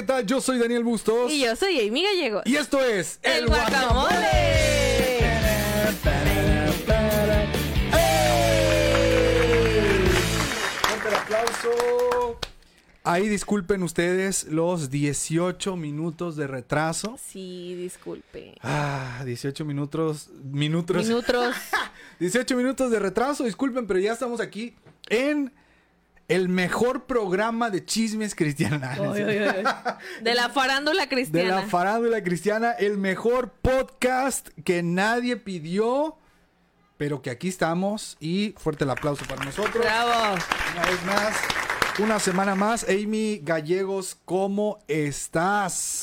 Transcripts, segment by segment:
¿qué tal? Yo soy Daniel Bustos. Y yo soy Amy Gallegos. Y esto es El Guacamole. Fuerte el aplauso. Ahí disculpen ustedes los 18 minutos de retraso. Sí, disculpe. Ah, 18 minutos. Minutos. Minutos. 18 minutos de retraso, disculpen, pero ya estamos aquí en el mejor programa de chismes ay. De la farándula De cristiana. la farándula cristiana, el mejor podcast que nadie pidió, pero que aquí estamos y fuerte el aplauso para nosotros. Bravo. Una vez más, una semana más. Amy Gallegos, ¿cómo estás?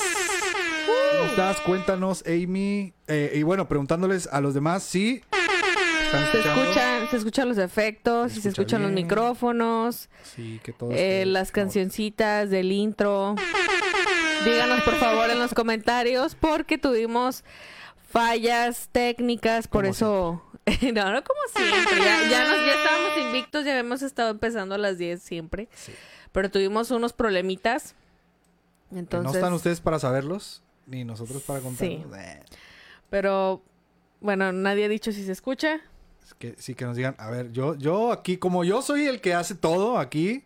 ¿Cómo estás? Cuéntanos, Amy. Eh, y bueno, preguntándoles a los demás, ¿sí? ¿Están Se escuchan, se escuchan los efectos, Se se escucha escuchan los micrófonos, Sí, que todo eh, las cancioncitas del intro. Díganos por favor en los comentarios porque tuvimos fallas técnicas, por eso... no, no como siempre. Ya, ya, nos- ya estábamos invictos, ya habíamos estado empezando a las 10 siempre. Sí. Pero tuvimos unos problemitas. Entonces, No están ustedes para saberlos, ni nosotros para contarlos. Sí. Pero bueno, nadie ha dicho si se escucha. Que sí que nos digan, a ver, yo, yo aquí, como yo soy el que hace todo aquí,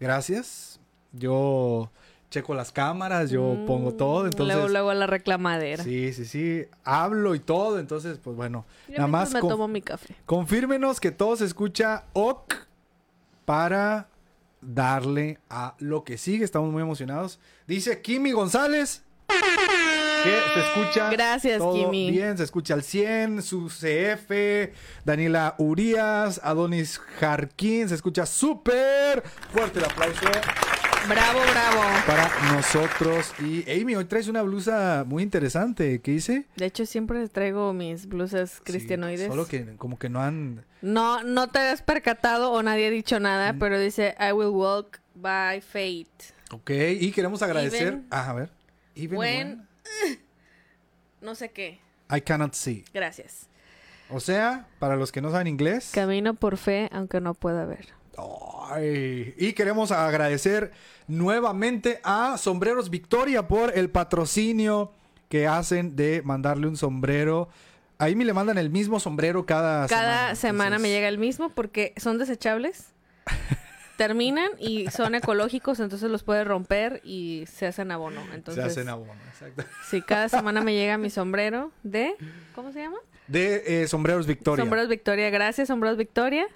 gracias. Yo checo las cámaras, yo Mm, pongo todo, entonces. Luego, luego la reclamadera. Sí, sí, sí. Hablo y todo, entonces, pues bueno. Yo nada más me con- tomo mi café. confírmenos que todo se escucha ok para darle a lo que sigue. Estamos muy emocionados. Dice Kimi González que se escucha Gracias, todo Kimi. bien, se escucha al 100, su CF, Daniela Urias, Adonis Jarquín, se escucha súper fuerte el aplauso Bravo, bravo. para nosotros. Y Amy, hoy traes una blusa muy interesante. ¿Qué hice? De hecho, siempre traigo mis blusas cristianoides. Sí, solo que como que no han... No, no te has percatado o nadie ha dicho nada, Mm. pero dice I will walk by faith. Ok, y queremos agradecer... Even Ah, a ver. Even when- No sé qué. I cannot see. Gracias. O sea, para los que no saben inglés... Camino por fe, aunque no pueda ver. Ay, y queremos agradecer nuevamente a Sombreros Victoria por el patrocinio que hacen de mandarle un sombrero. Ahí me le mandan el mismo sombrero cada, Cada semana me entonces- llega el mismo porque son desechables. Terminan y son ecológicos, entonces los puedes romper y se hacen abono. Entonces, Se hacen abono, exacto. sí, cada semana me llega mi sombrero de ¿cómo se llama? De eh, Sombreros Victoria. Sombreros Victoria. Gracias, Sombreros Victoria.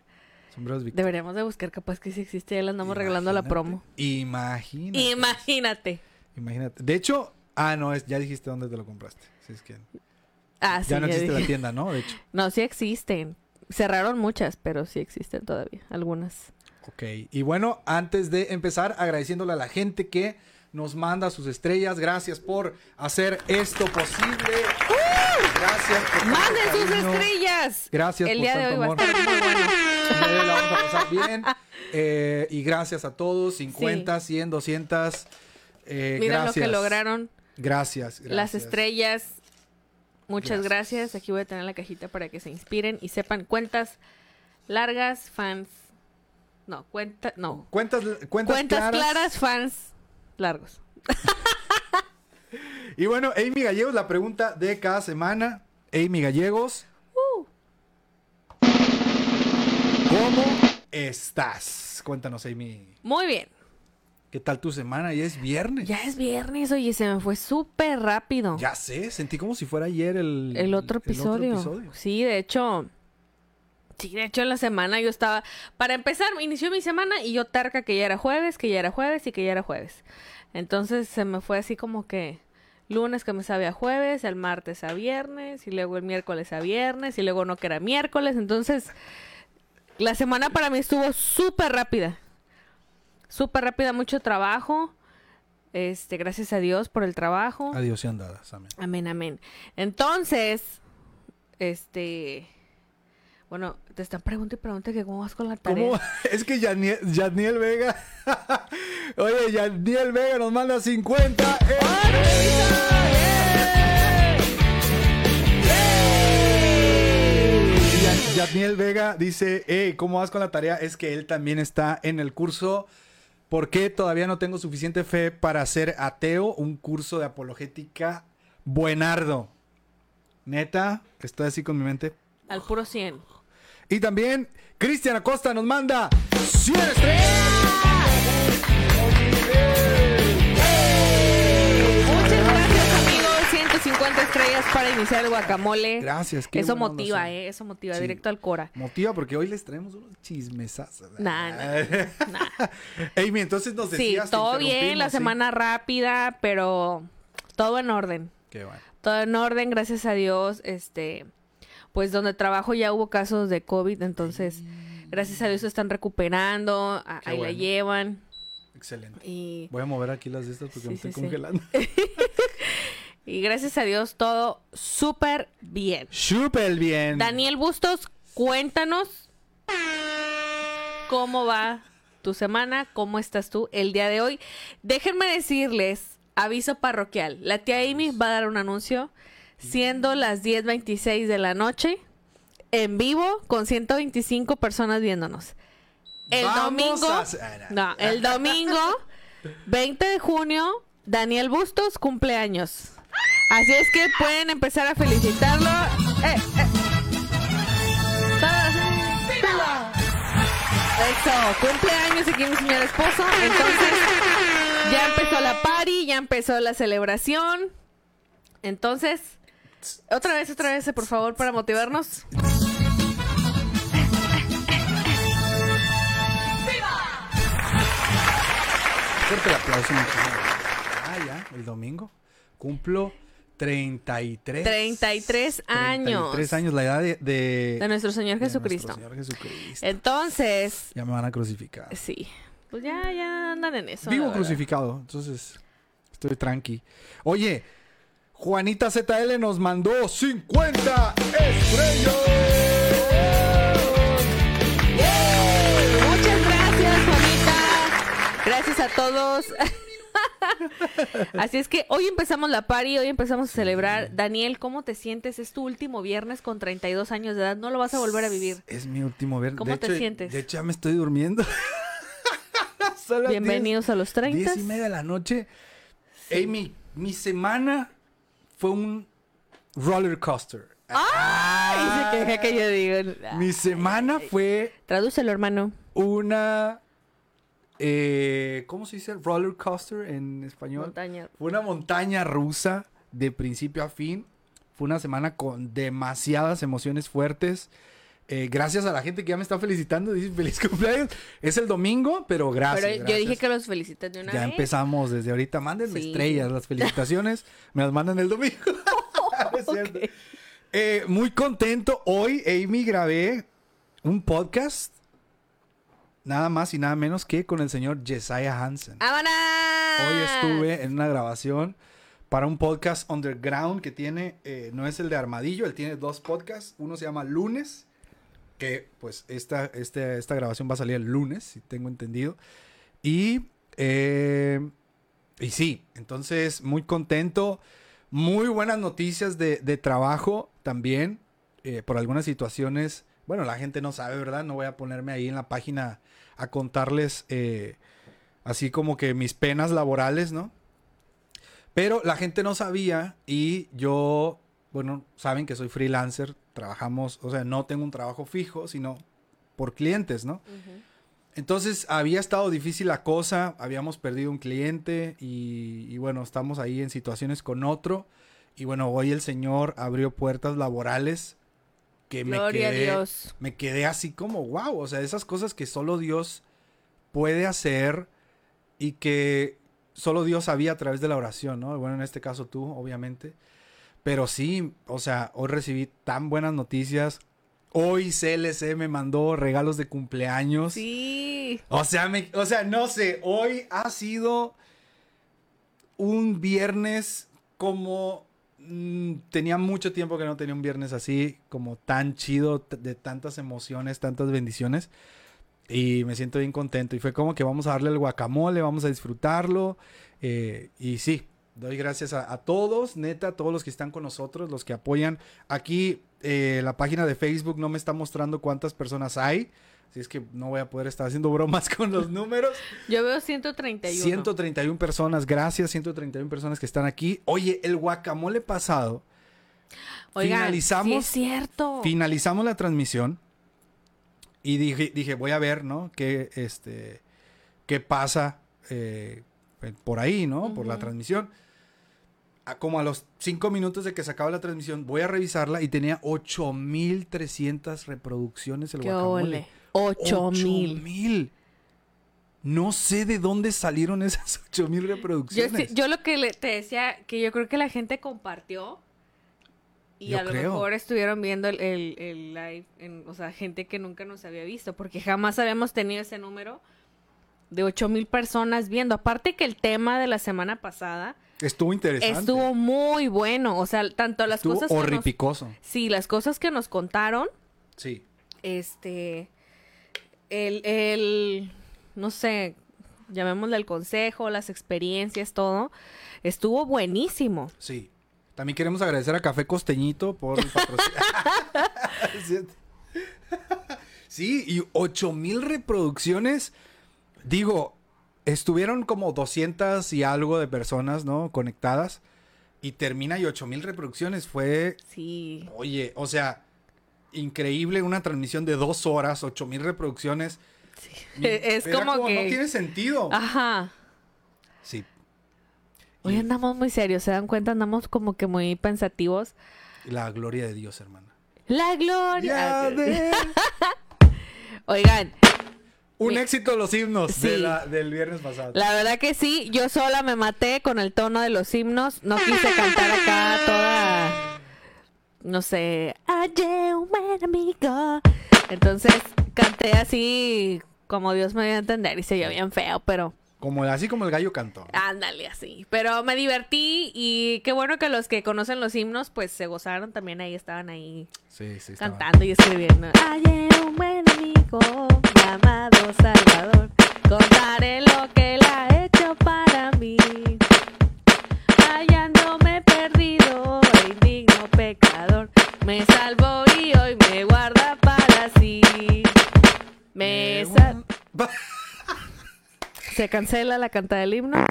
Sombreros Victoria. Deberíamos de buscar, capaz que si existe, ya le andamos regalando la Imagínate, promo. Imagínate. Imagínate. Imagínate. De hecho, ah, no, es, ya dijiste dónde te lo compraste. Sí, es que Ah, sí, ya no ya existe la tienda, ¿no? De hecho. No, sí existen. Cerraron muchas, pero sí existen todavía. Algunas. Ok. Y bueno, antes de empezar, agradeciéndole a la gente que nos manda sus estrellas. Gracias por hacer esto posible. Gracias por tanto ¡Manden sus cariño. estrellas! Gracias El por día de tanto hoy va a amor. estar muy bueno. Hoy la vamos a pasar bien. Eh, y gracias a todos. 50, 100, 200. Eh, Miren gracias. lo que lograron. Gracias, gracias. Las estrellas. Muchas Gracias. gracias. Aquí voy a tener la cajita para que se inspiren y sepan cuentas largas, fans. No, cuenta, no. Cuentas, cuentas, Cuentas claras, fans largos. Y bueno, Amy Gallegos, la pregunta de cada semana. Amy Gallegos. Uh. ¿Cómo estás? Cuéntanos, Amy. Muy bien. ¿Qué tal tu semana? Ya es viernes. Ya es viernes, oye, se me fue súper rápido. Ya sé, sentí como si fuera ayer el, El otro episodio. episodio. Sí, de hecho. Sí, de hecho en la semana yo estaba. Para empezar, inició mi semana y yo tarca que ya era jueves, que ya era jueves y que ya era jueves. Entonces se me fue así como que. Lunes que me sabe a jueves, el martes a viernes, y luego el miércoles a viernes, y luego no que era miércoles. Entonces, la semana para mí estuvo súper rápida. Súper rápida, mucho trabajo. Este, gracias a Dios por el trabajo. Adiós y andadas. Amén. Amén, amén. Entonces, este, bueno, te están preguntando y preguntando que cómo vas con la tarea. ¿Cómo? Es que Yaniel, Yaniel Vega. Oye, Yaniel Vega nos manda 50. Y Ya- Yaniel Vega dice, hey, ¿cómo vas con la tarea? Es que él también está en el curso ¿Por qué todavía no tengo suficiente fe para ser ateo? Un curso de apologética buenardo. Neta, estoy así con mi mente. Al puro 100. Y también Cristian Acosta nos manda 100 estrellas. Muchas gracias, amigos. 150 estrellas para iniciar el guacamole. Gracias. qué Eso buena onda motiva. ¿eh? Eso motiva, Sí. directo al Cora. Motiva porque hoy les traemos unos chismesazos. Nah, nah, Amy, entonces nos Sí, decías... te todo bien, la ¿sí? semana rápida, pero todo en orden. Qué bueno. Todo en orden, gracias a Dios. Este, pues donde trabajo ya hubo casos de COVID, entonces, gracias a Dios se están recuperando, a- ahí la llevan. Excelente. Y, Voy a mover aquí las de estas porque Sí, me estoy sí, sí. congelando. y gracias a Dios todo súper bien. Súper bien. Daniel Bustos, cuéntanos cómo va tu semana, cómo estás tú el día de hoy. Déjenme decirles, aviso parroquial, la tía Amy va a dar un anuncio siendo las 10.26 de la noche en vivo con 125 personas viéndonos. El Vamos domingo, a hacer- no, el domingo 20 de junio, Daniel Bustos cumpleaños. Así es que pueden empezar a felicitarlo. Eh, eh. Eso, cumpleaños aquí mi señor esposo. Entonces, ya empezó la party, ya empezó la celebración. Entonces, otra vez, otra vez, por favor, para motivarnos. Fuerte el aplauso. muchachos. Ah, ya, el domingo. Cumplo 33. 33 años. 33 años, la edad de... De, De nuestro Señor de Jesucristo. nuestro Señor Jesucristo. Entonces, Ya me van a crucificar. sí. Pues ya, ya andan en eso. Vivo crucificado, entonces estoy tranqui. Oye, Juanita ZL nos mandó 50 estrellas. Muchas gracias, Juanita. Gracias a todos. Así es que hoy empezamos la party, hoy empezamos a celebrar. Daniel, ¿cómo te sientes? Es tu último viernes con 32 años de edad. No lo vas a volver a vivir. Es mi último viernes. ¿Cómo De te hecho, sientes? De hecho, ya me estoy durmiendo. Bienvenidos a los 10, 30. 10 y media de la noche. Amy, mi semana fue un roller coaster. Ay, se queja que yo digo. Mi semana fue Tradúcelo, hermano. una. eh, ¿Cómo se dice? Roller coaster en español. Montaña. Fue una montaña rusa de principio a fin. Fue una semana con demasiadas emociones fuertes. Eh, gracias a la gente que ya me está felicitando. Dice feliz cumpleaños. Es el domingo, pero gracias. Pero yo gracias. dije que los felicites de una Ya vez. empezamos desde ahorita. Mándenme Sí. estrellas. Las felicitaciones me las mandan el domingo. No es cierto. Ok. Eh, muy contento. Hoy, Amy, grabé un podcast. Nada más y nada menos que con el señor Jesiah Hansen. ¡Vámonos! Hoy estuve en una grabación para un podcast underground que tiene, eh, no es el de Armadillo, él tiene dos podcasts. Uno se llama Lunes, que pues esta, este- esta grabación va a salir el lunes, si tengo entendido. Y, eh, y sí, entonces muy contento. Muy buenas noticias de, de trabajo también. eh, por algunas situaciones, bueno, la gente no sabe, ¿verdad? No voy a ponerme ahí en la página a contarles eh, así como que mis penas laborales, ¿no? Pero la gente no sabía y yo, bueno, saben que soy freelancer, trabajamos, o sea, no tengo un trabajo fijo, sino por clientes, ¿no? Entonces había estado difícil la cosa, habíamos perdido un cliente y, y bueno, estamos ahí en situaciones con otro. Y bueno, hoy el Señor abrió puertas laborales que me a quedé, Dios. me quedé así como, wow, o sea, esas cosas que solo Dios puede hacer y que solo Dios sabía a través de la oración, ¿no? Bueno, en este caso tú, obviamente. Pero sí, o sea, hoy recibí tan buenas noticias. Hoy CLC me mandó regalos de cumpleaños. Sí. O sea, me- o sea, no sé, hoy ha sido un viernes como mm, tenía mucho tiempo que no tenía un viernes así, como tan chido, de tantas emociones, tantas bendiciones. Y me siento bien contento. Y fue como que vamos a darle el guacamole, vamos a disfrutarlo. eh, y sí, doy gracias a, a todos, neta, a todos los que están con nosotros, los que apoyan. Aquí eh, la página de Facebook no me está mostrando cuántas personas hay. Así es que no voy a poder estar haciendo bromas con los números. Yo veo 131. 131 personas, gracias, 131 personas que están aquí. Oye, el guacamole pasado. Oigan, finalizamos, sí es cierto. Finalizamos la transmisión y dije, dije, voy a ver, ¿no? Qué, este, qué pasa eh, por ahí, ¿no? Por la transmisión. A- como a los cinco minutos de que se acaba la transmisión, voy a revisarla y tenía 8300 reproducciones el Qué guacamole. ole. 8 mil. 8000. No sé de dónde salieron esas 8000 Yo, reproducciones. yo lo que le- te decía, que yo creo que la gente compartió. Y Yo a lo creo. mejor estuvieron viendo el, el- el live, en- o sea, gente que nunca nos había visto, porque jamás habíamos tenido ese número de 8 mil personas viendo. Aparte que el tema de la semana pasada Estuvo interesante. estuvo muy bueno, o sea, tanto las Estuvo cosas que nos, horripicoso. sí, las cosas que nos contaron, Sí. este, el, el, no sé, llamémosle el consejo, las experiencias, todo, estuvo buenísimo. Sí. También queremos agradecer a Café Costeñito por el patrocinio. Sí. sí, y 8000 reproducciones. Digo, estuvieron como 200 y algo de personas, ¿no? Conectadas. Y termina y 8000 reproducciones. Fue, Sí, oye, o sea, increíble una transmisión de dos horas, 8000 reproducciones. Es Era como que- No tiene sentido. ajá. Sí. Hoy Y andamos muy serios, ¿se dan cuenta? Andamos como que muy pensativos. la gloria de Dios, hermana. La gloria. Ya de- Oigan, Un Mi- éxito los himnos de Sí. la- del viernes pasado. la verdad que sí, yo sola me maté con el tono de los himnos. No quise cantar acá toda, no sé, hallé un buen amigo. Entonces canté así como Dios me dio a entender y se oyó bien feo, pero Como, así como el gallo cantó. ándale así. Pero me divertí y qué bueno que los que conocen los himnos pues se gozaron también ahí, estaban ahí Sí, sí. estaba- cantando y escribiendo. Ayer un buen amigo llamado Salvador, contaré lo que él ha hecho para mí. Hallándome perdido, e indigno pecador, me salvó y hoy me guarda para sí. Me sal- Se cancela la canta del himno.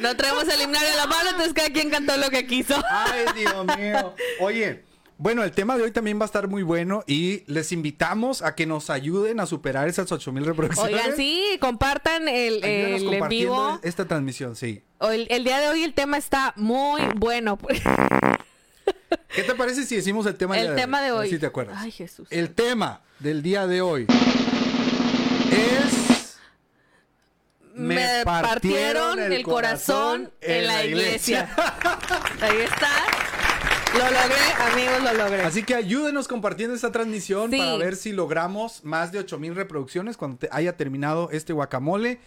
No traemos el himnario a la mano, entonces cada quien cantó lo que quiso. Ay, Dios mío. Oye, bueno, el tema de hoy también va a estar muy bueno y les invitamos a que nos ayuden a superar esas 8000 reproducciones. Oigan, sí, compartan el, el en vivo. esta transmisión, sí. El, el día de hoy el tema está muy bueno. ¿Qué te parece si decimos el tema el día tema de hoy. Si te acuerdas. Ay, Jesús. El tema del día de hoy es Me partieron el corazón en la iglesia. Ahí está. Lo logré, amigos, lo logré. Así que ayúdenos compartiendo esta transmisión Sí. para ver si logramos más de 8000 reproducciones cuando te- haya terminado este guacamole.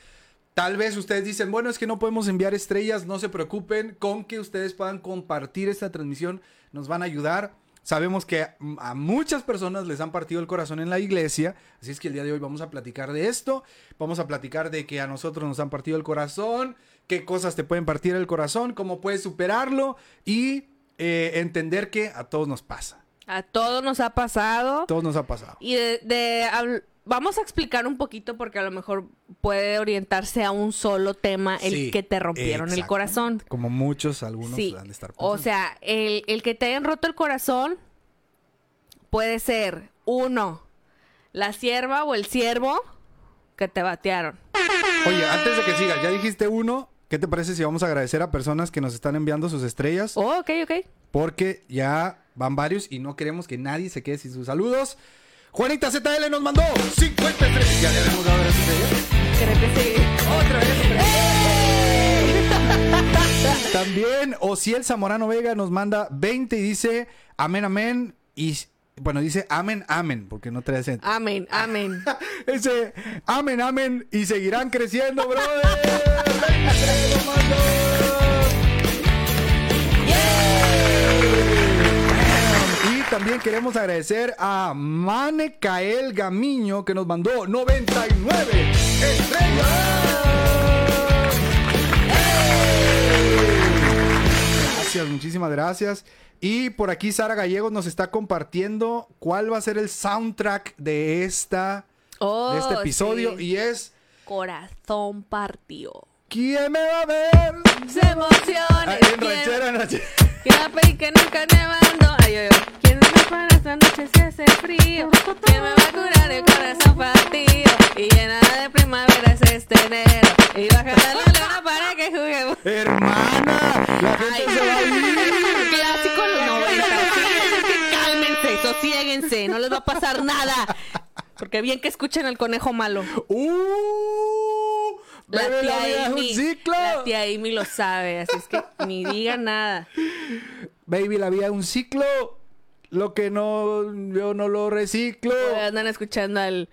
Tal vez ustedes dicen, bueno, es que no podemos enviar estrellas, no se preocupen, con que ustedes puedan compartir esta transmisión nos van a ayudar. Sabemos que a muchas personas les han partido el corazón en la iglesia, así es que el día de hoy vamos a platicar de esto, vamos a platicar de que a nosotros nos han partido el corazón, qué cosas te pueden partir el corazón, cómo puedes superarlo y eh, entender que a todos nos pasa, A todos nos ha pasado. todos nos ha pasado. Y de, de- vamos a explicar un poquito porque a lo mejor puede orientarse a un solo tema el Sí, que te rompieron el corazón. Como muchos, algunos Sí. han de estar O pensando. sea, el, el que te hayan roto el corazón puede ser uno, la sierva o el siervo que te batearon. Oye, antes de que siga, ya dijiste uno. ¿Qué te parece si vamos a agradecer a personas que nos están enviando sus estrellas? Oh, ok, ok. Porque ya van varios y no queremos que nadie se quede sin sus saludos. Juanita ZL nos mandó 53. Ya le habíamos dado gracias a ella. Creo que sí. Otra vez. También Ociel Zamorano Vega nos manda 20 y dice amén, amén. Y bueno, dice amén, amén, porque no trae acento. Amén, amén. Ese amén, amén y seguirán creciendo, brother. 20 nos mandó. También queremos agradecer a Mane Cael Gamiño que nos mandó 99 estrellas. Gracias, muchísimas gracias. Y por aquí Sara Gallegos nos está compartiendo cuál va a ser el soundtrack de esta Oh, de este episodio sí. y es Corazón partió. ¿Quién me va a ver? Se emociona. Ah, en ranchera, en ranchera. ¿Quién va a pedir que nunca nevando? Ay, ay, ay. ¿Quién me para esta noche si hace frío? ¿Quién me va a curar el corazón partido? Y llena de primavera es este enero. Y baja la luna para que juguemos. Hermana, la gente Ay, se va a ir. Clásico los 90. Fíjense que cálmense, sosiéguense, no les va a pasar nada. Porque bien que escuchen al conejo malo. Uh, La tía, la vida es un Amy, ciclo. la tía Amy lo sabe, así es que ni diga nada. Baby, la vida es un ciclo. Lo que no, yo no lo reciclo. Andan escuchando al...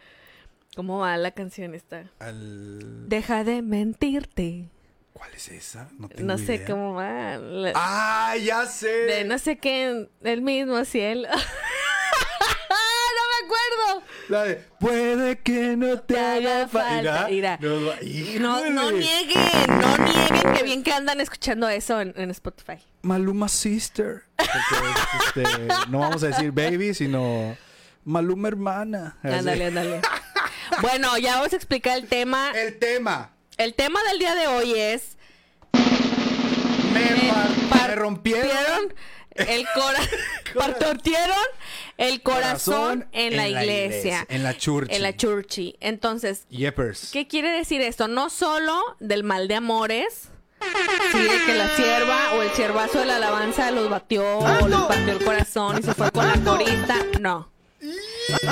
¿Cómo va la canción esta? Al- Deja de mentirte. ¿Cuál es esa? No tengo No sé idea. cómo va. La- Ah, ya sé. De no sé qué, el mismo cielo. La de, puede que no te Te haga falta. No, nieguen, no nieguen que bien que andan escuchando eso en, en Spotify. Maluma Sister. Porque, este, no vamos a decir baby, sino Maluma hermana. Ándale, ándale. Bueno, ya vamos a explicar el tema. El tema. El tema del día de hoy es Me, Me me rompieron. el corazón. partieron el corazón, en, la, iglesia, En la church. En la churchi. Entonces, Yepers. ¿qué quiere decir esto? No solo del mal de amores. Sí, de que la sierva o el siervazo de la alabanza los batió o les partió el corazón y se fue con la corista. No.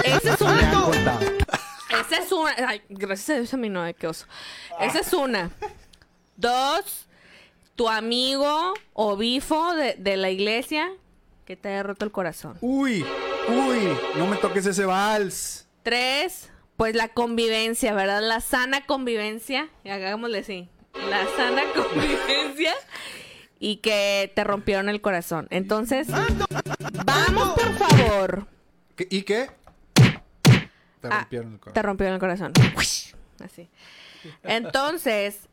Esa es una. Esa es una. Ay, gracias a Dios a mí no, eh, qué oso. Esa es una. Dos, tu amigo o bifo de, de la iglesia que te haya roto el corazón. Uy, uy, no me toques ese vals. Tres, pues la convivencia, ¿verdad? La sana convivencia. Y hagámosle así. La sana convivencia. Y que te rompieron el corazón. Entonces, vamos por favor. ¿Qué- ¿Y qué? Te Ah, rompieron el corazón. Te rompieron el corazón. Así. Entonces,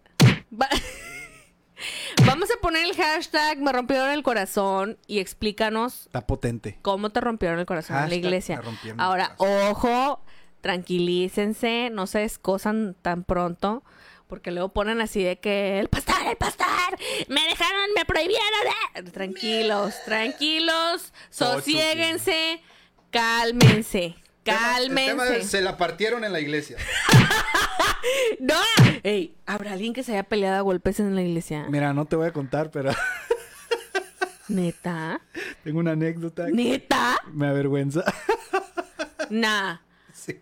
va- vamos a poner el hashtag me rompieron el corazón y explícanos Está potente. cómo te rompieron el corazón en la iglesia. Ahora, ojo, tranquilícense, no se descosan tan pronto. Porque luego ponen así de que el pastor, el pastor, me dejaron, me prohibieron. eh". Tranquilos, tranquilos, sosiéguense, cálmense, El tema cálmense. de se la partieron en la iglesia. ¡No! Ey, ¿habrá alguien que se haya peleado a golpes en la iglesia? Mira, no te voy a contar, pero ¿Neta? tengo una anécdota. ¿Neta? Me avergüenza. Nah. sí.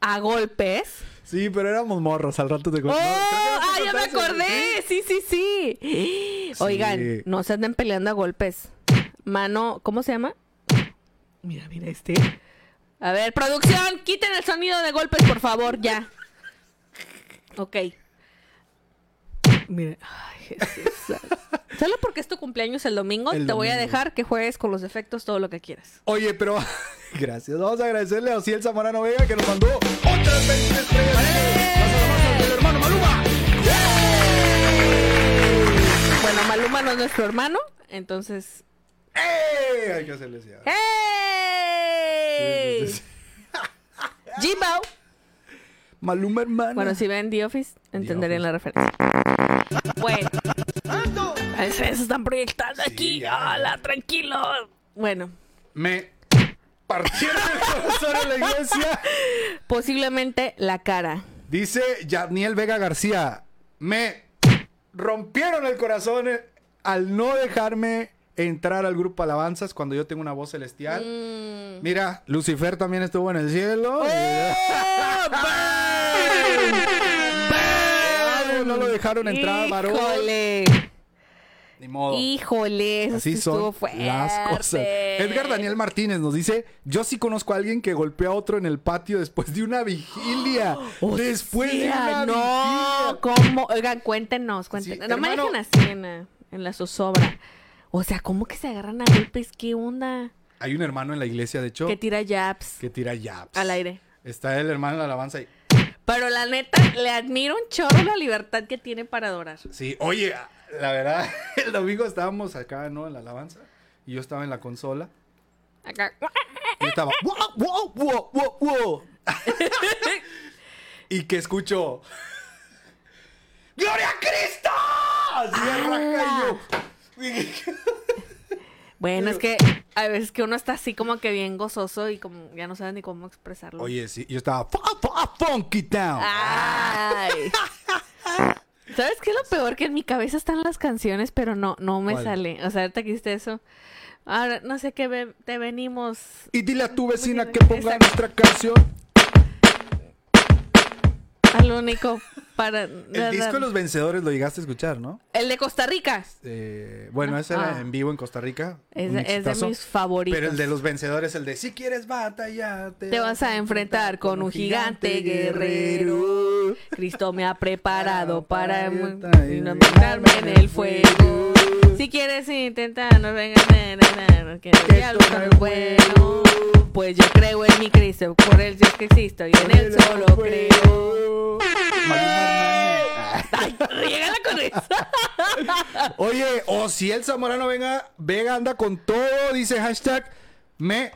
¿A golpes? Sí, pero éramos morros, al rato te ¡Oh! cuento. No, ¡Ah, ya me conté acordé! Sí, sí, sí. Oigan, no se anden peleando a golpes. Mano, ¿cómo se llama? Mira, mira este. A ver, producción, quiten el sonido de golpes, por favor, ya. Ok. Mira. Ay, Jesús. Solo porque es tu cumpleaños el domingo, El te voy a dejar que juegues con los efectos todo lo que quieras. Oye, pero gracias. Vamos a agradecerle a Ociel Zamorano Vega que nos mandó otras 20 estrellas. Del hermano Maluma. Bueno, Maluma no es nuestro hermano, entonces. ¡Eh! Hay que hacerle así. ¡Hey! Sí, sí, sí. Jimbo. Maluma hermano. Bueno, si ven The Office, entenderían la referencia. Bueno. Se están proyectando aquí. ¡Hola, tranquilos! Bueno, Me partieron el corazón en la iglesia. posiblemente la cara. Dice Yadniel Vega García. Me rompieron el corazón al no dejarme entrar al grupo Alabanzas cuando yo tengo una voz celestial. Mm. Mira, Lucifer también estuvo en el cielo. Ay, no lo dejaron entrar, varón. ¡Híjole! Ni modo. ¡Híjole! Eso Así son fuerte. las cosas. Edgar Daniel Martínez nos dice, yo sí conozco a alguien que golpeó a otro en el patio después de una vigilia. O después de una no, vigilia. ¿cómo? Oigan, cuéntenos, cuéntenos. Sí, no hermano. dejen así en la, en la zozobra. O sea, ¿cómo que se agarran a golpes? ¿Qué onda? Hay un hermano en la iglesia, de hecho, Que tira jabs que tira jabs. al aire. Está el hermano en la alabanza y... Pero la neta, le admiro un chorro la libertad que tiene para adorar. Sí, oye, la verdad, el domingo estábamos acá, ¿no? En la alabanza. Y yo estaba en la consola. Acá. Y estaba... "Wow, wow, wow, wow, wow". y que escucho. ¡Gloria a Cristo! Así arranca y yo. Bueno, es que a veces que uno está así como que bien gozoso y como ya no sabe ni cómo expresarlo. Oye, sí, yo estaba "Fu- fu- funky town. Ay. ¿Sabes qué es lo peor? Que en mi cabeza están las canciones, pero no, no me ¿Cuál? sale. O sea, ahorita que hiciste eso. Ahora, no sé qué ve- te venimos. Y dile a tu vecina que ponga nuestra canción. Al único para. El disco de los vencedores lo llegaste a escuchar, ¿no? El de Costa Rica. Eh, bueno, ese era Ah. en vivo en Costa Rica. Es, de- es de exitazo. mis favoritos. Pero el de los vencedores, el de si quieres batallar, Te vas a enfrentar con un gigante guerrero. Cristo me ha preparado para no meterme en el fuego. Si quieres intentar, no vengas a no quiero Que el es bueno. Pues yo creo en mi Cristo, por él yo es que existo y en él solo creo. Ay, llégala con eso. Oye, o si el Zamorano venga, Vega anda con todo, dice hashtag, me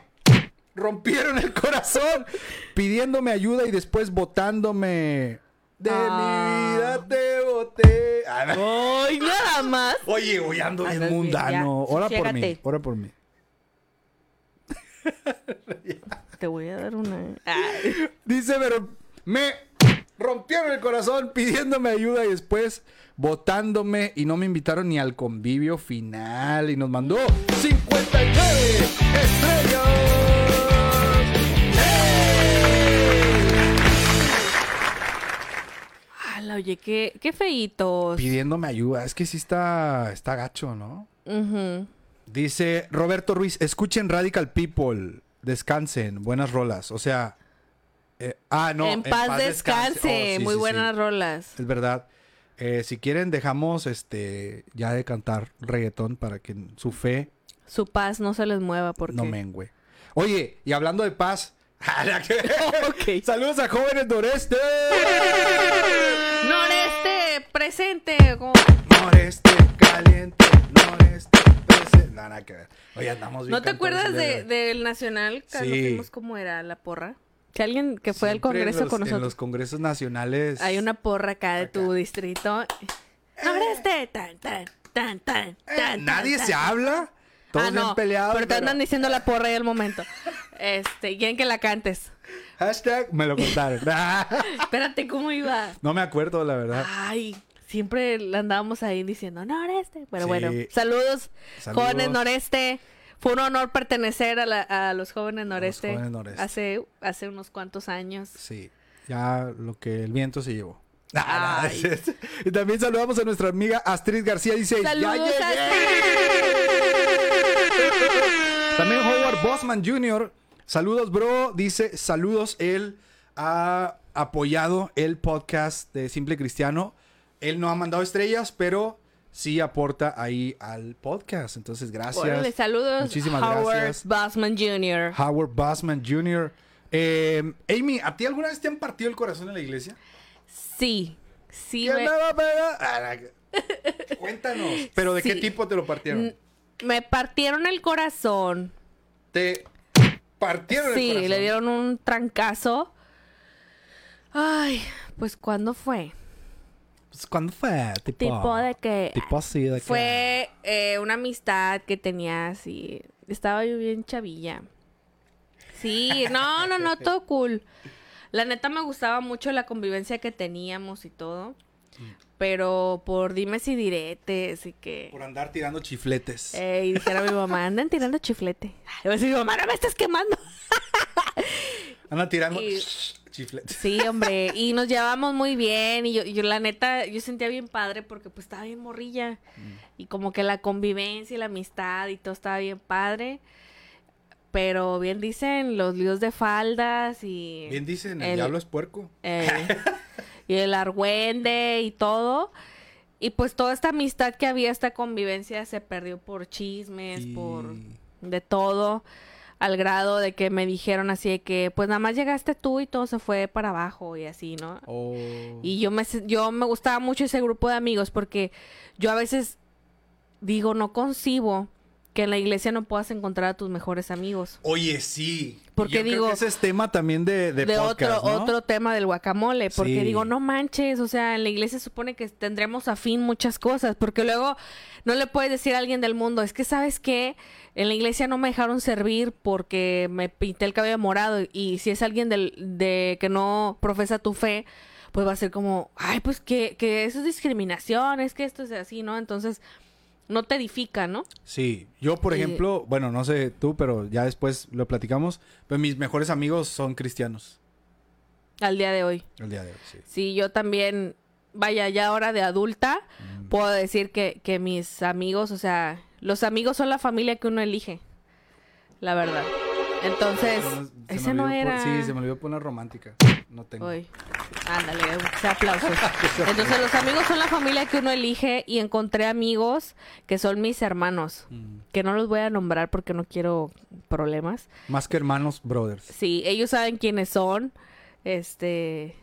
rompieron el corazón pidiéndome ayuda y después votándome. De Ah. mi vida te voté. Ah. Ay, nada más. Oye, hoy ando bien bien, mundano. Ora por mí, ora por mí. Te voy a dar una. Ay. Dice, pero me rompieron el corazón pidiéndome ayuda y después votándome y no me invitaron ni al convivio final y nos mandó 59 estrellas. Ala, oye, qué, qué feitos. Pidiéndome ayuda, es que sí está, está gacho, ¿no? Ujú. Dice Roberto Ruiz, escuchen Radical People, descansen, buenas rolas. O sea, eh, ah, no. en paz descanse. Oh, sí, Muy sí, buenas sí. rolas. Es verdad. Eh, si quieren, dejamos este ya de cantar reggaetón para que su fe Su paz no se les mueva porque. no mengue. Oye, y hablando de paz. Ok. Saludos a jóvenes noreste. Noreste, presente. como- Noreste, caliente, noreste, presente. Nada, nada que ver. Oye, andamos bien ¿No te acuerdas el día de, del Nacional? Cuando Sí. fuimos cómo era la porra. Si alguien que fue al Siempre en Congreso los- con En nosotros. los congresos nacionales. Hay una porra acá de tu Acá. distrito. Noreste, tan, tan, tan, tan, Eh, tan. Nadie tan, se tan. habla. Todos ah, no, peleados. Pero te andan diciendo la porra ahí al momento. Este, quieren que la cantes. Hashtag me lo contaron. Espérate, ¿cómo iba? no me acuerdo, la verdad. Ay, siempre andábamos ahí diciendo Noreste. Pero Sí. bueno, saludos, Saludos. jóvenes Noreste. Fue un honor pertenecer a, la- a los jóvenes Noreste, jóvenes Noreste. Hace, hace unos cuantos años. Sí, ya lo que el viento se llevó. Ah, y también saludamos a nuestra amiga Astrid García. Dice, ¡Ya llegué! También Howard Bosman Jr. Saludos, bro. Dice, saludos. Él ha apoyado el podcast de Simple Cristiano. Él no ha mandado estrellas, pero sí aporta ahí al podcast. Entonces, gracias. Saludos. Muchísimas Howard gracias. Bosman Jr. Howard Bosman Jr. Eh, Amy, ¿a ti alguna vez te han partido el corazón en la iglesia? Sí, sí. ¿Quién me- me va a pegar? Ah, Cuéntanos. ¿Pero de qué tipo te lo partieron? Me partieron el corazón. Te partieron el Sí, corazón. le dieron un trancazo. Ay, pues ¿cuándo fue? Pues, ¿Cuándo fue? Tipo, Tipo de que Tipo así, de que- fue eh, una amistad que tenía así. Estaba yo bien chavilla. Sí, no, no, no, todo cool. La neta me gustaba mucho la convivencia que teníamos y todo. Pero por dimes y diretes y que... Por andar tirando chifletes. Eh, y dijera mi mamá, andan tirando chiflete. Y va a decir mi mamá, no me estás quemando. Anda tirando y- chifletes. Sí, hombre, y nos llevábamos muy bien y yo, yo la neta, yo sentía bien padre porque pues estaba bien morrilla y como que la convivencia y la amistad y todo estaba bien padre, pero bien dicen los líos de faldas y... Bien dicen, el, el- diablo es puerco. eh, y el argüende y todo. Y pues toda esta amistad que había, esta convivencia se perdió por chismes, Y- por de todo, al grado de que me dijeron así de que pues nada más llegaste tú y todo se fue para abajo y así, ¿no? Oh. Y yo me, yo me gustaba mucho ese grupo de amigos porque yo a veces digo, no concibo que en la iglesia no puedas encontrar a tus mejores amigos. Oye, sí. Porque Yo creo digo- que ese es tema también de, de, de podcast, otro ¿no? otro tema del guacamole porque Sí. digo no manches o sea en la iglesia supone que tendremos afín muchas cosas porque luego no le puedes decir a alguien del mundo es que sabes qué en la iglesia no me dejaron servir porque me pinté el cabello morado y si es alguien del, de que no profesa tu fe pues va a ser como ay pues que, que eso es discriminación es que esto es así no entonces no te edifica no Sí, yo por Eh, ejemplo, bueno, no sé tú, pero ya después lo platicamos, pero mis mejores amigos son cristianos al día de hoy el día de hoy, sí. Sí, yo también, vaya, ya ahora de adulta, Mm. puedo decir que, que mis amigos, o sea, los amigos son la familia que uno elige, la verdad. Entonces, Se me ese no era... Sí, se me olvidó poner romántica. No tengo. Uy, ándale, se aplausos. Entonces, los amigos son la familia que uno elige y encontré amigos que son mis hermanos, Mm. que no los voy a nombrar porque no quiero problemas. Más que hermanos, brothers. Sí, ellos saben quiénes son. Este,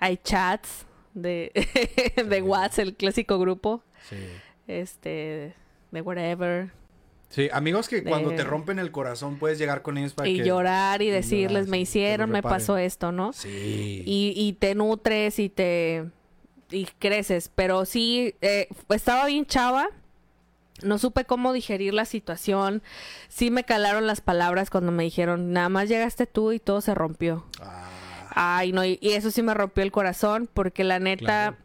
hay chats de, de WhatsApp, el clásico grupo. Sí. Este, de whatever. Sí, amigos que cuando te rompen el corazón puedes llegar con ellos para Y que... llorar y y decirles, me hicieron, me pasó esto, ¿no? Sí. Y, y te nutres y te... y creces. Pero sí, eh, estaba bien chava. No supe cómo digerir la situación. Sí me calaron las palabras cuando me dijeron, nada más llegaste tú y todo se rompió. Ah, Ay, no, y, y eso sí me rompió el corazón porque la neta, Claro.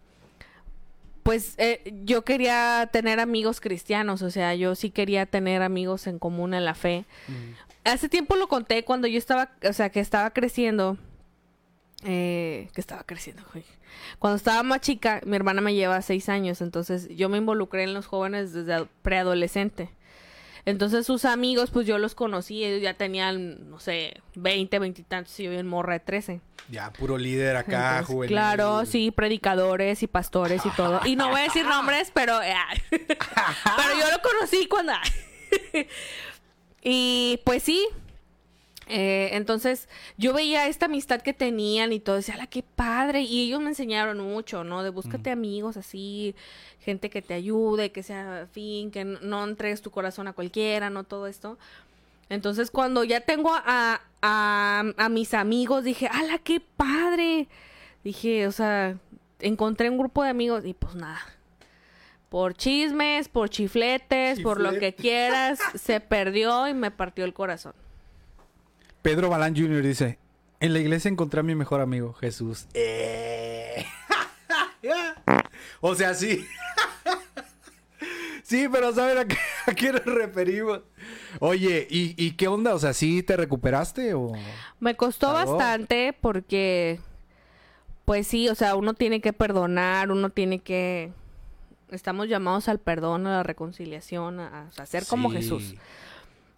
Pues eh, yo quería tener amigos cristianos, o sea, yo sí quería tener amigos en común en la fe. mm, Hace tiempo lo conté cuando yo estaba, o sea, que estaba creciendo, eh, que estaba creciendo, güey. Cuando estaba más chica, mi hermana me lleva seis años, entonces yo me involucré en los jóvenes desde ad- preadolescente. Entonces sus amigos, pues yo los conocí, ellos ya tenían, no sé, 20, 20 y tantos, y yo bien morra de 13. ya, puro líder acá, Entonces, juvenil. Claro, sí, predicadores y pastores y todo. Y no voy a decir nombres, pero... eh, pero yo lo conocí cuando... y pues sí. Eh, entonces yo veía esta amistad que tenían y todo, decía, la qué padre! Y ellos me enseñaron mucho, ¿no? De búscate amigos así, gente que te ayude, que sea fin, que no, entregues tu corazón a cualquiera, ¿no? Todo esto. Entonces, cuando ya tengo a, a, a mis amigos, dije, ¡ala, qué padre! Dije, o sea, encontré un grupo de amigos y pues nada. Por chismes, por chifletes, por lo que quieras, se perdió y me partió el corazón. Pedro Balán Jr. dice, en la iglesia encontré a mi mejor amigo, Jesús. Eh. o sea, sí. sí, pero ¿saben a qué, a qué nos referimos? Oye, ¿y, y qué onda? O sea, ¿sí te recuperaste o...? Me costó bastante porque, pues sí, o sea, uno tiene que perdonar, uno tiene que... Estamos llamados al perdón, a la reconciliación, a, a ser como. Jesús.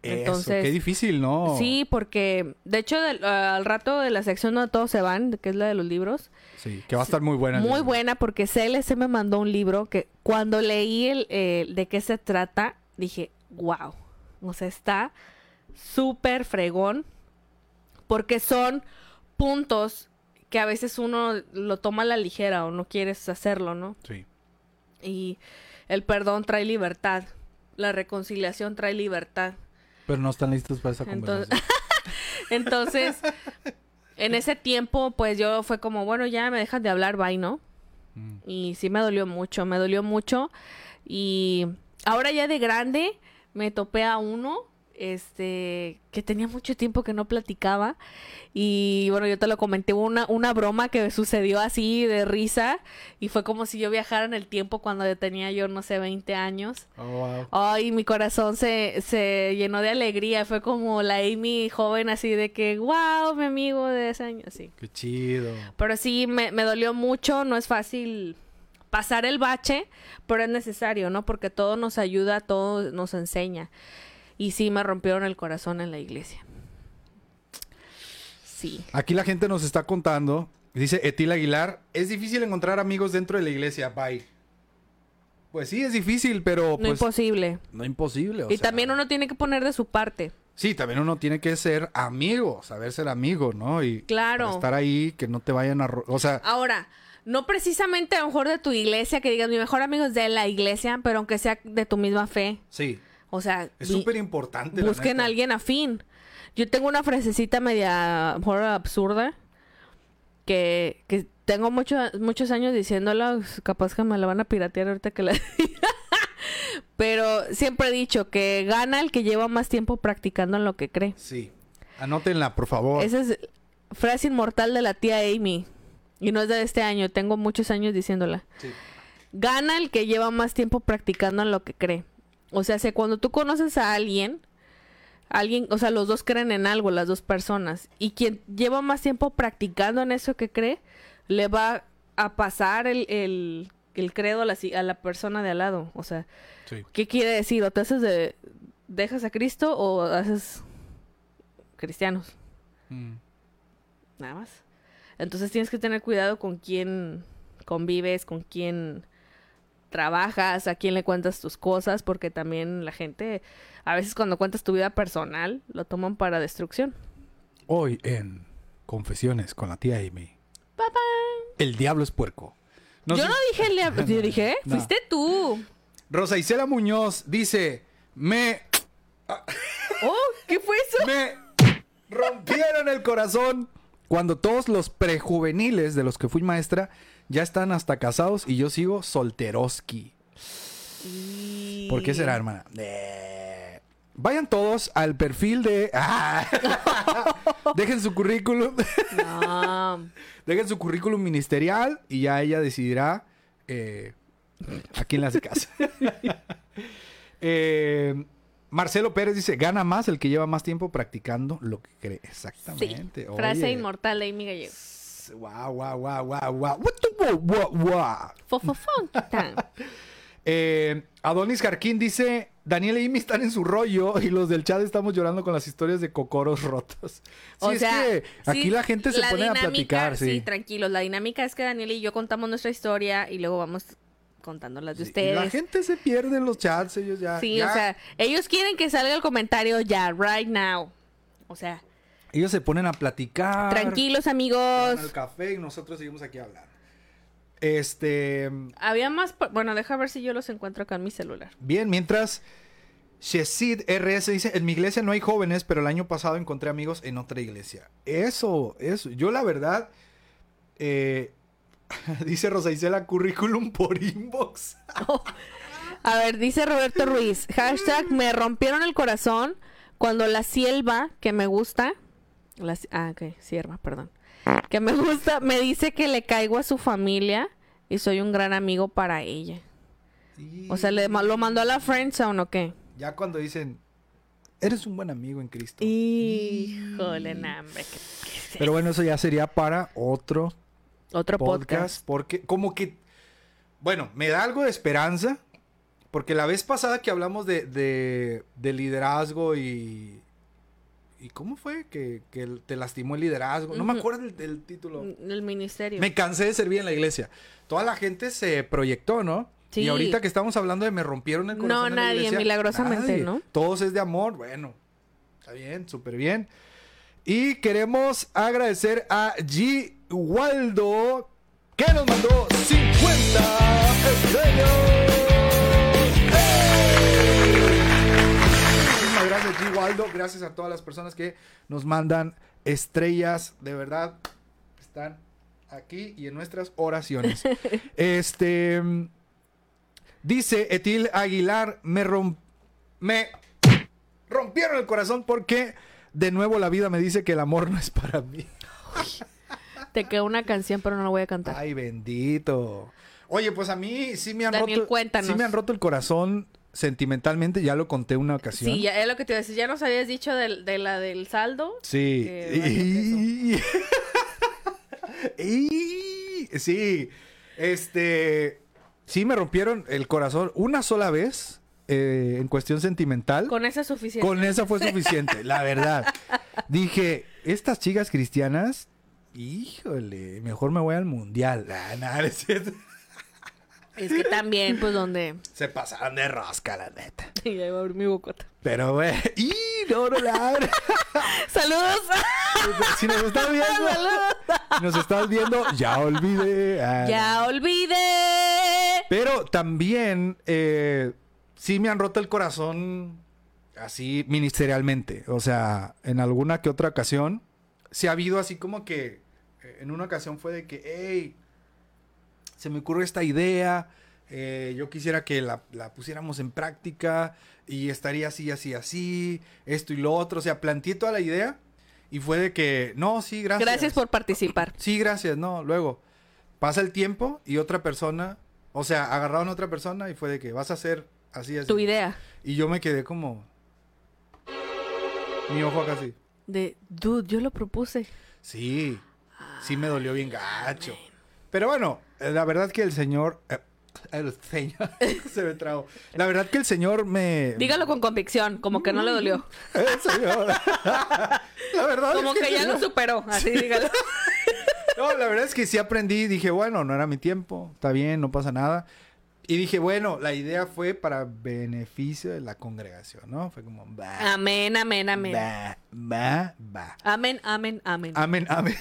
Eso, Entonces- qué difícil, ¿no? Sí, porque de hecho del- al rato de la sección donde todos se van, que es la de los libros, Sí, que va a estar muy buena. muy buena porque CLC me mandó un libro que cuando leí el, eh, de qué se trata, dije, wow, o sea, está súper fregón porque son puntos que a veces uno lo toma a la ligera o no quieres hacerlo, ¿no? Sí. Y el perdón trae libertad, la reconciliación trae libertad. Pero no están listos para esa Entonces- conversación. Entonces, en ese tiempo, pues yo fue como, bueno, ya me dejan de hablar, bye, ¿no? Mm. Y sí me dolió mucho, me dolió mucho. Y ahora ya de grande me topé a uno, este, que tenía mucho tiempo que no platicaba. Y bueno, yo te lo comenté, una, una broma que sucedió así de risa. Y fue como si yo viajara en el tiempo cuando tenía yo, no sé, 20 años. Oh, wow. Ay, mi corazón se, se llenó de alegría. Fue como la Amy joven así de que, wow, mi amigo de ese año, así. Qué chido. Pero sí, me, me dolió mucho. No es fácil pasar el bache, pero es necesario, ¿no? Porque todo nos ayuda, todo nos enseña. Y sí, me rompieron el corazón en la iglesia. Sí. Aquí la gente nos está contando. Dice Etil Aguilar, es difícil encontrar amigos dentro de la iglesia. Bye. Pues sí, es difícil, pero No pues... imposible. No imposible. o Y sea, también uno tiene que poner de su parte. Sí, también uno tiene que ser amigo, saber ser amigo, ¿no? Y Claro. estar ahí, que no te vayan a... O sea, Ahora, no precisamente a lo mejor de tu iglesia, que digas mi mejor amigo es de la iglesia, pero aunque sea de tu misma fe. sí. O sea, Es vi- súper importante. la busquen a alguien afín. Yo tengo una frasecita media mejor absurda que, que tengo mucho- muchos años diciéndola, capaz que me la van a piratear ahorita que la diga. Pero siempre he dicho que gana el que lleva más tiempo practicando en lo que cree. Sí. Anótenla, por favor. Esa es frase inmortal de la tía Amy. Y no es de este año, tengo muchos años diciéndola. Sí. Gana el que lleva más tiempo practicando en lo que cree. O sea, si cuando tú conoces a alguien, alguien, o sea, los dos creen en algo, las dos personas, y quien lleva más tiempo practicando en eso que cree, le va a pasar el, el, el credo a la, a la persona de al lado. O sea, Sí. ¿qué quiere decir? ¿O te haces de, dejas a Cristo o haces cristianos? Mm. Nada más. Entonces tienes que tener cuidado con quién convives, con quién trabajas, a quién le cuentas tus cosas, porque también la gente, a veces cuando cuentas tu vida personal, lo toman para destrucción. Hoy en Confesiones con la tía Amy. Papá. El diablo es puerco. No Yo sé- no dije, el- yo dije, No. fuiste tú. Rosa Isela Muñoz dice: Me, Oh, ¿qué fue eso? me rompieron el corazón cuando todos los prejuveniles de los que fui maestra ya están hasta casados y yo sigo solteroski. ¿Por qué será, hermana? Eh, Vayan todos al perfil de. ¡Ah! Dejen su currículum. No. Dejen su currículum ministerial y ya ella decidirá eh, a quién le hace caso. Eh, Marcelo Pérez dice: gana más el que lleva más tiempo practicando lo que cree. Sí. Exactamente. Frase Oye. inmortal de Amy Gallego. Guau, guau, guau, guau, guau. Eh, Adonis Jarquín dice: Daniel y Amy están en su rollo y los del chat estamos llorando con las historias de cocoros rotos. Sí, O es sea, que aquí sí, la gente se la pone a platicar, sí. tranquilos. La dinámica es que Daniel y yo contamos nuestra historia y luego vamos contando las de Sí, ustedes. La gente se pierde en los chats, ellos ya. Sí, ya- o sea, ellos quieren que salga el comentario ya, right now. O sea, Ellos se ponen a platicar. tranquilos amigos. al café y nosotros seguimos aquí hablando. Este. Había más, bueno, deja ver si yo los encuentro acá en mi celular. Bien, mientras. Shezid RS dice: En mi iglesia no hay jóvenes, pero el año pasado encontré amigos en otra iglesia. Eso, eso. Yo, la verdad. eh, dice Rosa Isela currículum por inbox. A ver, dice Roberto Ruiz, hashtag me rompieron el corazón cuando la sierva que me gusta, la, ah, ok, sierva, perdón, que me gusta, me dice que le caigo a su familia y soy un gran amigo para ella. O sea, le, lo mandó a la friendzone o qué? Ya cuando dicen: Eres un buen amigo en Cristo. Híjole, no, hombre, qué- qué- Pero bueno, eso ya sería para otro otro podcast, podcast. porque como que bueno me da algo de esperanza porque la vez pasada que hablamos de, de, de liderazgo y y cómo fue que, que te lastimó el liderazgo no me acuerdo del, del título El ministerio. me cansé de servir en la iglesia toda la gente se proyectó no Sí. y ahorita que estamos hablando de me rompieron el No, corazón la nadie, iglesia, milagrosamente, nadie. ¿no? todos es de amor bueno está bien súper bien y queremos agradecer a G. Waldo que nos mandó 50 estrellas. Muchísimas gracias G. Waldo. Gracias a todas las personas que nos mandan estrellas. De verdad, están aquí y en nuestras oraciones. este dice Etil Aguilar, me rom- me rompieron el corazón porque de nuevo la vida me dice que el amor no es para mí. Te quedó una canción, pero no la voy a cantar. Ay, bendito. Oye, pues a mí sí me han Daniel, roto. cuéntanos. Sí me han roto el corazón sentimentalmente, ya lo conté una ocasión. Sí, ya es lo que te iba a decir. Ya nos habías dicho de, la del saldo. Sí. Y- Sí. Este. Sí, me rompieron el corazón una sola vez eh, en cuestión sentimental. Con esa es suficiente. Con esa fue suficiente, la verdad. Dije, estas chicas cristianas, híjole, mejor me voy al mundial. Ah, nada, es cierto. Es que también, pues, donde... Se pasaron de rosca, la neta. Y ahí va a abrir mi bocota. Pero, güey, ¡y no, no la! ¡Saludos! Si nos estás viendo, nos estás viendo, ya olvidé. Ah, ¡Ya olvidé! Pero también, eh, sí me han roto el corazón así ministerialmente. O sea, en alguna que otra ocasión, sí ha habido así como que, en una ocasión fue de que, hey, se me ocurre esta idea, eh, yo quisiera que la, la pusiéramos en práctica y estaría así, así, así, esto y lo otro. O sea, planteé toda la idea y fue de que, no, sí, gracias. Gracias por participar. Sí, gracias, no, luego pasa el tiempo y otra persona, o sea, agarraron a otra persona y fue de que vas a hacer así, así. Tu idea. Y yo me quedé como, mi ojo acá así. De, dude, yo lo propuse. Sí, sí me dolió bien gacho. Pero bueno, eh, la verdad que el señor, eh, el señor, se me trabó. La verdad que el señor me... Dígalo con convicción, como que no le dolió. El señor. la verdad Como es que el ya lo superó, así dígalo. No, la verdad es que sí aprendí. Dije, bueno, no era mi tiempo. Está bien, no pasa nada. Y dije, bueno, la idea fue para beneficio de la congregación, ¿no? Fue como, va, Amén, amén, amén. va, va, va. Amén, amén, amén. Amén, amén.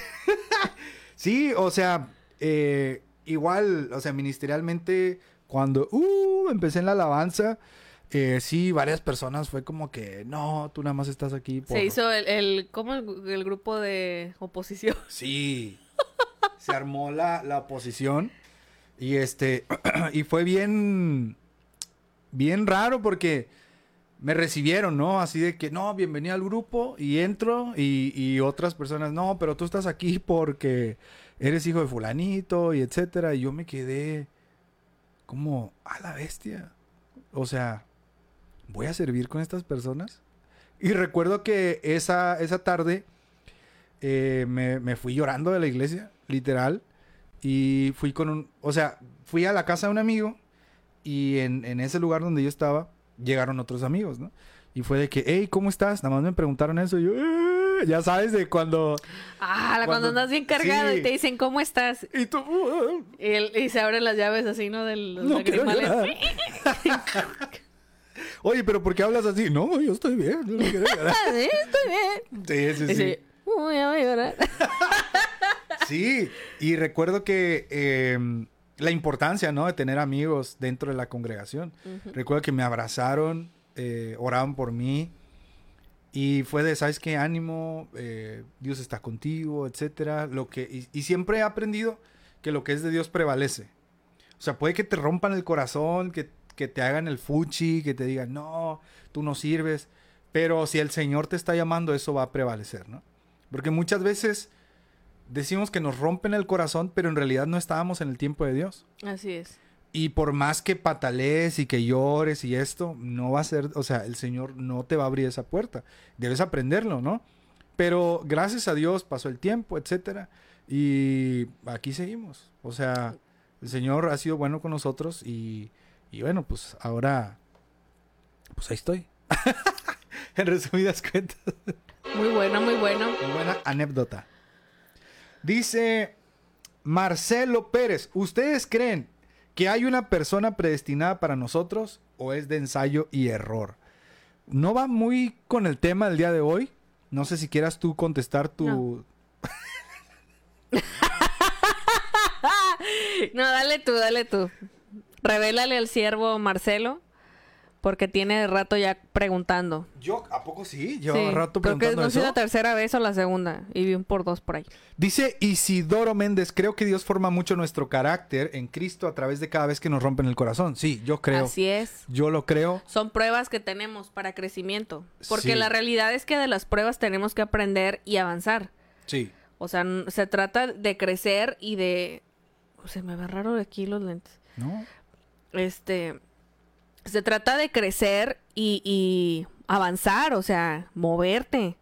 Sí, o sea, eh, igual, o sea, ministerialmente, cuando uh, empecé en la alabanza, eh, sí, varias personas fue como que, no, tú nada más estás aquí por... Se hizo el, el ¿cómo el, el grupo de oposición? Sí. Se armó la, la oposición. Y este. y fue bien. Bien raro porque me recibieron, ¿no? Así de que, no, bienvenido al grupo. Y entro. Y, otras personas, no, pero tú estás aquí porque eres hijo de Fulanito y etcétera. Y yo me quedé como a la bestia. O sea, ¿voy a servir con estas personas? Y recuerdo que esa, esa tarde eh, me, me fui llorando de la iglesia, literal. Y fui con un... O sea, fui a la casa de un amigo y en, en ese lugar donde yo estaba llegaron otros amigos, ¿no? Y fue de que, hey, ¿cómo estás? Nada más me preguntaron eso y yo, "Eh", ya sabes, de cuando... Ah, cuando, Cuando- andas bien cargado sí. y te dicen, ¿cómo estás? Y tú... "Uh, Y, el- y se abren las llaves así, ¿no? De los no quiero lagrimales. llorar". Oye, pero ¿por qué hablas así? No, yo estoy bien. no quiero llorar. Sí, estoy bien. Sí, sí. sí, uy, ya voy a llorar. Sí, y recuerdo que eh, la importancia, ¿no? De tener amigos dentro de la congregación. Recuerdo que me abrazaron, eh, oraban por mí. Y fue de, ¿sabes qué? Ánimo, eh, Dios está contigo, etcétera. Lo que, y, y siempre he aprendido que lo que es de Dios prevalece. O sea, puede que te rompan el corazón, que, que te hagan el fuchi, que te digan, no, tú no sirves. Pero si el Señor te está llamando, eso va a prevalecer, ¿no? Porque muchas veces decimos que nos rompen el corazón, pero en realidad no estábamos en el tiempo de Dios. Así es. Y por más que patalees y que llores y esto, no va a ser, o sea, el Señor no te va a abrir esa puerta. Debes aprenderlo, ¿no? Pero gracias a Dios pasó el tiempo, etcétera, y aquí seguimos. O sea, el Señor ha sido bueno con nosotros y, y bueno, pues ahora, pues ahí estoy. en resumidas cuentas. Muy bueno, muy bueno. Muy buena anécdota. Dice Marcelo Pérez, ¿ustedes creen que hay una persona predestinada para nosotros o es de ensayo y error? No va muy con el tema del día de hoy. No sé si quieras tú contestar tu... No. No, dale tú, dale tú. Revélale al siervo Marcelo, porque tiene rato ya preguntando. Yo, ¿a poco sí? Llevo Sí, rato creo que preguntando no sé la tercera vez o la segunda. Y vi un por dos por ahí. Dice Isidoro Méndez, creo que Dios forma mucho nuestro carácter en Cristo a través de cada vez que nos rompen el corazón. Sí, yo creo. Así es. Yo lo creo. Son pruebas que tenemos para crecimiento. Porque Sí. la realidad es que de las pruebas tenemos que aprender y avanzar. Sí. O sea, se trata de crecer y de... Se me ve raro de aquí los lentes. ¿No? Este... Se trata de crecer y, y avanzar, o sea, moverte.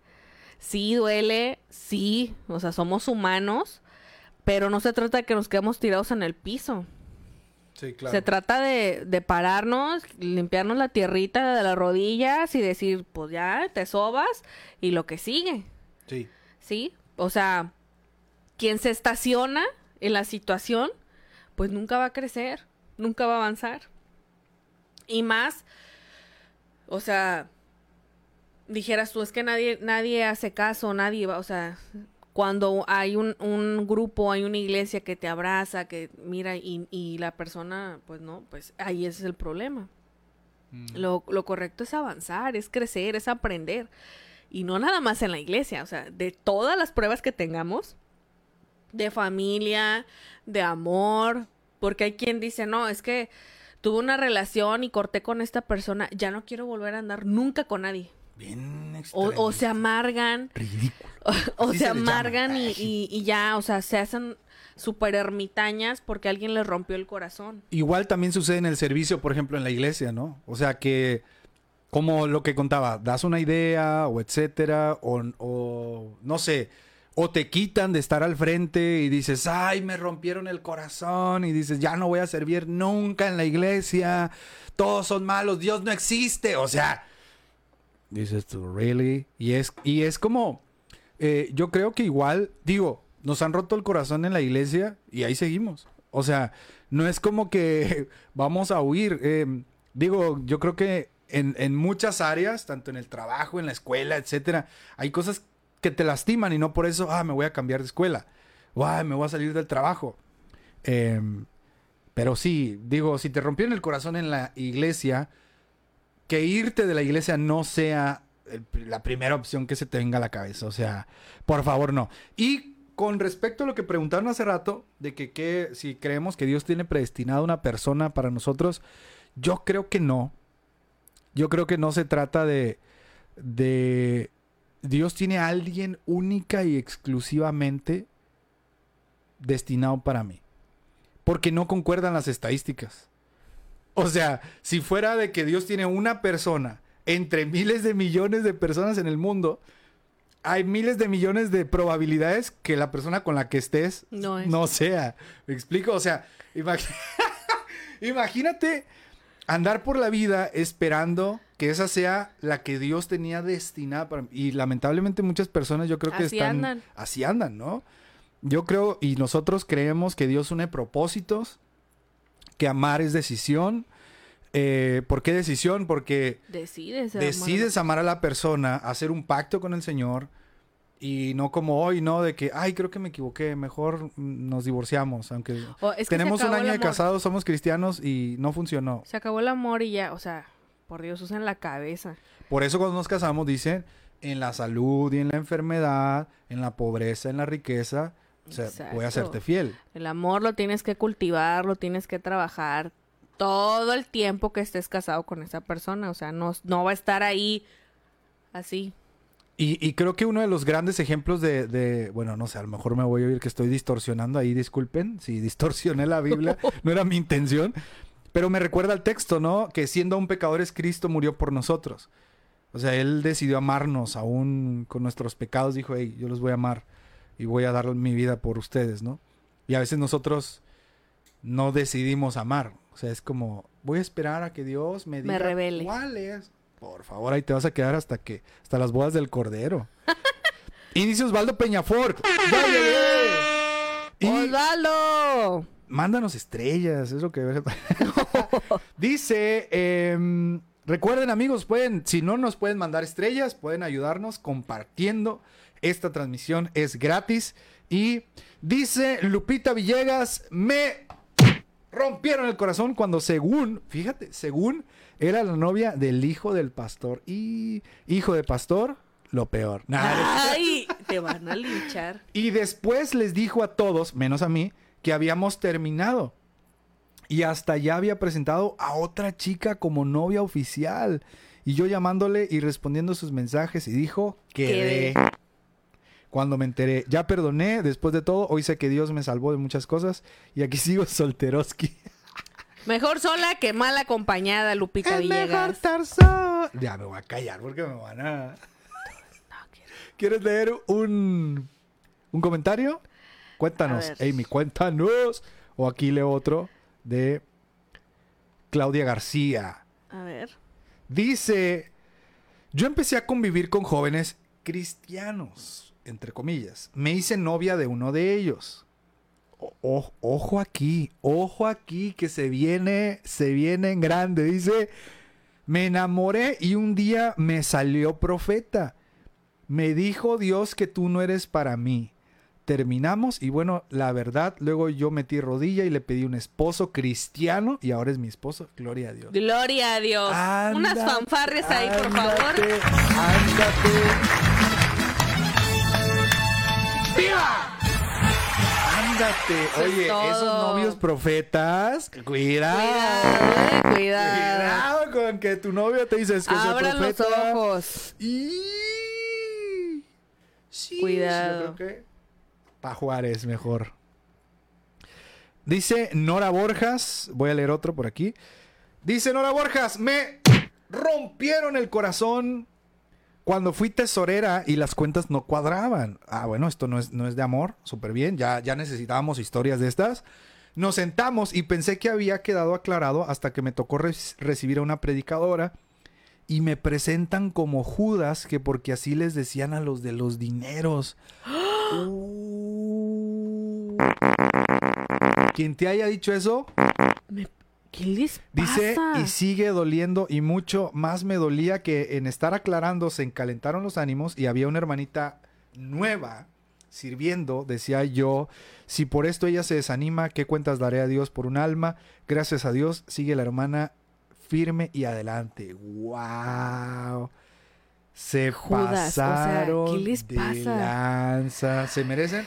Sí, duele, sí, o sea, somos humanos, pero no se trata de que nos quedemos tirados en el piso. Sí, claro. Se trata de, de pararnos, limpiarnos la tierrita de las rodillas y decir, pues ya, te sobas y lo que sigue, Sí. ¿sí? O sea, quien se estaciona en la situación, pues nunca va a crecer, nunca va a avanzar. Y más, o sea, dijeras tú, es que nadie, nadie hace caso, nadie va, o sea, cuando hay un, un grupo, hay una iglesia que te abraza, que mira, y, y la persona, pues no, pues ahí ese es el problema. Mm. Lo, lo correcto es avanzar, es crecer, es aprender. Y no nada más en la iglesia, o sea, de todas las pruebas que tengamos, de familia, de amor, porque hay quien dice, no, es que tuve una relación y corté con esta persona, ya no quiero volver a andar nunca con nadie. Bien O, o se amargan, Ridículo. o, se amargan y, y- y ya, o sea, se hacen súper ermitañas porque alguien les rompió el corazón. Igual también sucede en el servicio, por ejemplo, en la iglesia, ¿no? O sea que, como lo que contaba, das una idea o etcétera, o, o no sé, o te quitan de estar al frente y dices, ay, me rompieron el corazón y dices, ya no voy a servir nunca en la iglesia, todos son malos, Dios no existe, o sea, dices tú, really? Y es, y es como, eh, yo creo que igual, digo, nos han roto el corazón en la iglesia y ahí seguimos. O sea, no es como que vamos a huir. eh, digo, yo creo que en, en muchas áreas, tanto en el trabajo, en la escuela, etcétera, hay cosas que te lastiman y no por eso, ah, me voy a cambiar de escuela. O, "Ah, me voy a salir del trabajo. Em, pero sí, digo, si te rompieron el corazón en la iglesia, que irte de la iglesia no sea la primera opción que se te venga a la cabeza. O sea, por favor, no. Y con respecto a lo que preguntaron hace rato, de que, que si creemos que Dios tiene predestinado una persona para nosotros, yo creo que no. Yo creo que no se trata de, de Dios tiene a alguien única y exclusivamente destinado para mí. Porque no concuerdan las estadísticas. O sea, si fuera de que Dios tiene una persona entre miles de millones de personas en el mundo, hay miles de millones de probabilidades que la persona con la que estés No es. no sea. ¿Me explico? O sea, imag- imagínate andar por la vida esperando que esa sea la que Dios tenía destinada para Y lamentablemente muchas personas yo creo que Así están andan. así andan, ¿no? Yo creo y nosotros creemos que Dios une propósitos, que amar es decisión. Eh, ¿Por qué decisión? Porque Decides. amar. decides amar a la persona, hacer un pacto con el Señor y no como hoy, ¿no? De que, ay, creo que me equivoqué, mejor nos divorciamos, aunque es que tenemos un año de casados, somos cristianos y no funcionó. Se acabó el amor y ya, o sea, por Dios, usen la cabeza. Por eso cuando nos casamos dicen, en la salud y en la enfermedad, en la pobreza, en la riqueza, o sea, voy a Exacto. serte fiel. El amor lo tienes que cultivar, lo tienes que trabajar todo el tiempo que estés casado con esa persona. O sea, no, no va a estar ahí así. Y, y creo que uno de los grandes ejemplos de, de- bueno, no sé, a lo mejor me voy a oír que estoy distorsionando ahí, disculpen, si distorsioné la Biblia, no era mi intención, pero me recuerda al texto, ¿no? Que siendo aún pecadores, Cristo murió por nosotros. O sea, Él decidió amarnos aún con nuestros pecados, dijo, hey, yo los voy a amar y voy a dar mi vida por ustedes, ¿no? Y a veces nosotros no decidimos amar. O sea, es como, voy a esperar a que Dios me diga revele. cuál es. Por favor, ahí te vas a quedar hasta que, hasta las bodas del cordero. dice Osvaldo Peñafort. ¡Ya llegué! ¡Osvaldo! Mándanos estrellas, es lo que dice. em, recuerden, amigos, pueden, si no nos pueden mandar estrellas, pueden ayudarnos compartiendo. Esta transmisión es gratis. Y dice Lupita Villegas, me rompieron el corazón cuando según, fíjate, según era la novia del hijo del pastor. Y hijo de pastor, lo peor. ¡Ay! Te van a linchar. y después les dijo a todos, menos a mí, que habíamos terminado. Y hasta ya había presentado a otra chica como novia oficial. Y yo llamándole y respondiendo sus mensajes y dijo, quedé. Cuando me enteré, ya perdoné, después de todo, hoy sé que Dios me salvó de muchas cosas y aquí sigo solteroski. Mejor sola que mal acompañada, Lupita Es mejor estar. Ya me voy a callar porque me van a... No, quiero- ¿Quieres leer un, un comentario? Cuéntanos. Amy, cuéntanos. O aquí leo otro de Claudia García. A ver. Dice, yo empecé a convivir con jóvenes cristianos, entre comillas. Me hice novia de uno de ellos. O- ojo aquí, ojo aquí, que se viene, se viene en grande. Dice, me enamoré y un día me salió profeta. Me dijo Dios que tú no eres para mí. Terminamos y bueno, la verdad, luego yo metí rodilla y le pedí un esposo cristiano y ahora es mi esposo, gloria a Dios. Gloria a Dios. Unas Ándate, fanfarrias ahí, por favor. ándate, Ándate. Ándate. Es Oye, esos novios profetas, cuidado. Cuidado, eh, cuidado. Cuidado con que tu novio te dice que Abran los profeta. ojos. Y... Sí, Cuidado. yo creo que pa' Juárez mejor. Dice Nora Borjas, voy a leer otro por aquí. Dice Nora Borjas, me rompieron el corazón cuando fui tesorera y las cuentas no cuadraban. Ah, bueno, esto no es, no es de amor, súper bien, ya, ya necesitábamos historias de estas. Nos sentamos y pensé que había quedado aclarado hasta que me tocó re- recibir a una predicadora y me presentan como Judas, que porque así les decían a los de los dineros. Uh. Quien te haya dicho eso, Me- ¿Qué les dice, y sigue doliendo, y mucho más me dolía que en estar aclarando se encalentaron los ánimos y había una hermanita nueva sirviendo, decía yo, si por esto ella se desanima, ¿qué cuentas daré a Dios por un alma? Gracias a Dios, sigue la hermana firme y adelante. ¡Wow! Se Judas, o sea, pasaron ¿qué les de pasa? lanza. ¿Se merecen?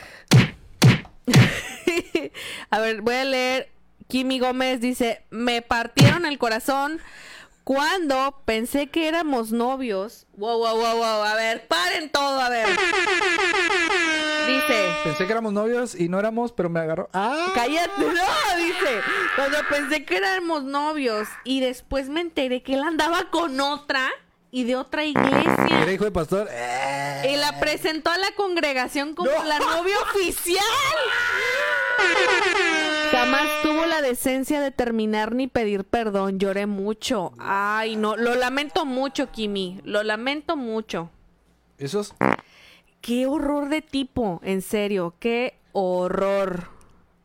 A ver, voy a leer. Kimi Gómez dice, me partieron el corazón cuando pensé que éramos novios. Wow, wow, wow, wow. A ver, paren todo, a ver. Dice, Pensé que éramos novios y no éramos, pero me agarró. ¡Ah! cállate, no, dice. Cuando pensé que éramos novios y después me enteré que él andaba con otra y de otra iglesia. ¿Era hijo de pastor? Y la presentó a la congregación como No. la novia oficial. Jamás tuvo la decencia de terminar ni pedir perdón. Lloré mucho. Ay, no. Lo lamento mucho, Kimi. Lo lamento mucho. Esos. Qué horror de tipo. En serio. Qué horror.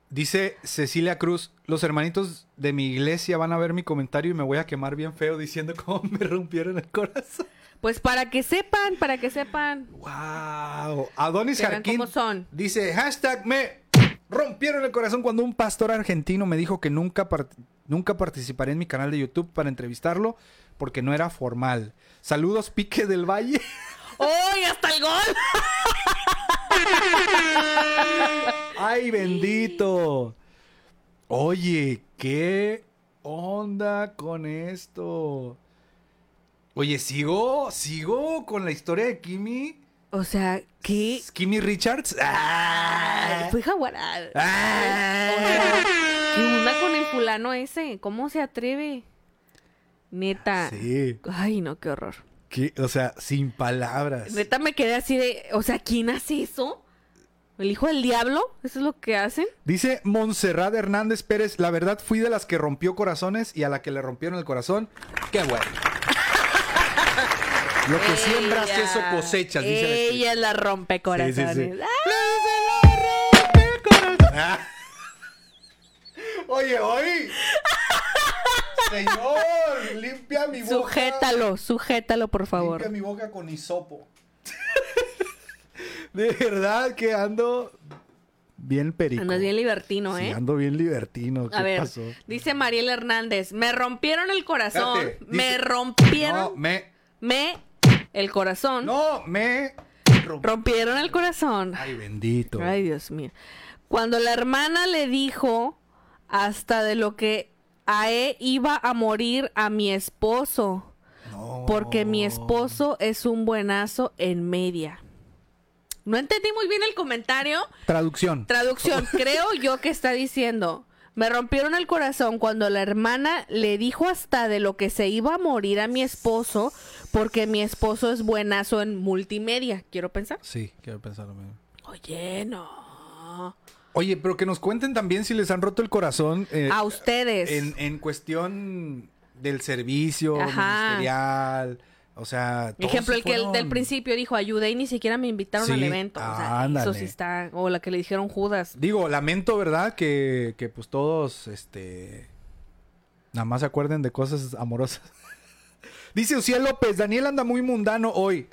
Dice Cecilia Cruz, los hermanitos de mi iglesia van a ver mi comentario y me voy a quemar bien feo diciendo cómo me rompieron el corazón. Pues para que sepan, para que sepan. ¡Wow! Adonis Jarquín son. dice, hashtag me rompieron el corazón cuando un pastor argentino me dijo que nunca, part- nunca participaré en mi canal de YouTube para entrevistarlo porque no era formal. Saludos, Pique del Valle. ¡Uy, hasta el gol! ¡Ay, bendito! Oye, ¿qué onda con esto? Oye, ¿sigo? ¿Sigo con la historia de Kimi? O sea, ¿qué? ¿Kimi Richards? ¡Ah! Fui jaguarada. ¡Ah! ¿Qué onda con el fulano ese? ¿Cómo se atreve? Neta. Sí, Ay, no, qué horror. ¿qué? o sea, sin palabras. Neta me quedé así de, o sea, ¿quién hace eso? ¿El hijo del diablo? ¿Eso es lo que hacen? Dice Montserrat Hernández Pérez, la verdad fui de las que rompió corazones y a la que le rompieron el corazón, qué bueno. Lo que siembras, Ella- eso cosechas, dice la. Ella la rompe corazones. Sí, sí, sí. ¡Ah! Ah. Oye, oye. Señor, limpia mi boca. Sujétalo, sujétalo, por favor. Limpia mi boca con hisopo. De verdad que ando bien perico. Andas bien libertino, Sí, ¿eh? ando bien libertino. ¿Qué A ver, pasó? dice Mariel Hernández, me rompieron el corazón, Espérate, me rompieron, No, me. me, el corazón, No, me. rompieron el corazón. Ay, bendito. Ay, Dios mío. Cuando la hermana le dijo hasta de lo que Ae iba a morir a mi esposo, No. porque mi esposo es un buenazo en media. No entendí muy bien el comentario. Traducción. Traducción, creo yo que está diciendo, me rompieron el corazón cuando la hermana le dijo hasta de lo que se iba a morir a mi esposo, porque mi esposo es buenazo en multimedia. Quiero pensar. sí, quiero pensar lo mismo. Oye, no. Oye, pero que nos cuenten también si les han roto el corazón. eh, A ustedes. En, en cuestión del servicio Ajá. ministerial. O sea, todos Ejemplo, el que del principio dijo, ayudé y ni siquiera me invitaron al evento. O sea, ándale. eso sí está. O la que le dijeron Judas. Digo, lamento, ¿verdad? Que, que pues todos, este... Nada más se acuerden de cosas amorosas. Dice Uciel López, Daniel anda muy mundano hoy.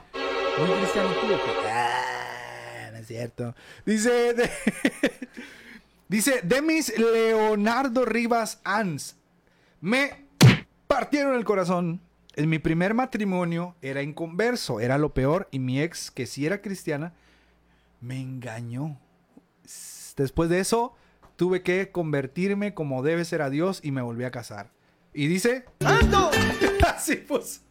Muy cristiano ¿o? Ah, no es es cierto. Dice, de- dice Demis Leonardo Rivas Ans. Me partieron el corazón. En mi primer matrimonio era inconverso, era lo peor. Y mi ex, que sí era cristiana, me engañó. Después de eso, tuve que convertirme como debe ser a Dios y me volví a casar. Y dice... Así pues.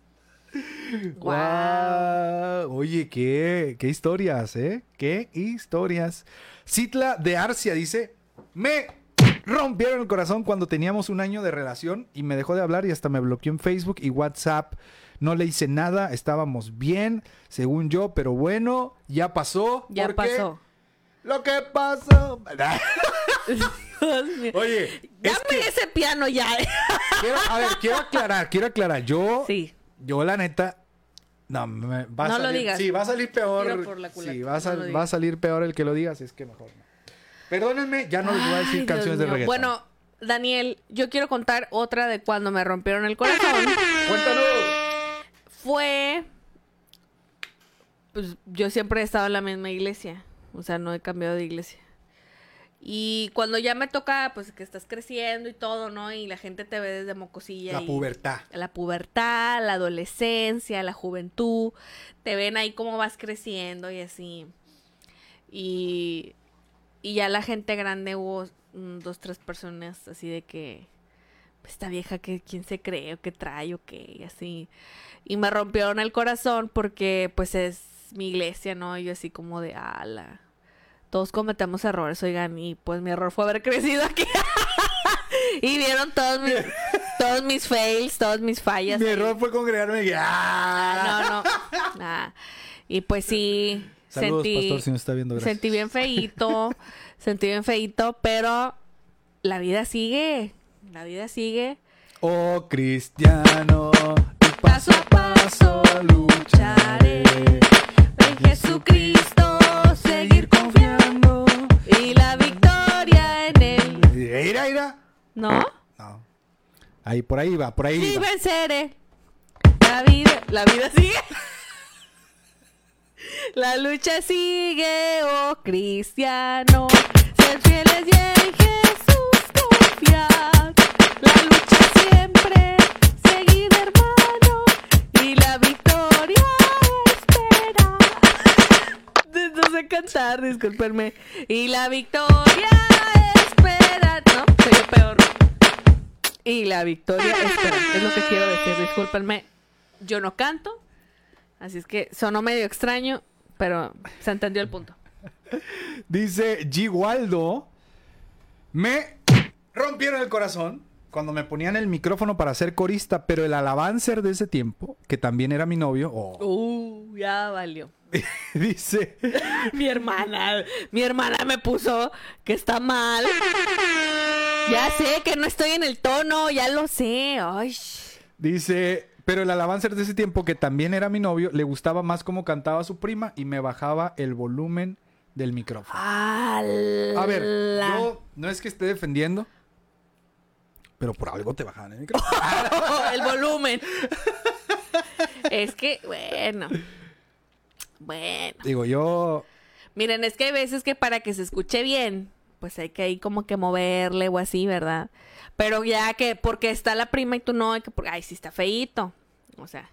Guau. Oye, qué, qué historias, ¿eh? Qué historias. Citla de Arcia dice, me rompieron el corazón cuando teníamos un año de relación y me dejó de hablar y hasta me bloqueó en Facebook y WhatsApp. No le hice nada, estábamos bien, según yo, pero bueno, ya pasó. Ya pasó. Lo que pasó. Oye, Dame ese piano ya. quiero, a ver, quiero aclarar, quiero aclarar. Yo, Sí. yo la neta, no, me, va a No lo salir, digas. Sí, va a salir peor. Por la culata, Sí, va a, no lo va a salir peor el que lo digas, es que mejor no. Perdónenme, ya no les voy a decir Ay, canciones de reggaetón. Bueno, Daniel, yo quiero contar otra de cuando me rompieron el corazón. cuéntanos. Fue. Pues yo siempre he estado en la misma iglesia. O sea, no he cambiado de iglesia. Y cuando ya me toca, pues que estás creciendo y todo, ¿no? Y la gente te ve desde mocosilla. La y- pubertad. la pubertad, la adolescencia, la juventud, te ven ahí cómo vas creciendo y así. Y, y ya la gente grande hubo mm, dos, tres personas así de que esta vieja que quién se cree o qué trae o qué, y así. Y me rompieron el corazón porque pues es mi iglesia, ¿no? Y yo así como de ala. Todos cometemos errores, oigan, y pues mi error fue haber crecido aquí. y vieron todos mis, todos mis fails, todas mis fallas. Mi ahí. error fue congregarme y ¡ah! No, no. Ah, Y pues sí, Saludos, sentí, pastor, si nos está viendo. Gracias. sentí bien feíto, sentí bien feíto, pero la vida sigue, la vida sigue. Oh, cristiano, y Paso a paso lucharé. En Jesucristo seguir confiando y la victoria en él. Ira, ira. ¿No? No. Ahí, por ahí va, por ahí Sí va. venceré. La vida, la vida sigue. La lucha sigue, oh cristiano. Ser fieles y en Jesús confiar. La lucha siempre, seguir hermano. Y la victoria espera. No sé cantar, discúlpenme. Y la victoria espera. No, soy yo peor. Y la victoria espera. Es lo que quiero decir. Discúlpenme. Yo no canto. Así es que sonó medio extraño, pero se entendió el punto. Dice G. Waldo. Me rompieron el corazón cuando me ponían el micrófono para ser corista, pero el alabancer de ese tiempo, que también era mi novio, oh, Uh, ya valió. dice, Mi hermana, mi hermana me puso que está mal. Ya sé que no estoy en el tono, ya lo sé. Ay. dice, pero el alabancer de ese tiempo, que también era mi novio, le gustaba más cómo cantaba su prima y me bajaba el volumen del micrófono. A ver, yo no es que esté defendiendo, pero por algo te bajaban el micrófono. el volumen. es que, bueno. Bueno. Digo, yo Miren, es que hay veces que para que se escuche bien, pues hay que ahí como que moverle o así, ¿verdad? Pero ya que porque está la prima y tú no, que ay, sí está feíto. O sea,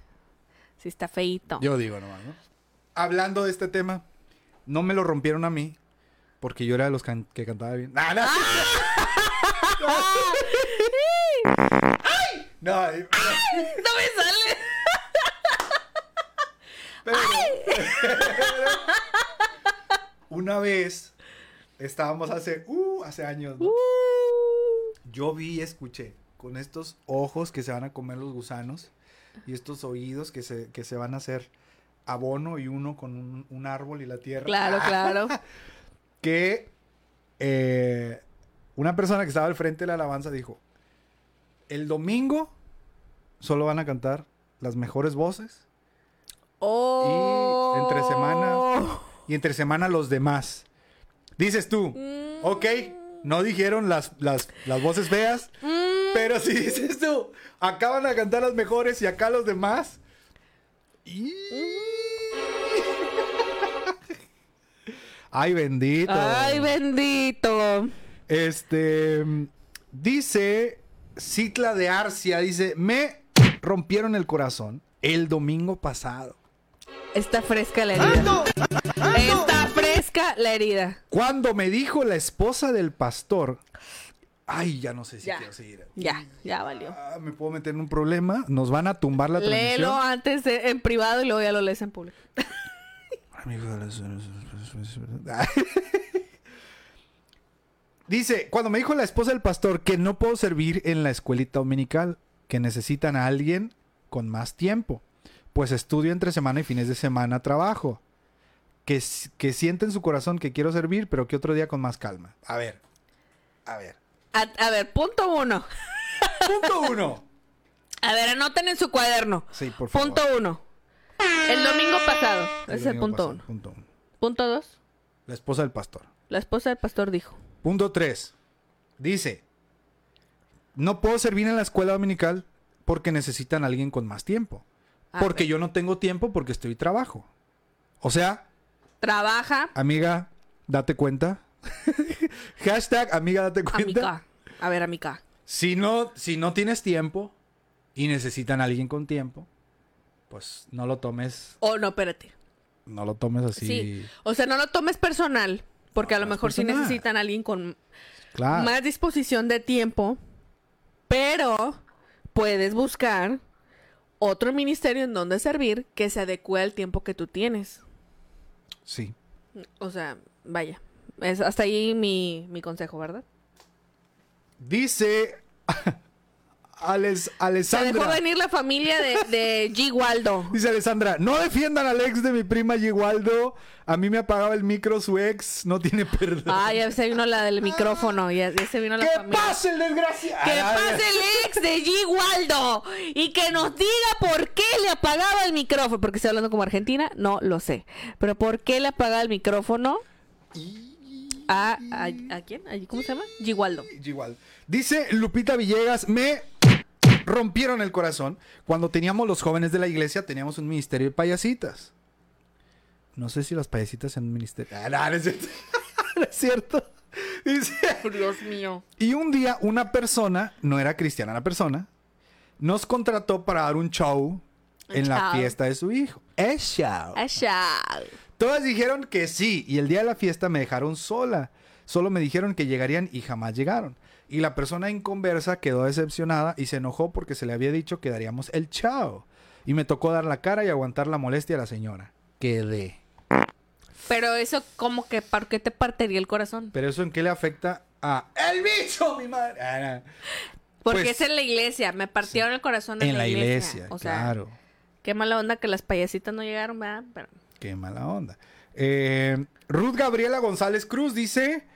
sí está feíto. Yo digo nomás, ¿no? Hablando de este tema, no me lo rompieron a mí, porque yo era de los can- que cantaba bien. ¡Ah, no! ¡Ay! No, ay, ¡No me sale! pero- una vez estábamos hace, uh, hace años, ¿no? Uh, Yo vi y escuché con estos ojos que se van a comer los gusanos y estos oídos que se, que se van a hacer abono y uno con un, un árbol y la tierra. claro, claro. que eh, una persona que estaba al frente de la alabanza dijo, el domingo solo van a cantar las mejores voces Oh. entre semana- y entre semana los demás. Dices tú, Mm. ok, no dijeron las, las, las voces feas, Mm, pero si dices tú, acá van a cantar las mejores y acá los demás. Y... Ay, bendito. Ay, bendito. Este dice Citla de Arcia, dice, me rompieron el corazón el domingo pasado. Está fresca la herida. Está fresca la herida. Cuando me dijo la esposa del pastor, ay, ya no sé si Ya. quiero seguir. Ya, ya valió. Ah, me puedo meter en un problema, nos van a tumbar la Léelo transmisión. antes de- en privado y luego ya lo lees en público. Amigo de las- Dice, cuando me dijo la esposa del pastor que no puedo servir en la escuelita dominical, que necesitan a alguien con más tiempo, pues estudio entre semana y fines de semana trabajo, que, que siente en su corazón que quiero servir, pero que otro día con más calma. A ver, a ver. A, a ver, punto uno. Punto uno. A ver, anoten en su cuaderno. Sí, por favor. Punto uno. El domingo pasado. El Ese es el punto pasado, uno. Punto uno. Punto dos. La esposa del pastor. La esposa del pastor dijo. Punto 3. Dice, no puedo servir en la escuela dominical porque necesitan a alguien con más tiempo. A Porque ver. yo no tengo tiempo porque estoy trabajo. O sea, Trabaja. amiga, date cuenta. Hashtag, amiga, date cuenta. Amica. A ver, amica. Si no, si no tienes tiempo y necesitan a alguien con tiempo, pues no lo tomes, Oh, no, espérate. no lo tomes así. Sí. O sea, no lo tomes personal. Porque a lo mejor sí personal. necesitan a alguien con Claro. más disposición de tiempo. Pero puedes buscar otro ministerio en donde servir que se adecue al tiempo que tú tienes. Sí. O sea, vaya. Es hasta ahí mi, mi consejo, ¿verdad? Dice Alex, Se Alessandra. dejó venir la familia de, de G. Waldo. Dice Alessandra, no defiendan al ex de mi prima Gigualdo. A mí me apagaba el micro su ex, no tiene perdón. Ah, ya se vino la del micrófono. Ya, ya se vino la ¡Que familia. pase el desgraciado! Que pase el ex de G. Waldo y que nos diga por qué le apagaba el micrófono. Porque estoy hablando como argentina, no lo sé. Pero por qué le apagaba el micrófono a, a, ¿a quién? ¿A- ¿Cómo se llama? G. Waldo. Dice Lupita Villegas, me rompieron el corazón. Cuando teníamos los jóvenes de la iglesia, teníamos un ministerio de payasitas. No sé si las payasitas en un ministerio. Ah, no, no es cierto. No es cierto. Dice, Dios mío. y un día una persona, no era cristiana la persona, nos contrató para dar un show Un en la fiesta de su hijo. Es show. Allá. Todas dijeron que sí, y el día de la fiesta me dejaron sola. Solo me dijeron que llegarían y jamás llegaron. Y la persona en conversa quedó decepcionada y se enojó porque se le había dicho que daríamos el chao. Y me tocó dar la cara y aguantar la molestia a la señora. Quedé. Pero eso, como que, ¿por qué te partiría el corazón? Pero eso en qué le afecta a el bicho, mi madre. Ah, no. Porque Pues- es en la iglesia. Me partieron el corazón en, En la iglesia, O sea, claro. qué mala onda que las payasitas no llegaron, ¿verdad? Pero... Qué mala onda. Eh, Ruth Gabriela González Cruz dice,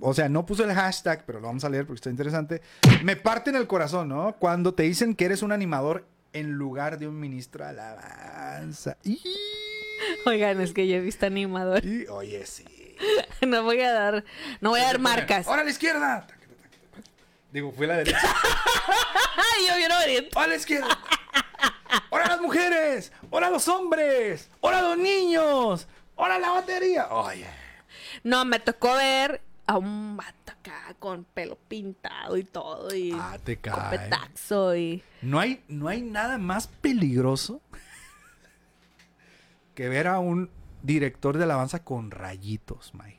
o sea, no puso el hashtag, pero lo vamos a leer porque está interesante. Me parten el corazón, ¿no? Cuando te dicen que eres un animador en lugar de un ministro de alabanza. Y, Oigan, es que yo he visto animador. y- oye, sí. No voy a dar, no voy a dar marcas. ¡Ahora a la izquierda! Digo, fue a la derecha. Yo. ¡Ahora a la izquierda! ¡Ahora las mujeres! ¡Ahora los hombres! ¡Ahora los niños! ¡Ahora la batería! Oye. No, me tocó ver a un vato acá con pelo pintado y todo y Ah, te con cae. petazo y No hay, no hay nada más peligroso que ver a un director de alabanza con rayitos, May.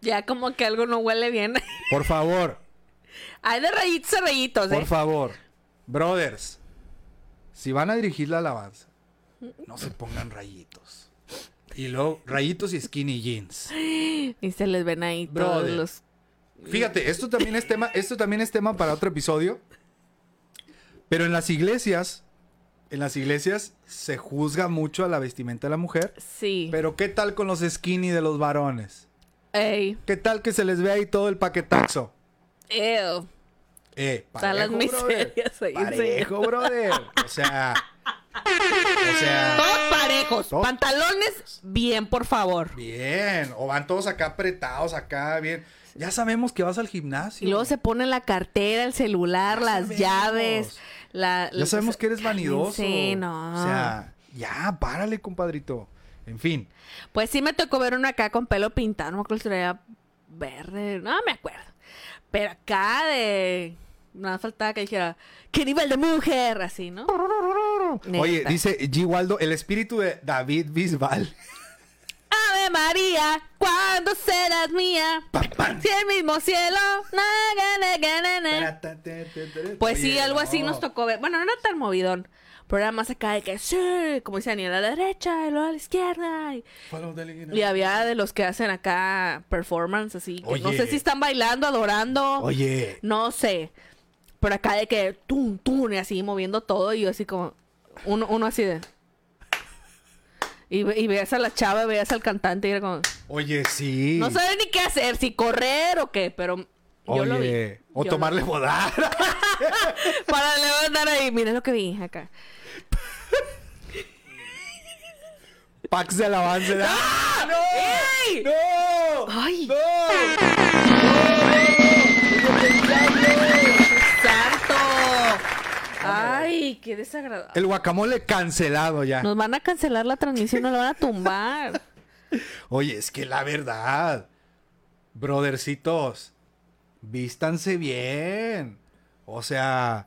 ya como que algo no huele bien. Por favor, Hay de rayitos a rayitos, por ¿eh? favor, brothers, si van a dirigir la alabanza, no se pongan rayitos. Y luego, rayitos y skinny jeans. Y se les ven ahí todos los Fíjate, esto también es tema, esto también es tema para otro episodio. Pero en las iglesias, en las iglesias se juzga mucho a la vestimenta de la mujer. Sí. Pero ¿qué tal con los skinny de los varones? Ey. ¿Qué tal que se les ve ahí todo el paquetazo? Ew. Eh, Están las parejo, brother. miserias ahí Parejo, brother. O sea, o sea, Todos parejos. Todos- Pantalones bien, por favor. bien. O van todos acá apretados, acá, bien. Ya sabemos que vas al gimnasio. Y luego se pone la cartera, el celular, Ya las sabemos. llaves. La, Ya sabemos que eres vanidoso. Sí, no. O sea, ya, párale, compadrito. En fin. Pues sí me tocó ver una acá con pelo pintado, no me acuerdo si era verde, no me acuerdo. Pero acá de... Nada faltaba que dijera, ¿qué nivel de mujer? Así, ¿no? Oye, Neta. dice G. Waldo, el espíritu de David Bisbal. Ave María, cuando serás mía? Si el mismo cielo. Pues sí, algo así no. nos tocó ver. Bueno, no era tan movidón. Pero era más acá de que sí, como dice Daniel, a la derecha y luego a la izquierda. Y, había de los que hacen acá performance así. Que no sé si están bailando, adorando. Oye, No sé. Pero acá de que tum, tum, y así moviendo todo. Y yo así como. Uno, uno así de. Y, y veías a la chava, veías al cantante y era como. oye, sí. No sabes ni qué hacer, si correr o qué, pero yo lo vi. Oye, o Yo tomarle bodar. Para levantar ahí, mira lo que vi acá. Packs de alabanza. ¡Ah! ¡Ey! ¡No! ¡Ay! ¡No! ¡Ay, qué desagradable! El guacamole cancelado ya. Nos van a cancelar la transmisión, nos la van a tumbar. Oye, es que la verdad, brothercitos, vístanse bien. O sea,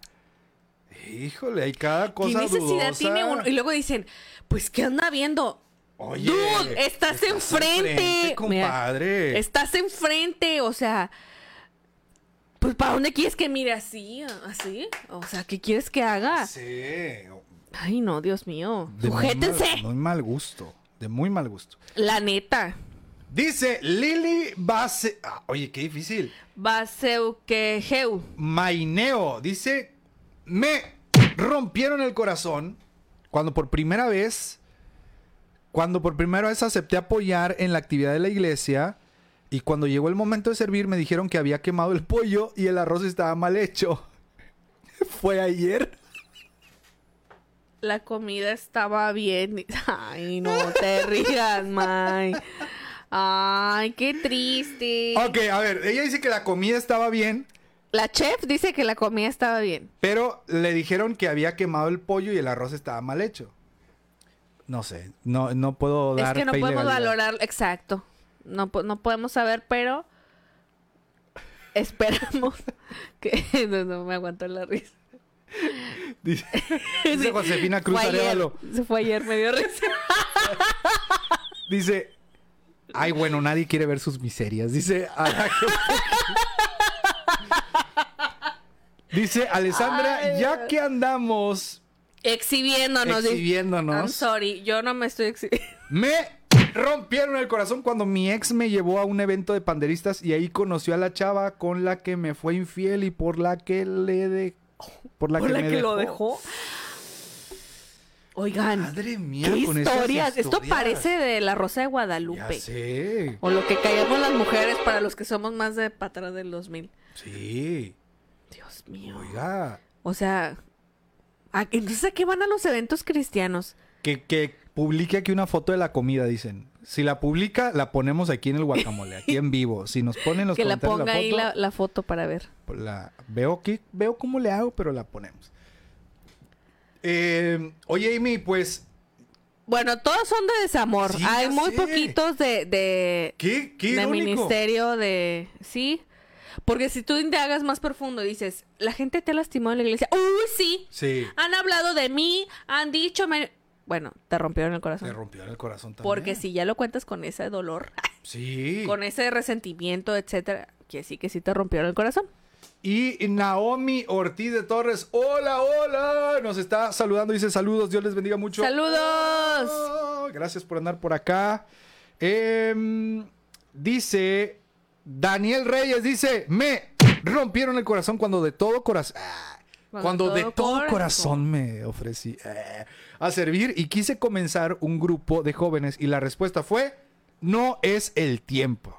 híjole, hay cada ¿Qué cosa necesidad dudosa. tiene uno? Y luego dicen, pues, ¿qué anda viendo? Oye, Dude, estás, enfrente. Mira, compadre. estás enfrente, o sea. Pues, ¿para dónde quieres que mire así? ¿Así? O sea, ¿qué quieres que haga? Sí. Ay, no, Dios mío. De muy Sujétense. mal- muy mal gusto. De muy mal gusto. La neta. Dice Lili Base. ah, oye, qué difícil. Baseuquejeu. Maineo dice: Me rompieron el corazón cuando por primera vez. Cuando por primera vez acepté apoyar en la actividad de la iglesia. Y cuando llegó el momento de servir, me dijeron que había quemado el pollo y el arroz estaba mal hecho. Fue ayer. La comida estaba bien. Ay, no te rías, May. Ay, qué triste. Ok, a ver, ella dice que la comida estaba bien, La chef dice que la comida estaba bien. pero le dijeron que había quemado el pollo y el arroz estaba mal hecho. No sé, no, no puedo Es dar que no podemos valorar, exacto. No, no podemos saber, pero esperamos que... No, no me aguanto la risa. Dice, dice Josefina Cruz Fue ayer, Arevalo. Se fue ayer, me dio risa. Dice, ay, bueno, nadie quiere ver sus miserias. Dice, dice Alessandra, Ay. ya que andamos Exhibiéndonos. exhibiéndonos, I'm sorry, yo no me estoy exhibiendo. me rompieron el corazón cuando mi ex me llevó a un evento de panderistas y ahí conoció a la chava con la que me fue infiel y por la que le dejó. Por la ¿Por que, la me que lo dejó? Oigan, Madre mía, qué con historias. Esto parece de La Rosa de Ya Guadalupe. sé. O lo que callamos las mujeres para los que somos más de atrás del 2000. Sí. Dios mío. Oiga. O sea, ¿a- entonces a qué van a los eventos cristianos? Que, que publique aquí una foto de la comida, dicen. Si la publica, la ponemos aquí en el guacamole, aquí en vivo. Si nos ponen los que la ponga ahí foto, la, la foto para ver. la veo que veo cómo le hago, pero la ponemos. Eh, oye, Amy, pues, Bueno, todos son de desamor. Sí, Hay muy sé. poquitos de, de, qué, qué de ministerio de... Sí. Porque si tú indagas más profundo, dices, la gente te lastimó en la iglesia. Uy, sí. Sí, Han hablado de mí, han dicho... me-". Bueno, te rompieron el corazón. rompió el corazón también. Porque si ya lo cuentas con ese dolor, Sí. con ese resentimiento, etcétera, que sí que sí te rompieron el corazón. Y Naomi Ortiz de Torres, hola, hola, nos está saludando, dice saludos, Dios les bendiga mucho. ¡Saludos! Oh, gracias por andar por acá. Em, dice Daniel Reyes, dice, me rompieron el corazón cuando de todo corazón... Cuando, de todo corazón me ofrecí eh, a servir y quise comenzar un grupo de jóvenes y la respuesta fue, no es el tiempo.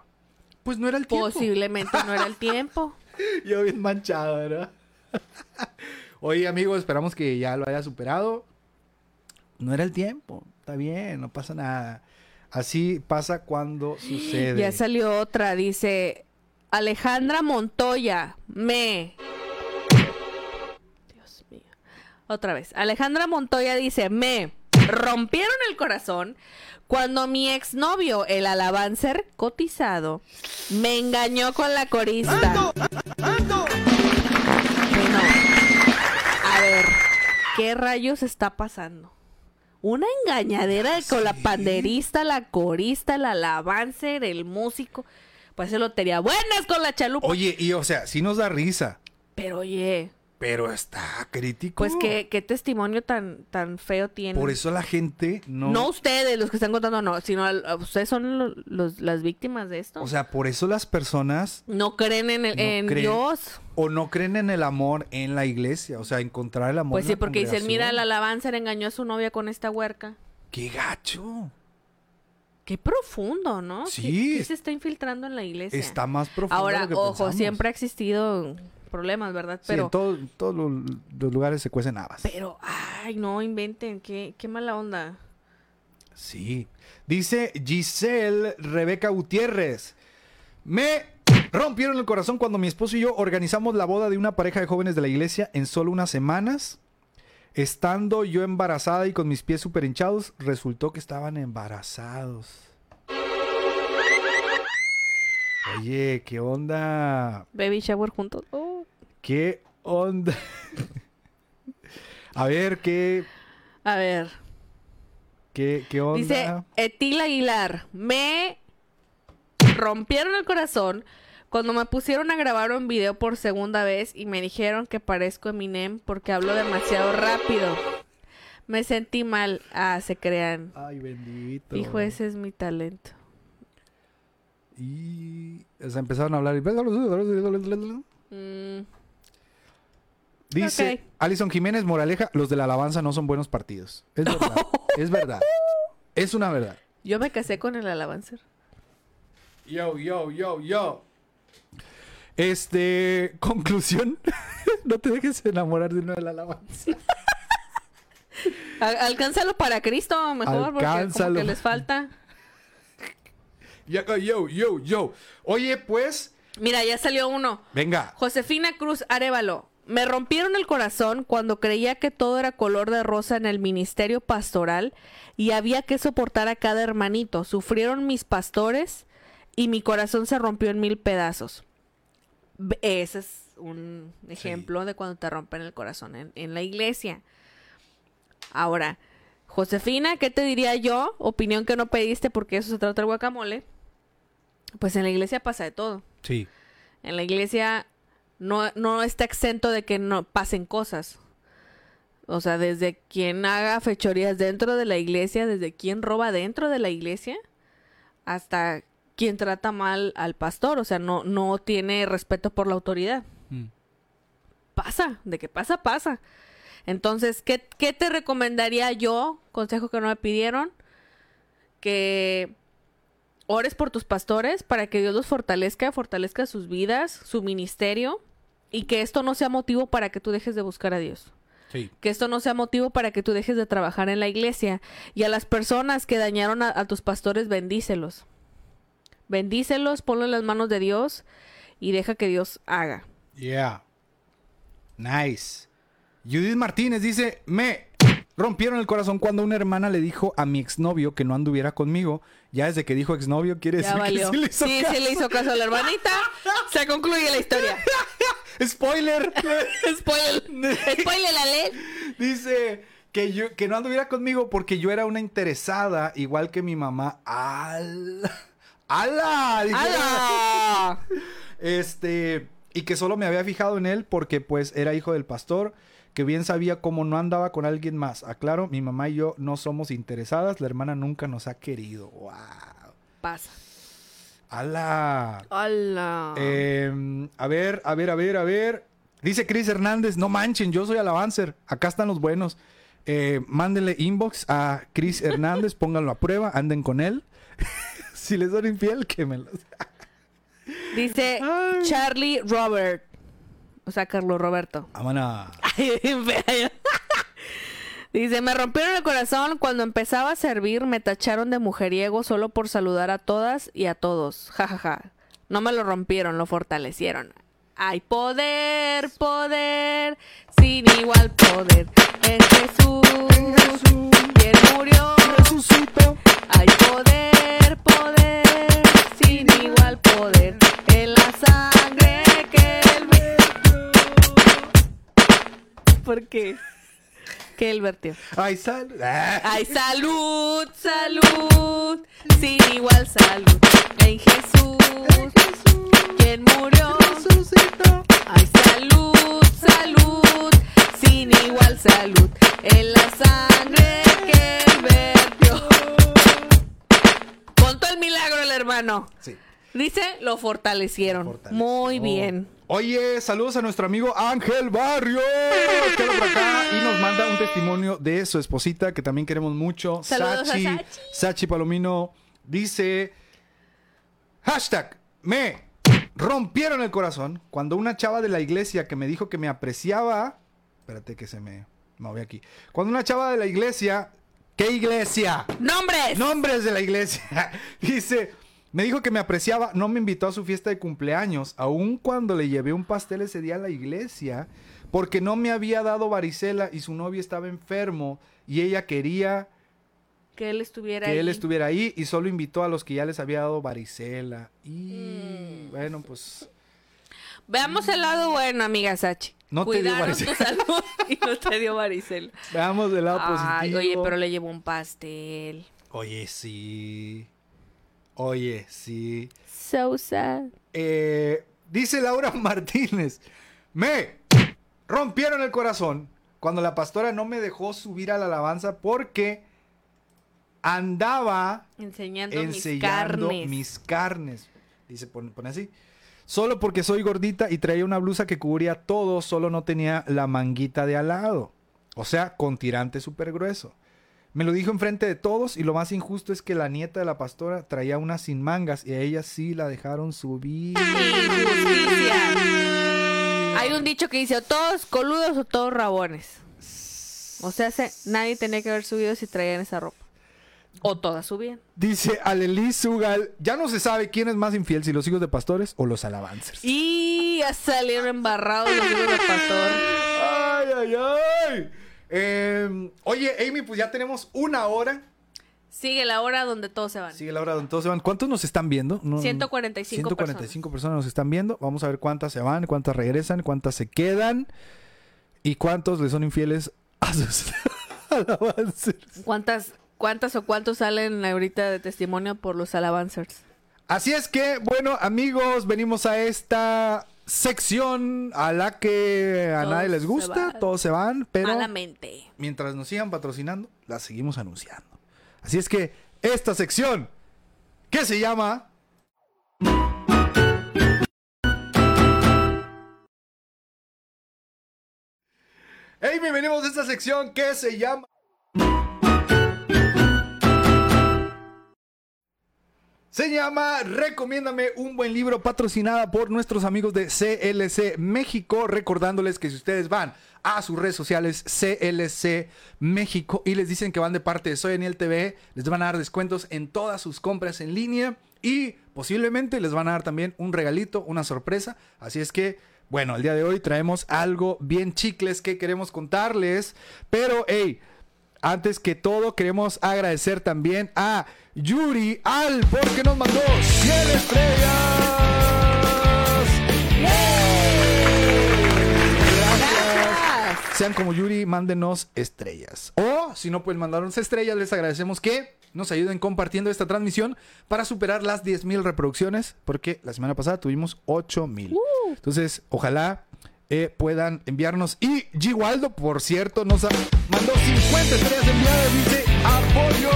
Pues no era el tiempo. Posiblemente no era el tiempo. Yo bien manchado, ¿verdad? Oye, amigos, esperamos que ya lo haya superado. No era el tiempo. Está bien, no pasa nada. Así pasa cuando sucede. Ya salió otra, dice Alejandra Montoya, me. Otra vez. Alejandra Montoya dice, me rompieron el corazón cuando mi exnovio, el alabancer cotizado, me engañó con la corista. Bueno, a ver, ¿qué rayos está pasando? Una engañadera con la panderista, la corista, el alabancer, el músico. Pues es lotería. Buenas con la chalupa. Oye, y o sea, sí nos da risa, Pero oye, pero está crítico. pues qué, qué testimonio tan, tan feo tiene. Por eso la gente no... No ustedes, los que están contando, no, sino a- ustedes son los, las víctimas de esto. O sea, por eso las personas no creen en, el- no en creen. Dios. o no creen en el amor en la iglesia. O sea, encontrar el amor Pues en sí, la porque dicen, mira, el congregación. alabanza le engañó a su novia con esta huerca. ¡Qué gacho! Qué profundo, ¿no? ¿Qué- Sí. ¿Qué, se está infiltrando en la iglesia? Está más profundo de Ahora, lo que ojo, pensamos. siempre ha existido problemas, ¿verdad? Sí, Pero, en todo- todos los, los lugares se cuecen habas. pero, ay, no inventen, qué, qué mala onda. Sí. Dice Giselle Rebeca Gutiérrez. Me rompieron el corazón cuando mi esposo y yo organizamos la boda de una pareja de jóvenes de la iglesia en solo unas semanas. Estando yo embarazada y con mis pies súper hinchados, resultó que estaban embarazados. Oye, ¿qué onda? Baby shower juntos. Oh. ¿Qué onda? A ver, ¿qué, A ver, qué, qué onda? Dice Etil Aguilar, me rompieron el corazón cuando me pusieron a grabar un video por segunda vez y me dijeron que parezco Eminem porque hablo demasiado rápido. Me sentí mal. Ah, se crean. Ay, bendito. Hijo, ese es mi talento. Y o sea, empezaron a hablar y... Mm, Dice. Alison Jiménez Moraleja, los de la alabanza no son buenos partidos. Es verdad. es verdad. Es una verdad. yo me casé con el alabancer. Yo, yo, yo, yo. Este, conclusión. no te dejes enamorar de uno de la alabanza. Al- alcánzalo para Cristo, mejor, porque como Alcánzalo. que les falta. Yo, yo, yo, yo. Oye, pues, Mira, ya salió uno. venga. Josefina Cruz Arevalo. Me rompieron el corazón cuando creía que todo era color de rosa en el ministerio pastoral y había que soportar a cada hermanito. Sufrieron mis pastores y mi corazón se rompió en mil pedazos. Ese es un ejemplo de cuando te rompen el corazón en, en la iglesia. Ahora, Josefina, ¿qué te diría yo? Opinión que no pediste porque eso se trata el guacamole. Pues en la iglesia pasa de todo. Sí. En la iglesia no, no está exento de que no pasen cosas. O sea, desde quien haga fechorías dentro de la iglesia, desde quien roba dentro de la iglesia, hasta quien trata mal al pastor. O sea, no, no tiene respeto por la autoridad. Mm. Pasa, de que pasa, pasa. Entonces, ¿qué, qué te recomendaría yo? Consejo que no me pidieron. Que ores por tus pastores para que Dios los fortalezca, fortalezca sus vidas, su ministerio. Y que esto no sea motivo para que tú dejes de buscar a Dios. Sí. Que esto no sea motivo para que tú dejes de trabajar en la iglesia. Y a las personas que dañaron a, a tus pastores, bendícelos. Bendícelos, ponlo en las manos de Dios y deja que Dios haga. Yeah. Nice. Judith Martínez dice, me rompieron el corazón cuando una hermana le dijo a mi exnovio que no anduviera conmigo. Ya desde que dijo exnovio quiere decir que sí le hizo sí, caso. sí le hizo caso a la hermanita. Se concluye la historia. Spoiler. Spoiler. Spoiler la ley. Dice que yo que no anduviera conmigo porque yo era una interesada igual que mi mamá. ¡Al! ¡Ala! ¡Hala! Este, y que solo me había fijado en él porque pues era hijo del pastor, que bien sabía cómo no andaba con alguien más. Aclaro, mi mamá y yo no somos interesadas, la hermana nunca nos ha querido. ¡Wow! Pasa. ¡Hala! ¡Hala! Em, a ver, a ver, a ver, a ver. Dice Chris Hernández, no manchen, yo soy alabancer. Acá están los buenos. Eh, mándenle inbox a Chris Hernández, pónganlo a prueba, anden con él. si les son infiel, quémenlos. Dice Ay. Charlie Robert. O Roberto. Vámonos. Dice, me rompieron el corazón cuando empezaba a servir, me tacharon de mujeriego solo por saludar a todas y a todos. Ja, ja, ja. No me lo rompieron, lo fortalecieron. Hay poder, poder, sin igual poder. Es Jesús, Jesús quien murió, resucitó. Hay poder, poder, sin igual poder. En la sangre que, que él vertió. Ay, sal. Ah. Ay, salud, salud, sin igual salud. En Jesús, quien murió. Resucitó. Ay, salud, salud, sin igual salud. En la sangre que él vertió. Contó el milagro el hermano. Sí. Dice, lo fortalecieron. Lo. Muy bien. Oye, saludos a nuestro amigo Ángel Barrio, que anda por acá y nos manda un testimonio de su esposita, que también queremos mucho. Saludos a Sachi, Sachi. Palomino dice, hashtag, me rompieron el corazón cuando una chava de la iglesia que me dijo que me apreciaba, espérate que se me moví aquí, cuando una chava de la iglesia, ¿qué iglesia? ¡Nombres! Nombres de la iglesia. Dice, me dijo que me apreciaba, no me invitó a su fiesta de cumpleaños, aun cuando le llevé un pastel ese día a la iglesia, porque no me había dado varicela y su novio estaba enfermo y ella quería Que él estuviera que ahí. él estuviera ahí y solo invitó a los que ya les había dado varicela. Y Mm. bueno, pues Veamos el lado bueno, amiga Sachi. No te dio Cuidaron tu varicela. salud y no te dio varicela. veamos del lado Ay, positivo. oye, pero le llevó un pastel. Oye, sí. Oye, sí. So sad. Eh, dice Laura Martínez, me rompieron el corazón cuando la pastora no me dejó subir a la alabanza porque andaba Enseñando, mis enseñando carnes. mis carnes. Dice, pone, pone así. Solo porque soy gordita y traía una blusa que cubría todo, solo no tenía la manguita de al lado. O sea, con tirante súper grueso. Me lo dijo enfrente de todos y lo más injusto es que la nieta de la pastora traía una sin mangas y a ella sí la dejaron subir. Hay un dicho que dice, o todos coludos o todos rabones. O sea, se- nadie tenía que haber subido si traían esa ropa. O todas subían. Dice Aleli Sugal, ya no se sabe quién es más infiel, si los hijos de pastores o los alabancers. Y ya salieron embarrados los hijos del pastor. Ay, ay, ay. Eh, oye, Amy, pues ya tenemos una hora. Sigue la hora donde todos se van. Sigue la hora donde todos se van. ¿Cuántos nos están viendo? No, 145 145 personas. nos están viendo. Vamos a ver cuántas se van, cuántas regresan, cuántas se quedan y cuántos le son infieles a sus alabancers. ¿Cuántas, ¿Cuántas o cuántos salen ahorita de testimonio por los alabancers? Así es que, bueno, amigos, venimos a esta sección a la que a Todos nadie les gusta, todos se van, pero Malamente. mientras nos sigan patrocinando, la seguimos anunciando. Así es que esta sección, que se llama... Hey, bienvenidos a esta sección que se llama... Se llama Recomiéndame un buen libro patrocinada por nuestros amigos de CLC México. Recordándoles que si ustedes van a sus redes sociales CLC México y les dicen que van de parte de Soy Daniel TV, les van a dar descuentos en todas sus compras en línea y posiblemente les van a dar también un regalito, una sorpresa. Así es que, bueno, el día de hoy traemos algo bien chicles que queremos contarles. Pero, hey, antes que todo, queremos agradecer también a Yuri Al porque nos mandó 100 estrellas. Gracias. Sean como Yuri, mándenos estrellas. O si no pueden mandarnos estrellas, les agradecemos que nos ayuden compartiendo esta transmisión para superar las 10.000 reproducciones, porque la semana pasada tuvimos 8.000. Entonces, ojalá eh, puedan enviarnos. Y G. Waldo, por cierto, nos ha- mandó 50 estrellas enviadas. Dice apoyo.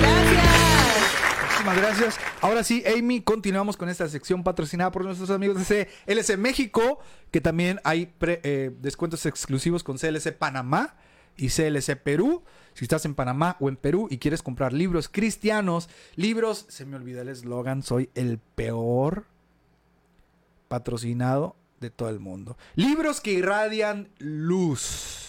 Gracias. Muchísimas gracias. Ahora sí, Amy, continuamos con esta sección patrocinada por nuestros amigos de CLC México, que también hay pre- eh, descuentos exclusivos con CLC Panamá y CLC Perú. Si estás en Panamá o en Perú y quieres comprar libros cristianos, libros, se me olvidó el eslogan, soy el peor patrocinado de todo el mundo. Libros que irradian luz.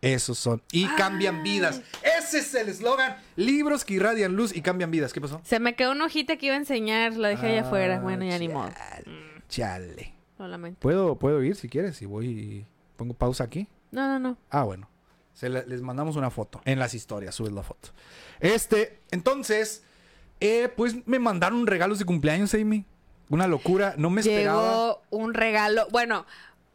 Esos son. Y cambian vidas. Ese es el eslogan. Libros que irradian luz y cambian vidas. ¿Qué pasó? Se me quedó una hojita que iba a enseñar, la dejé allá afuera. Ah, Bueno, ya ni modo. chale, Chale. Lo lamento. ¿Puedo, puedo ir si quieres. Si voy y pongo pausa aquí. No, no, no. Ah, bueno. Se le- les mandamos una foto en las historias. Subes la foto. Este, entonces, eh, pues me mandaron regalos de cumpleaños, Amy. Una locura. No me esperaba. Llegó un regalo. Bueno,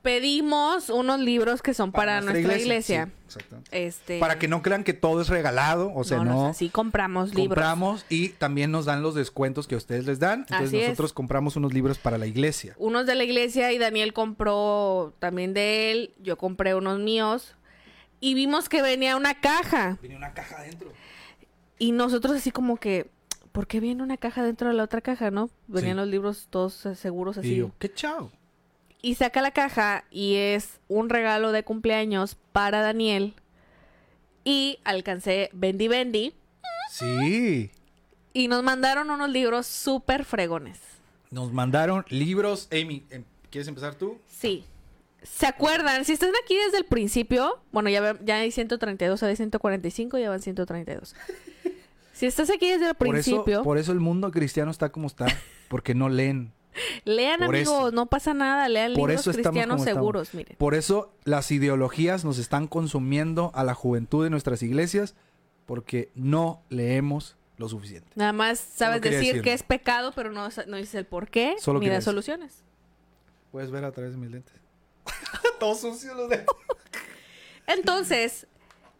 pedimos unos libros que son para, nuestra, iglesia. Sí, exacto. Este, Para que no crean que todo es regalado, o sea, no, no. así compramos libros. compramos y también nos dan los descuentos que ustedes les dan. Entonces Así es. nosotros compramos unos libros para la iglesia. Unos de la iglesia y Daniel compró también de él. Yo compré unos míos. Y vimos que venía una caja. Viene una caja adentro. Y nosotros así como que, ¿por qué viene una caja dentro de la otra caja, no? Venían Sí. los libros todos eh, seguros así. Y yo, qué chao. Y saca la caja y es un regalo de cumpleaños para Daniel. Y alcancé Bendy Bendy. Sí. Y nos mandaron unos libros súper fregones. Nos mandaron libros. Amy, em, ¿quieres empezar tú? Sí. ¿Se acuerdan? Si están aquí desde el principio, bueno, ya, ya hay 132, hay 145, ya van 132. Si estás aquí desde el Por eso, principio, por eso el mundo cristiano está como está. Porque no leen. lean por amigos, eso. no pasa nada, lean Por libros eso estamos cristianos como estamos. seguros, miren. Por eso las ideologías nos están consumiendo a la juventud de nuestras iglesias. Porque no leemos lo suficiente. Nada más sabes decir decirlo. que es pecado, pero no, no dices el por qué Solo ni las decir. soluciones. Puedes ver a través de mis lentes. Todos sucios los dedos. Entonces,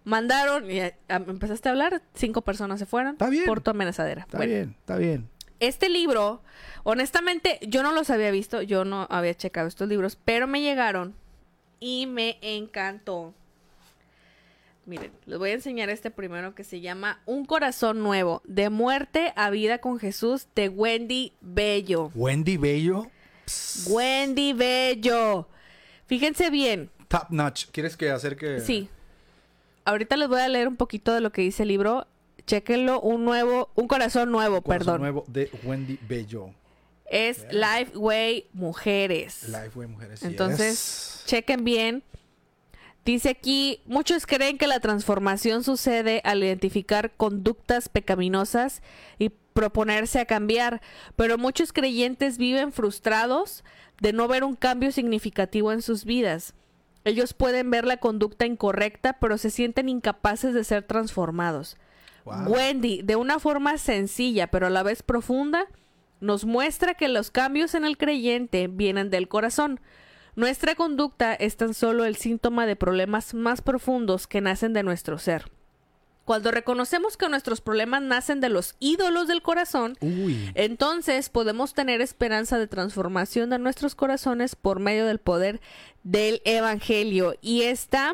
mandaron, y eh, empezaste a hablar, cinco personas se fueron Está bien. por tu amenazadera. Está Bueno, bien, está bien. este libro, honestamente, yo no los había visto, yo no había checado estos libros, pero me llegaron y me encantó. Miren, les voy a enseñar este primero que se llama Un corazón nuevo, de muerte a vida con Jesús, de Wendy Bello. Wendy Bello, Wendy Bello. Fíjense bien, top notch. ¿Quieres que acerque? sí. Ahorita les voy a leer un poquito de lo que dice el libro. Chéquenlo, un nuevo, un corazón nuevo, Corazón perdón. nuevo de Wendy Bello. Es Lifeway Mujeres. Lifeway Mujeres. Entonces, yes. chequen bien. Dice aquí, muchos creen que la transformación sucede al identificar conductas pecaminosas y proponerse a cambiar, pero muchos creyentes viven frustrados de no ver un cambio significativo en sus vidas. Ellos pueden ver la conducta incorrecta, pero se sienten incapaces de ser transformados. Wow. Wendy, de una forma sencilla pero a la vez profunda, nos muestra que los cambios en el creyente vienen del corazón. Nuestra conducta es tan solo el síntoma de problemas más profundos que nacen de nuestro ser. Cuando reconocemos que nuestros problemas nacen de los ídolos del corazón, Uy. entonces podemos tener esperanza de transformación de nuestros corazones por medio del poder del Evangelio. Y esta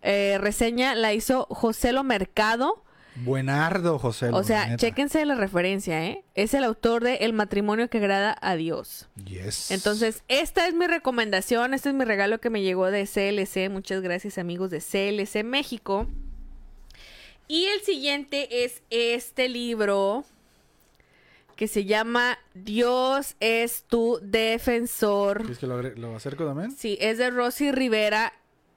eh, reseña la hizo José Lo Mercado. Buenardo, José. O sea, neta. chéquense la referencia, ¿eh? Es el autor de El matrimonio que agrada a Dios. Yes. Entonces, esta es mi recomendación, este es mi regalo que me llegó de CLC. Muchas gracias amigos de CLC México. Y el siguiente es este libro que se llama Dios es tu defensor. ¿Quieres que lo acerco también? Sí, es de Rosy Rivera.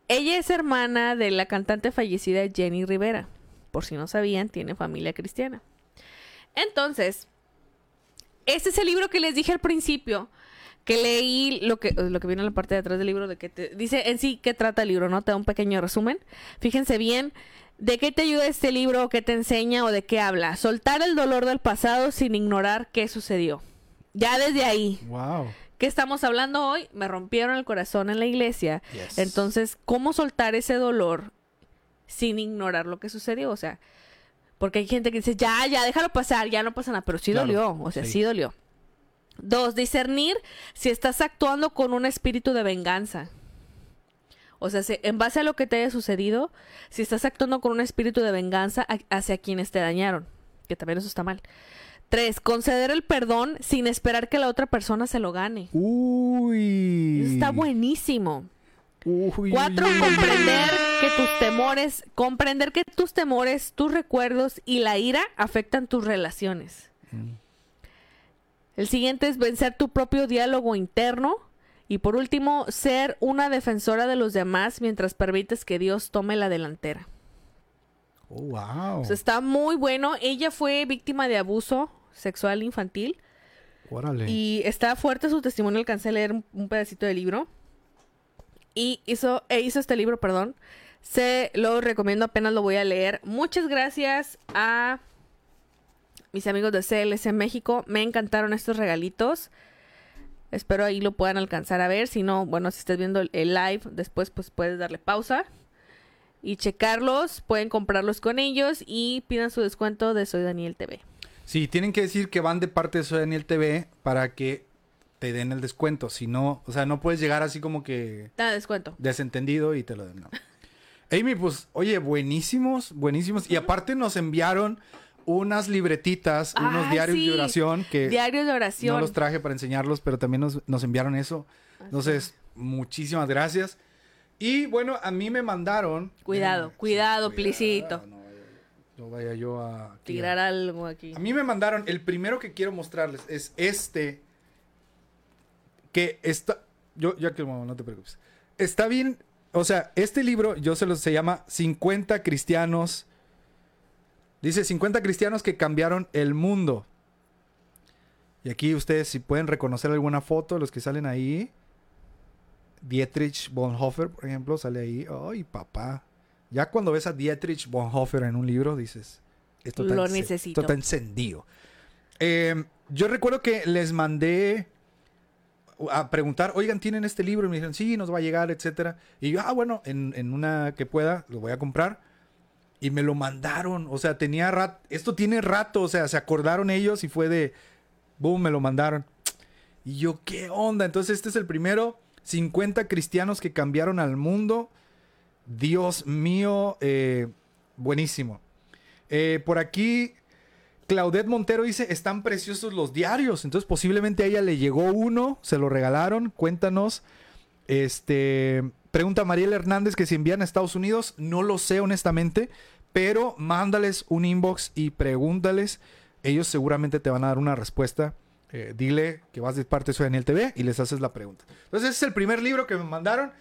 Ella es hermana de la cantante fallecida Jenny Rivera. Por si no sabían, tiene familia cristiana. Entonces, este es el libro que les dije al principio, que leí lo que, lo que viene en la parte de atrás del libro, de que te, dice en sí qué trata el libro, ¿no? Te da un pequeño resumen. Fíjense bien, ¿de qué te ayuda este libro, qué te enseña o de qué habla? Soltar el dolor del pasado sin ignorar qué sucedió. Ya desde ahí, Wow. ¿Qué estamos hablando hoy? Me rompieron el corazón en la iglesia. Yes. Entonces, ¿cómo soltar ese dolor sin ignorar lo que sucedió? O sea, porque hay gente que dice, ya, ya, déjalo pasar, ya no pasa nada, pero sí Claro, dolió, o sea, sí. sí. dolió. Dos, discernir si estás actuando con un espíritu de venganza. O sea, si- en base a lo que te haya sucedido, si estás actuando con un espíritu de venganza hacia quienes te dañaron, que también eso está mal. Tres, conceder el perdón sin esperar que la otra persona se lo gane. Uy. Eso está buenísimo. Uy. Cuatro, comprender que tus temores, comprender que tus temores, tus recuerdos y la ira afectan tus relaciones. Mm. El siguiente es vencer tu propio diálogo interno. Y por último, ser una defensora de los demás mientras permites que Dios tome la delantera. Oh, wow. O sea, está muy bueno. Ella fue víctima de abuso sexual infantil. Órale. Y está fuerte su testimonio. Alcancé a leer un, un pedacito del libro. Y hizo, e hizo este libro, perdón. Se lo recomiendo, apenas lo voy a leer. Muchas gracias a mis amigos de CLC México. Me encantaron estos regalitos. Espero ahí lo puedan alcanzar a ver. Si no, bueno, si estás viendo el- live, después pues puedes darle pausa y checarlos. Pueden comprarlos con ellos y pidan su descuento de Soy Daniel TV. Sí, tienen que decir que van de parte de Soy Daniel TV para que te den el descuento. Si no, o sea, no puedes llegar así como que Da descuento. desentendido y te lo den. no. Amy, pues, oye, buenísimos, buenísimos. Y aparte nos enviaron unas libretitas, unos Ah, diarios sí. de oración que Diarios de oración. no los traje para enseñarlos, pero también nos, nos enviaron eso. Entonces, muchísimas gracias. Y bueno, a mí me mandaron. Cuidado, cuidado, sí, plisito. No vaya, no vaya yo a. aquí a- Tirar algo aquí. a mí me mandaron, el primero que quiero mostrarles es este. Que está. Yo, ya que no te preocupes. Está bien. O sea, este libro, yo se lo se llama 50 cristianos. Dice 50 cristianos que cambiaron el mundo. Y aquí ustedes, si pueden reconocer alguna foto, los que salen ahí. Dietrich Bonhoeffer, por ejemplo, sale ahí. Ay, papá. Ya cuando ves a Dietrich Bonhoeffer en un libro, dices. Esto está Lo necesito. Esto está encendido. Eh, yo recuerdo que les mandé a preguntar, oigan, ¿tienen este libro? Y me dijeron, sí, nos va a llegar, etcétera. Y yo, ah, bueno, en, en una que pueda, lo voy a comprar. Y me lo mandaron. O sea, tenía rato. Esto tiene rato. O sea, se acordaron ellos y fue de. Boom, me lo mandaron. Y yo, ¿qué onda? Entonces, este es el primero. 50 cristianos que cambiaron al mundo. Dios mío, eh, buenísimo. Eh, por aquí, Claudette Montero dice, están preciosos los diarios. Entonces, posiblemente a ella le llegó uno, se lo regalaron. Cuéntanos. Este, pregunta Mariela Hernández que si envían a Estados Unidos. No lo sé, honestamente. Pero mándales un inbox y pregúntales. Ellos seguramente te van a dar una respuesta. Eh, dile que vas de parte de Daniel TV y les haces la pregunta. Entonces, ese es el primer libro que me mandaron.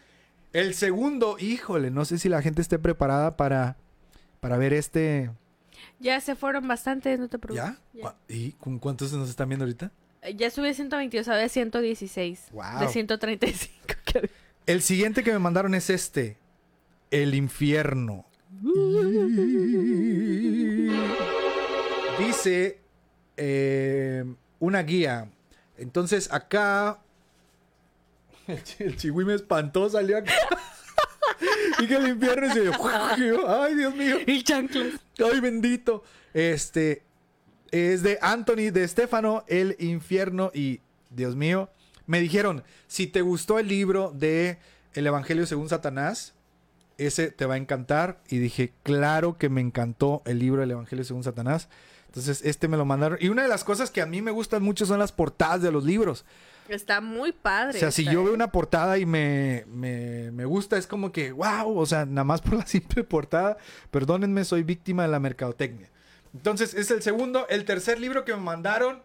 El segundo, híjole, no sé si la gente esté preparada para, para ver este. Ya se fueron bastantes, no te preocupes. ¿Ya? ¿Cu- ¿Y con cuántos nos están viendo ahorita? Eh, Ya subí a 122, ahora 116. Wow. De 135 que. El siguiente que me mandaron es este. El infierno. Dice eh, una guía. Entonces acá... El, chi- el chihui me espantó, salió acá. y que el infierno se... Ay, Dios mío. Y chanclas. Ay, bendito. Este es de Anthony de Stefano, El infierno. Y Dios mío, me dijeron: si te gustó el libro de El Evangelio según Satanás, ese te va a encantar. Y dije: Claro que me encantó el libro del Evangelio según Satanás. Entonces, este me lo mandaron. Y una de las cosas que a mí me gustan mucho son las portadas de los libros. Está muy padre. O sea, si yo veo una portada y me, me, me gusta, es como que, wow, o sea, nada más por la simple portada, perdónenme, soy víctima de la mercadotecnia. Entonces, es el segundo, el tercer libro que me mandaron.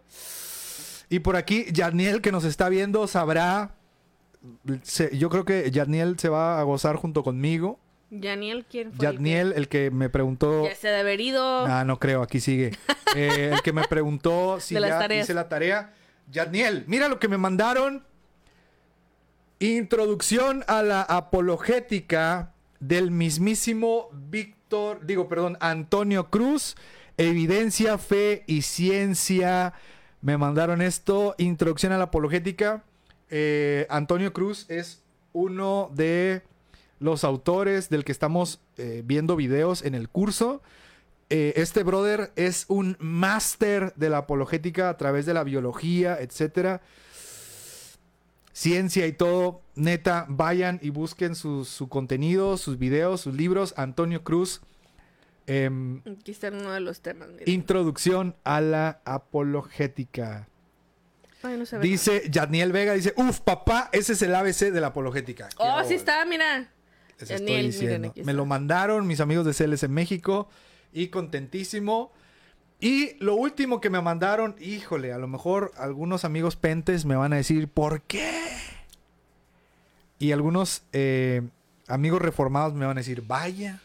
Y por aquí, Yadniel, que nos está viendo, sabrá. se- yo creo que Yadniel se va a gozar junto conmigo. Yaniel, ¿quién fue? el Yadniel, el que me preguntó. Ya se debe haber ido. Ah, no creo, aquí sigue. Eh, el que me preguntó si ya tareas. hice la tarea. Yadniel, mira lo que me mandaron. Introducción a la apologética del mismísimo Víctor, digo, perdón, Antonio Cruz. Evidencia, fe y ciencia. Me mandaron esto. Introducción a la apologética. Eh, Antonio Cruz es uno de los autores del que estamos eh, viendo videos en el curso. Eh, este brother es un máster de la apologética a través de la biología, etcétera. Ciencia y todo. Neta, vayan y busquen su, su contenido, sus videos, sus libros. Antonio Cruz. Em, Aquí está uno de los temas. mira. introducción a la apologética. Ay, no Dice Yadniel Vega, dice, uf, papá, ese es el ABC de la apologética. Oh, sí está, mira. Les Yadniel, estoy miren, Me lo mandaron mis amigos de CLS en México y contentísimo. Y lo último que me mandaron, híjole, a lo mejor algunos amigos pentes me van a decir, ¿por qué? Y algunos eh, amigos reformados me van a decir, vaya.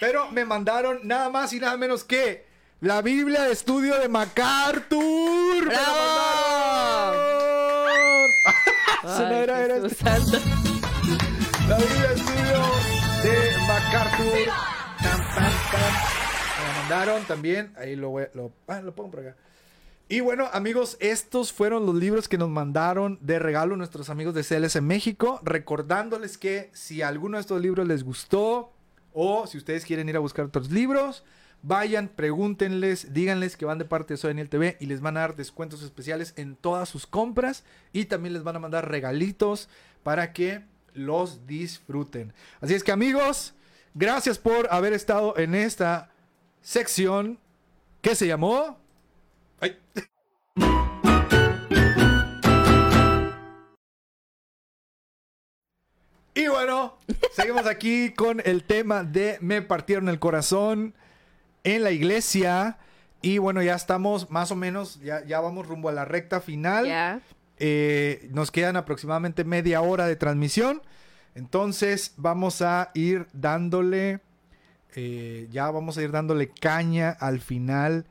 Pero me mandaron nada más y nada menos que la Biblia de estudio de MacArthur. ¡Me la mandaron! Ay, era- era este. La Biblia de estudio de MacArthur. Me la mandaron también. Ahí lo voy lo, ah, lo pongo por acá. Y bueno, amigos, estos fueron los libros que nos mandaron de regalo nuestros amigos de CLS México. Recordándoles que si alguno de estos libros les gustó o si ustedes quieren ir a buscar otros libros, vayan, pregúntenles, díganles que van de parte de Soy TV y les van a dar descuentos especiales en todas sus compras y también les van a mandar regalitos para que los disfruten. Así es que amigos, gracias por haber estado en esta sección que se llamó... Ay. Y bueno, seguimos aquí con el tema de Me partieron el corazón en la iglesia. Y bueno, ya estamos más o menos, ya, ya vamos rumbo a la recta final. Ya. Eh, nos quedan aproximadamente media hora de transmisión. Entonces vamos a ir dándole, eh, ya vamos a ir dándole caña al final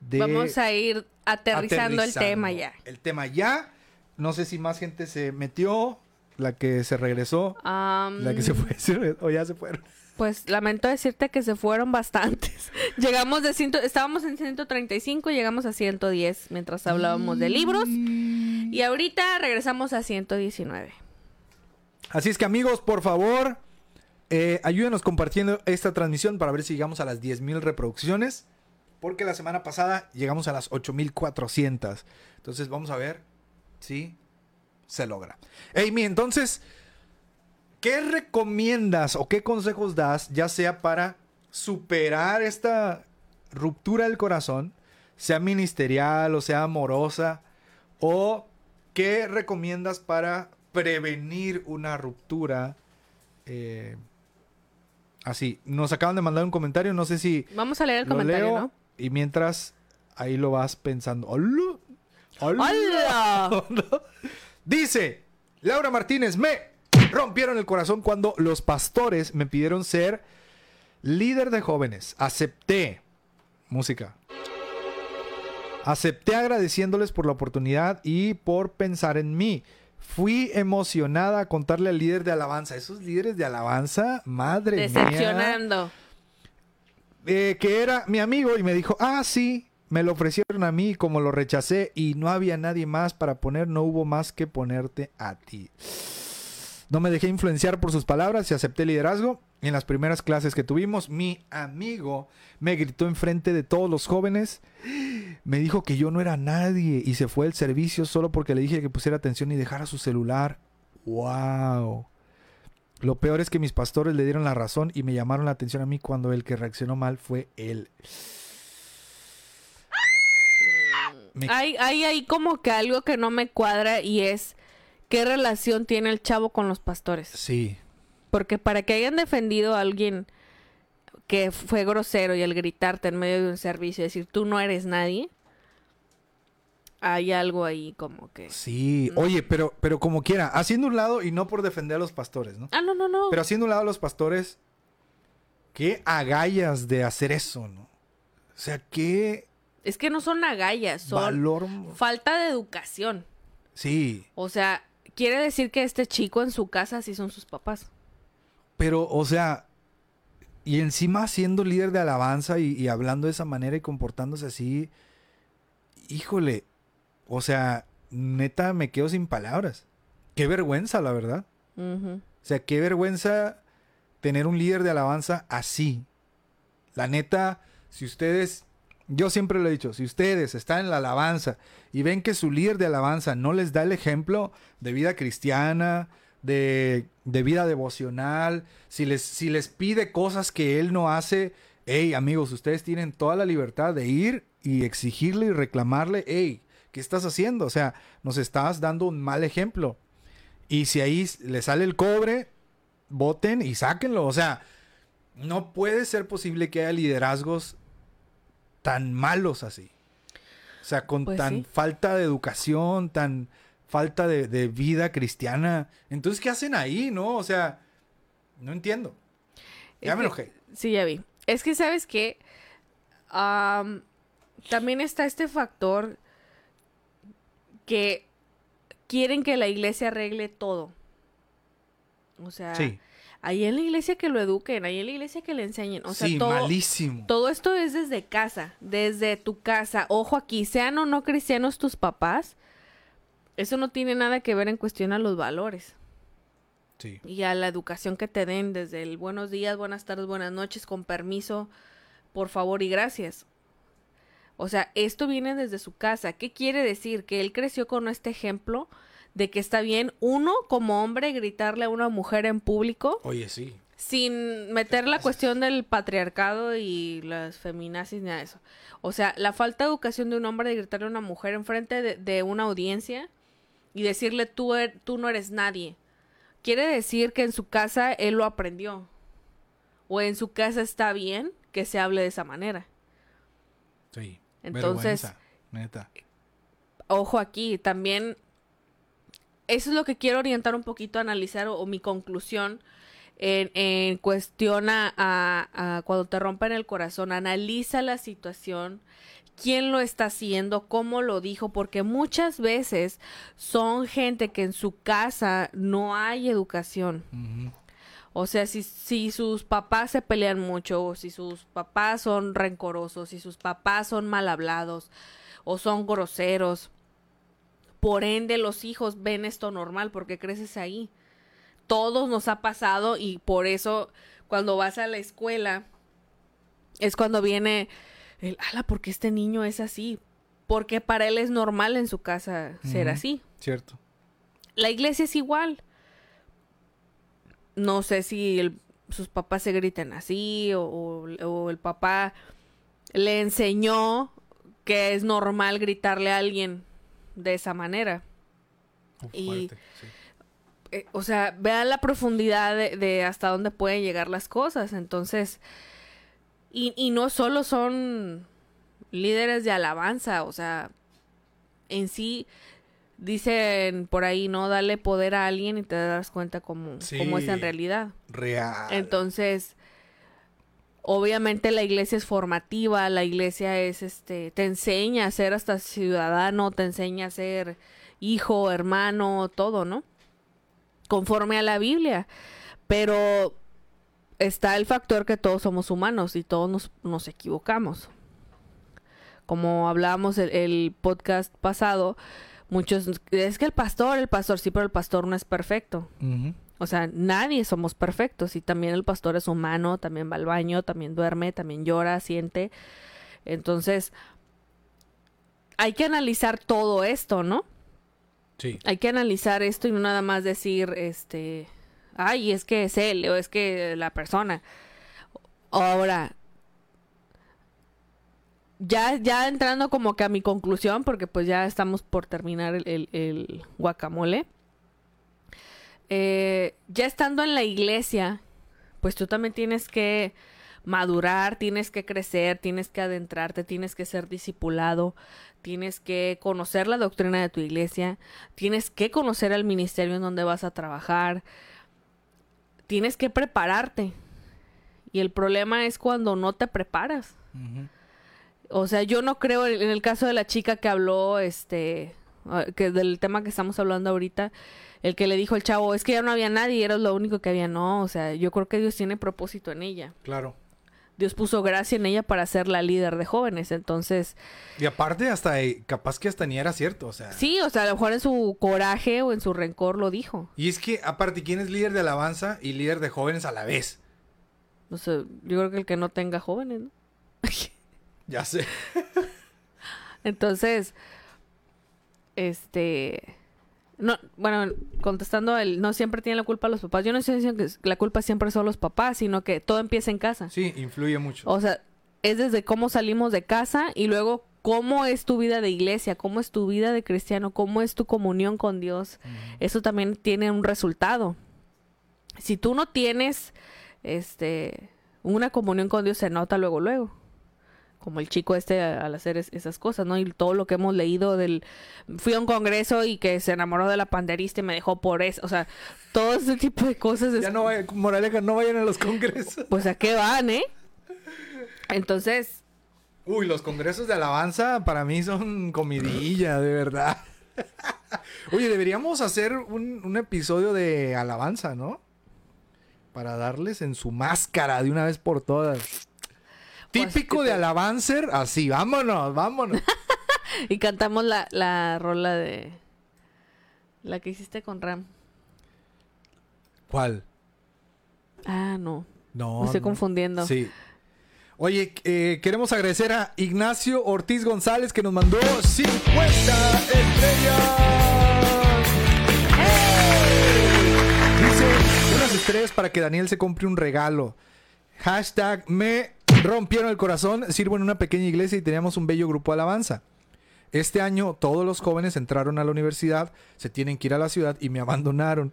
de... Vamos a ir aterrizando, el tema ya. El tema ya. No sé si más gente se metió, la que se regresó, la que se fue, o ya se fueron. Pues lamento decirte que se fueron bastantes. Llegamos de ciento, estábamos en 135, llegamos a 110 mientras hablábamos de libros. Y ahorita regresamos a 119. Así es que amigos, por favor, eh, ayúdenos compartiendo esta transmisión para ver si llegamos a las 10.000 reproducciones. Porque la semana pasada llegamos a las 8.400. Entonces vamos a ver si se logra. Amy, entonces, ¿qué recomiendas o qué consejos das, ya sea para superar esta ruptura del corazón, sea ministerial o sea amorosa, o qué recomiendas para prevenir una ruptura? eh, así, nos acaban de mandar un comentario, no sé si Vamos a leer el comentario, leo ¿no? y mientras ahí lo vas pensando. ¡Hola! ¡Hola! Dice Laura Martínez, me rompieron el corazón cuando los pastores me pidieron ser líder de jóvenes. Acepté. Música. Acepté agradeciéndoles por la oportunidad y por pensar en mí. Fui emocionada a contarle al líder de alabanza. Esos líderes de alabanza, madre mía Decepcionando. eh, que era mi amigo y me dijo, ah, sí, me lo ofrecieron a mí como lo rechacé y no había nadie más para poner, no hubo más que ponerte a ti. No me dejé influenciar por sus palabras y acepté liderazgo. En las primeras clases que tuvimos, mi amigo me gritó enfrente de todos los jóvenes, me dijo que yo no era nadie y se fue del servicio solo porque le dije que pusiera atención y dejara su celular. ¡Wow! Lo peor es que mis pastores le dieron la razón y me llamaron la atención a mí cuando el que reaccionó mal fue él. Me- Hay, hay ahí como que algo que no me cuadra y es qué relación tiene el chavo con los pastores. Sí, Porque para que hayan defendido a alguien que fue grosero y al gritarte en medio de un servicio y decir tú no eres nadie, hay algo ahí como que... sí. Oye, pero, pero como quiera, haciendo un lado y no por defender a los pastores, ¿no? Ah, no, no, no. Pero haciendo un lado a los pastores, qué agallas de hacer eso, ¿no? O sea, qué Es que no son agallas, son valor. falta de educación. Sí, O sea, quiere decir que este chico en su casa sí son sus papás. pero, o sea, y encima siendo líder de alabanza y, y hablando de esa manera y comportándose así, híjole, o sea, neta me quedo sin palabras. Qué vergüenza, la verdad. O sea, qué vergüenza tener un líder de alabanza así. La neta, si ustedes, yo siempre lo he dicho, si ustedes están en la alabanza y ven que su líder de alabanza no les da el ejemplo de vida cristiana, de, de vida devocional, si les, si les pide cosas que él no hace, hey amigos, ustedes tienen toda la libertad de ir y exigirle y reclamarle, hey, ¿qué estás haciendo? O sea, nos estás dando un mal ejemplo. Y si ahí le sale el cobre, voten y sáquenlo. O sea, no puede ser posible que haya liderazgos tan malos así. O sea, con Pues tan sí. falta de educación, tan falta de, de vida cristiana. Entonces, ¿qué hacen ahí, no? O sea, no entiendo. Ya Es me que- enojé. Sí, ya vi. Es que, ¿sabes qué? Am, también está este factor que quieren que la iglesia arregle todo. O sea, Sí. Ahí en la iglesia que lo eduquen, ahí en la iglesia que le enseñen. O sea, sí, todo, malísimo. todo esto es desde casa, desde tu casa. Ojo aquí, sean o no cristianos tus papás, eso no tiene nada que ver en cuestión a los valores Sí. y a la educación que te den desde el buenos días, buenas tardes, buenas noches, con permiso, por favor y gracias. O sea, esto viene desde su casa. ¿Qué quiere decir? Que él creció con este ejemplo de que está bien, uno, como hombre, gritarle a una mujer en público Oye, sí. sin meter la cuestión del patriarcado y las feminazis ni nada de eso. O sea, la falta de educación de un hombre de gritarle a una mujer enfrente de, de una audiencia y decirle tú, er- tú no eres nadie. Quiere decir que en su casa él lo aprendió. O en su casa está bien que se hable de esa manera. Sí. Entonces- neta. Ojo aquí, también eso es lo que quiero orientar un poquito a analizar o, o mi conclusión en, en cuestión a, a- a cuando te rompen el corazón. Analiza la situación, quién lo está haciendo, cómo lo dijo, porque muchas veces son gente que en su casa no hay educación. O sea, si, si sus papás se pelean mucho, o si sus papás son rencorosos, si sus papás son mal hablados, o son groseros, por ende los hijos ven esto normal porque creces ahí. Todos nos ha pasado y por eso cuando vas a la escuela es cuando viene el, ala, porque este niño es así. Porque para él es normal en su casa ser así. Cierto. La iglesia es igual. No sé si el- sus papás se griten así o, o- o el papá le enseñó que es normal gritarle a alguien de esa manera. Y- fuerte, sí. Eh, o sea, vean la profundidad de, de hasta dónde pueden llegar las cosas. Entonces, y, y no solo son líderes de alabanza, o sea, en sí dicen por ahí, no, dale poder a alguien y te das cuenta cómo, cómo es en realidad. Real. Entonces, obviamente la iglesia es formativa, la iglesia es, este, te enseña a ser hasta ciudadano, te enseña a ser hijo, hermano, todo, ¿no? Conforme a la Biblia. Pero está el factor que todos somos humanos y todos nos, nos equivocamos. Como hablábamos el, el podcast pasado, muchos, es que el pastor, el pastor, sí, pero el pastor no es perfecto. O sea, nadie somos perfectos y también el pastor es humano, también va al baño, también duerme, también llora, siente. Entonces, hay que analizar todo esto, ¿no? Sí. Hay que analizar esto y no nada más decir, este, ay, es que es él o es que la persona. Ahora, ya, ya entrando como que a mi conclusión, porque pues ya estamos por terminar el, el- el guacamole. Eh, ya estando en la iglesia, pues tú también tienes que madurar, tienes que crecer, tienes que adentrarte, tienes que ser discipulado, tienes que conocer la doctrina de tu iglesia, tienes que conocer el ministerio en donde vas a trabajar, tienes que prepararte. Y el problema es cuando no te preparas. O sea, yo no creo en el caso de la chica que habló, este, ah, que del tema que estamos hablando ahorita, el que le dijo el chavo, es que ya no había nadie, era lo único que había. No, o sea, yo creo que Dios tiene propósito en ella. Claro. Dios puso gracia en ella para ser la líder de jóvenes. Entonces, Y aparte, hasta eh, capaz que hasta ni era cierto, o sea. sí, o sea, a lo mejor en su coraje o en su rencor lo dijo. Y es que, aparte, ¿quién es líder de alabanza y líder de jóvenes a la vez? No sé, yo creo que el que no tenga jóvenes, ¿no? Ya sé. Entonces, este, no, bueno, contestando el, no siempre tiene la culpa los papás. Yo no estoy diciendo que la culpa siempre son los papás, sino que todo empieza en casa. Sí, influye mucho. O sea, es desde cómo salimos de casa y luego cómo es tu vida de iglesia, cómo es tu vida de cristiano, cómo es tu comunión con Dios. Eso también tiene un resultado. Si tú no tienes, este, una comunión con Dios se nota luego, luego. Como el chico este al hacer es- esas cosas, ¿no? Y todo lo que hemos leído del... Fui a un congreso y que se enamoró de la panderista y me dejó por eso. O sea, todo ese tipo de cosas. es- Ya no vayan, moraleja, no vayan a los congresos. Pues a qué van, ¿eh? Entonces, Uy, los congresos de alabanza para mí son comidilla, de verdad. Oye, deberíamos hacer un, un episodio de alabanza, ¿no? para darles en su máscara de una vez por todas. Típico que de alabancer, así, vámonos, vámonos. Y cantamos la, la rola de... La que hiciste con Ram. ¿Cuál? Ah, no. No. Me estoy no. confundiendo. Sí. Oye, eh, queremos agradecer a Ignacio Ortiz González que nos mandó 50 estrellas. Dice unas estrellas para que Daniel se compre un regalo. Hashtag me rompieron el corazón. Sirvo en una pequeña iglesia y teníamos un bello grupo de alabanza. Este año todos los jóvenes entraron a la universidad, se tienen que ir a la ciudad y me abandonaron.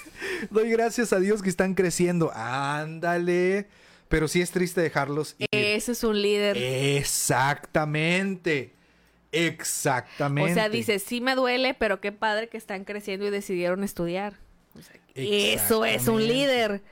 Doy gracias a Dios que están creciendo. Ándale. Pero sí es triste dejarlos ir. Ese es un líder. Exactamente. Exactamente. O sea, dice, sí me duele, pero qué padre que están creciendo y decidieron estudiar. O sea, eso es un líder.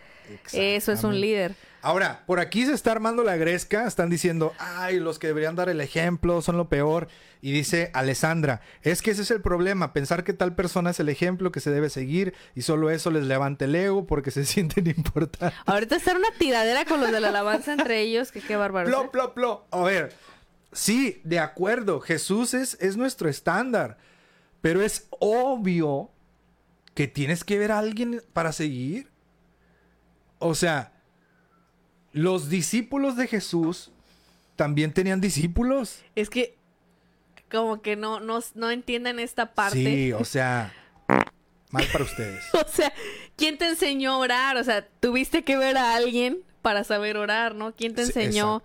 Eso es un líder. Ahora, por aquí se está armando la gresca. Están diciendo, ay, los que deberían dar el ejemplo son lo peor. Y dice Alessandra, es que ese es el problema, pensar que tal persona es el ejemplo que se debe seguir y solo eso les levanta el ego porque se sienten importantes. Ahorita está una tiradera con los de la alabanza entre ellos, que qué bárbaro. Plop, plop, plop. A ver, sí, de acuerdo, Jesús es, es nuestro estándar, pero es obvio que tienes que ver a alguien para seguir. O sea, los discípulos de Jesús también tenían discípulos. Es que como que no, no, no entienden esta parte. Sí, o sea, mal para ustedes. O sea, ¿quién te enseñó a orar? O sea, tuviste que ver a alguien para saber orar, ¿no? ¿Quién te enseñó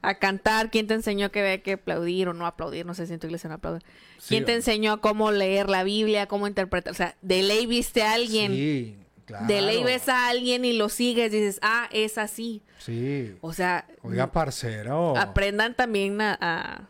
a cantar? ¿Quién te enseñó que había que aplaudir o no aplaudir? No sé si en tu iglesia no aplauden. ¿Quién Sí, te enseñó cómo leer la Biblia, cómo interpretar? O sea, de ley viste a alguien. Sí, claro. De ley ves a alguien y lo sigues, dices, ah, es así. Sí. O sea, Oiga, parcero. aprendan también a...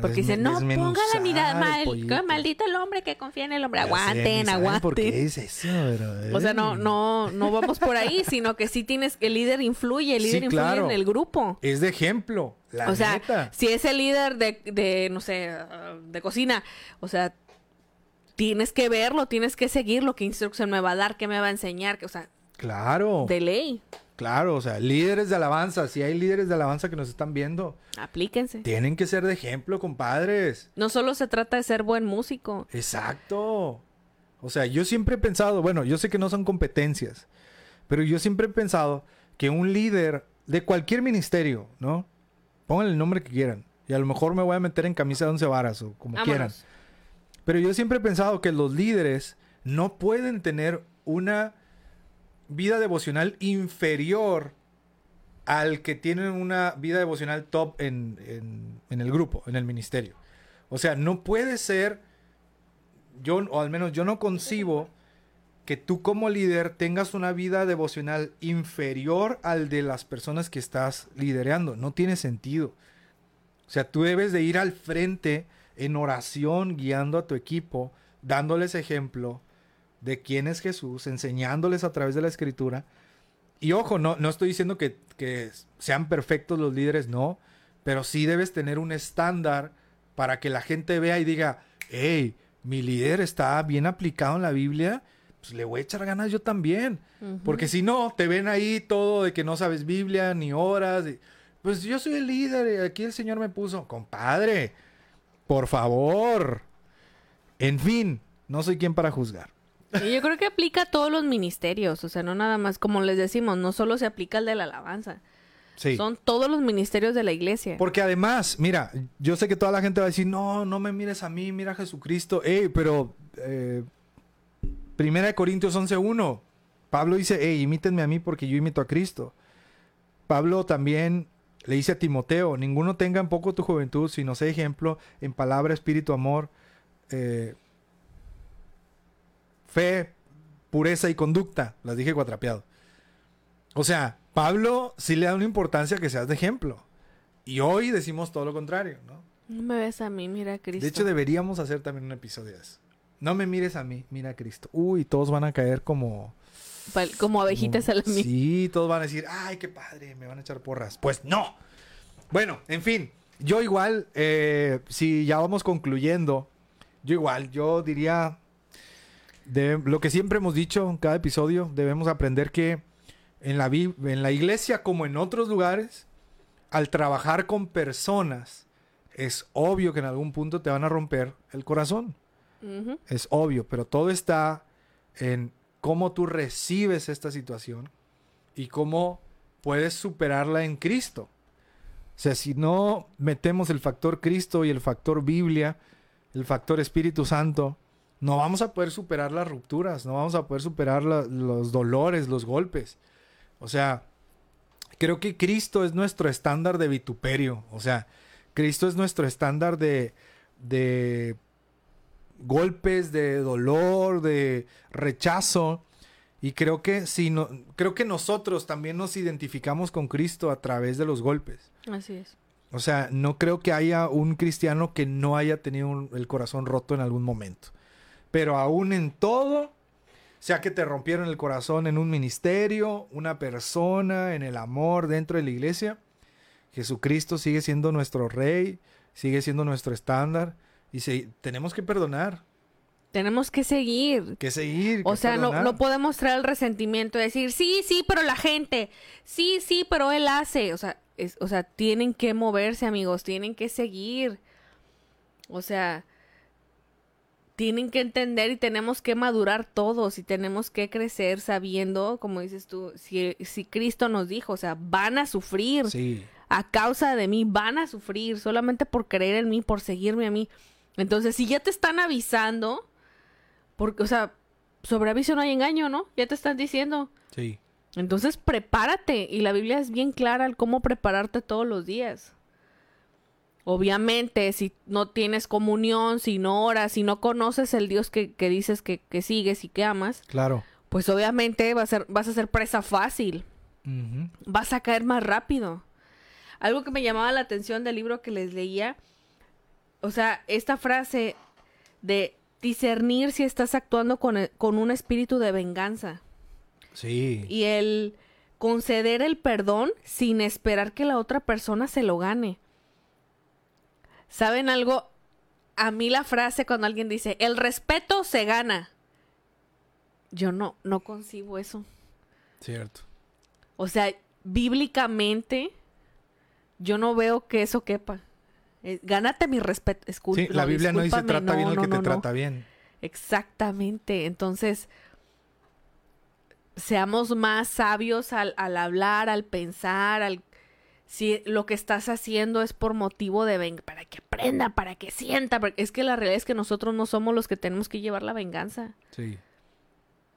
porque dicen, no, ponga la mirada el mal, pollito". maldito el hombre que confía en el hombre. Aguanten, ¿Por qué aguanten. es eso, bro? O sea, no, no, no vamos por ahí, sino que sí tienes, el líder influye, el Sí, líder influye claro. en el grupo. Es de ejemplo, la o sea, si es el líder de, de, no sé, de cocina, o sea, tienes que verlo, tienes que seguirlo, qué instrucción me va a dar, qué me va a enseñar, que, o sea, Claro, de ley, claro, o sea, líderes de alabanza, si hay líderes de alabanza que nos están viendo, aplíquense. tienen que ser de ejemplo, compadres. No solo se trata de ser buen músico, Exacto. O sea, yo siempre he pensado, bueno, yo sé que no son competencias, pero yo siempre he pensado que un líder de cualquier ministerio, ¿no? Pongan el nombre que quieran. Y a lo mejor me voy a meter en camisa de once varas o como quieran. Pero yo siempre he pensado que los líderes no pueden tener una vida devocional inferior al que tienen una vida devocional top en, en- en el grupo, en el ministerio. O sea, no puede ser, yo, o al menos yo no concibo que tú como líder tengas una vida devocional inferior al de las personas que estás liderando. No tiene sentido. O sea, tú debes de ir al frente en oración, guiando a tu equipo, dándoles ejemplo de quién es Jesús, enseñándoles a través de la escritura. Y ojo, no, no estoy diciendo que, que sean perfectos los líderes, no, pero sí debes tener un estándar para que la gente vea y diga, hey, mi líder está bien aplicado en la Biblia, pues le voy a echar ganas yo también. Porque si no, te ven ahí todo de que no sabes Biblia ni horas. y, pues yo soy el líder y aquí el Señor me puso. Compadre, por favor. En fin, no soy quien para juzgar. Y yo creo que aplica a todos los ministerios, o sea, no nada más, como les decimos, no solo se aplica al de la alabanza, Sí. son todos los ministerios de la iglesia. Porque además, mira, yo sé que toda la gente va a decir, no, no me mires a mí, mira a Jesucristo. Ey, pero eh, Primera de Corintios 11.1, Pablo dice, hey, imítenme a mí porque yo imito a Cristo. Pablo también le dice a Timoteo, ninguno tenga en poco tu juventud, sino sé ejemplo en palabra, espíritu, amor, eh, fe, pureza y conducta. Las dije cuatrapeado. O sea, Pablo sí le da una importancia que seas de ejemplo. Y hoy decimos todo lo contrario, ¿no? No me ves a mí, mira a Cristo. De hecho, deberíamos hacer también un episodio de eso. No me mires a mí, mira a Cristo. Uy, todos van a caer como... Como abejitas a la mí. Sí, todos van a decir, ay, qué padre, me van a echar porras. Pues no. Bueno, en fin, yo igual, eh, si ya vamos concluyendo, yo igual, yo diría, de lo que siempre hemos dicho en cada episodio, debemos aprender que en la, en la iglesia como en otros lugares, al trabajar con personas, es obvio que en algún punto te van a romper el corazón. Es obvio, pero todo está en cómo tú recibes esta situación y cómo puedes superarla en Cristo. O sea, si no metemos el factor Cristo y el factor Biblia, el factor Espíritu Santo, no vamos a poder superar las rupturas, no vamos a poder superar los dolores, los golpes. O sea, creo que Cristo es nuestro estándar de vituperio. O sea, Cristo es nuestro estándar de, de golpes, de dolor, de rechazo. Y creo que si no, creo que nosotros también nos identificamos con Cristo a través de los golpes. Así es. O sea, no creo que haya un cristiano que no haya tenido el corazón roto en algún momento. Pero aún en todo, sea que te rompieron el corazón en un ministerio, una persona, en el amor dentro de la iglesia, Jesucristo sigue siendo nuestro rey, sigue siendo nuestro estándar y tenemos que perdonar. Tenemos que seguir. Que seguir. o sea, no, no, podemos traer el resentimiento de decir, sí, sí, pero la gente, sí, sí, pero él hace. O sea, o sea, tienen que moverse, amigos, tienen que seguir. O sea, tienen que entender y tenemos que madurar todos y tenemos que crecer sabiendo, como dices tú, si, si Cristo nos dijo, o sea, van a sufrir. A causa de mí, van a sufrir solamente por creer en mí, por seguirme a mí. Entonces, si ya te están avisando, porque, o sea, sobre aviso no hay engaño, ¿no? Ya te están diciendo. Sí. Entonces prepárate y la Biblia es bien clara al cómo prepararte todos los días. Obviamente, si no tienes comunión, si no oras, si no conoces el Dios que, dices que, sigues y que amas, claro. pues obviamente va a ser, vas a ser presa fácil. Vas a caer más rápido. Algo que me llamaba la atención del libro que les leía, o sea, esta frase de discernir si estás actuando con, con un espíritu de venganza. Sí. Y el conceder el perdón sin esperar que la otra persona se lo gane. ¿Saben algo? A mí la frase cuando alguien dice, el respeto se gana. Yo no, no concibo eso. Cierto. O sea, bíblicamente, yo no veo que eso quepa. Eh, gánate mi respeto. sí, la Biblia no dice trata bien el que te trata bien. Exactamente. Entonces, seamos más sabios al, hablar, al pensar, al si lo que estás haciendo es por motivo de venga, para que aprenda, para que sienta, porque es que la realidad es que nosotros no somos los que tenemos que llevar la venganza. Sí.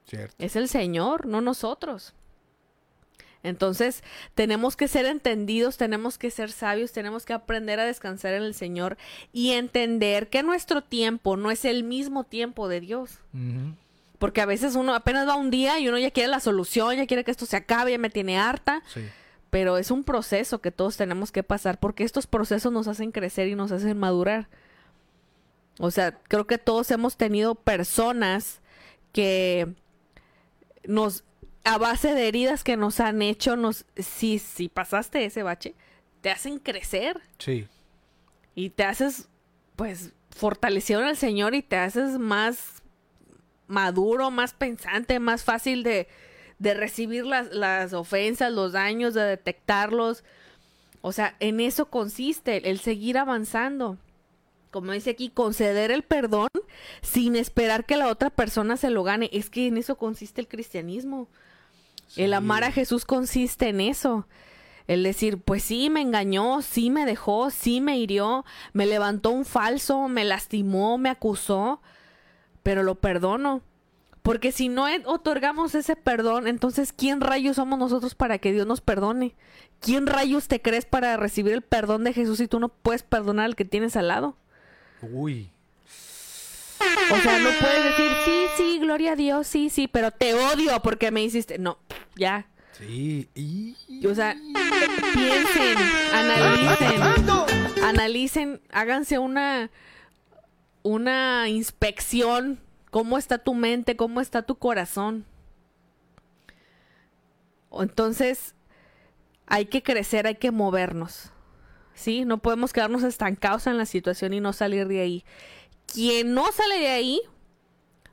Cierto. Es el Señor, no nosotros. Entonces, tenemos que ser entendidos, tenemos que ser sabios, tenemos que aprender a descansar en el Señor y entender que nuestro tiempo no es el mismo tiempo de Dios. Porque a veces uno apenas va un día y uno ya quiere la solución, ya quiere que esto se acabe, ya me tiene harta. Pero es un proceso que todos tenemos que pasar porque estos procesos nos hacen crecer y nos hacen madurar. O sea, creo que todos hemos tenido personas que nos, a base de heridas que nos han hecho, nos, si, si pasaste ese bache, te hacen crecer. Sí. Y te haces, pues, fortalecido en el Señor y te haces más maduro, más pensante, más fácil de, de recibir las, las ofensas, los daños, de detectarlos. O sea, en eso consiste el seguir avanzando. Como dice aquí, conceder el perdón sin esperar que la otra persona se lo gane. Es que en eso consiste el cristianismo. El amar a Jesús consiste en eso. El decir, pues sí, me engañó, sí me dejó, sí me hirió, me levantó un falso, me lastimó, me acusó, pero lo perdono. Porque si no otorgamos ese perdón, entonces ¿quién rayos somos nosotros para que Dios nos perdone? ¿Quién rayos te crees para recibir el perdón de Jesús si tú no puedes perdonar al que tienes al lado? Uy. O sea, no puedes decir, sí, sí, gloria a Dios, sí, sí, pero te odio porque me hiciste. No, ya. Sí. O sea, piensen, analicen, analicen, háganse una, una inspección ¿Cómo está tu mente? ¿Cómo está tu corazón? Entonces, hay que crecer, hay que movernos. ¿Sí? No podemos quedarnos estancados en la situación y no salir de ahí. Quien no sale de ahí,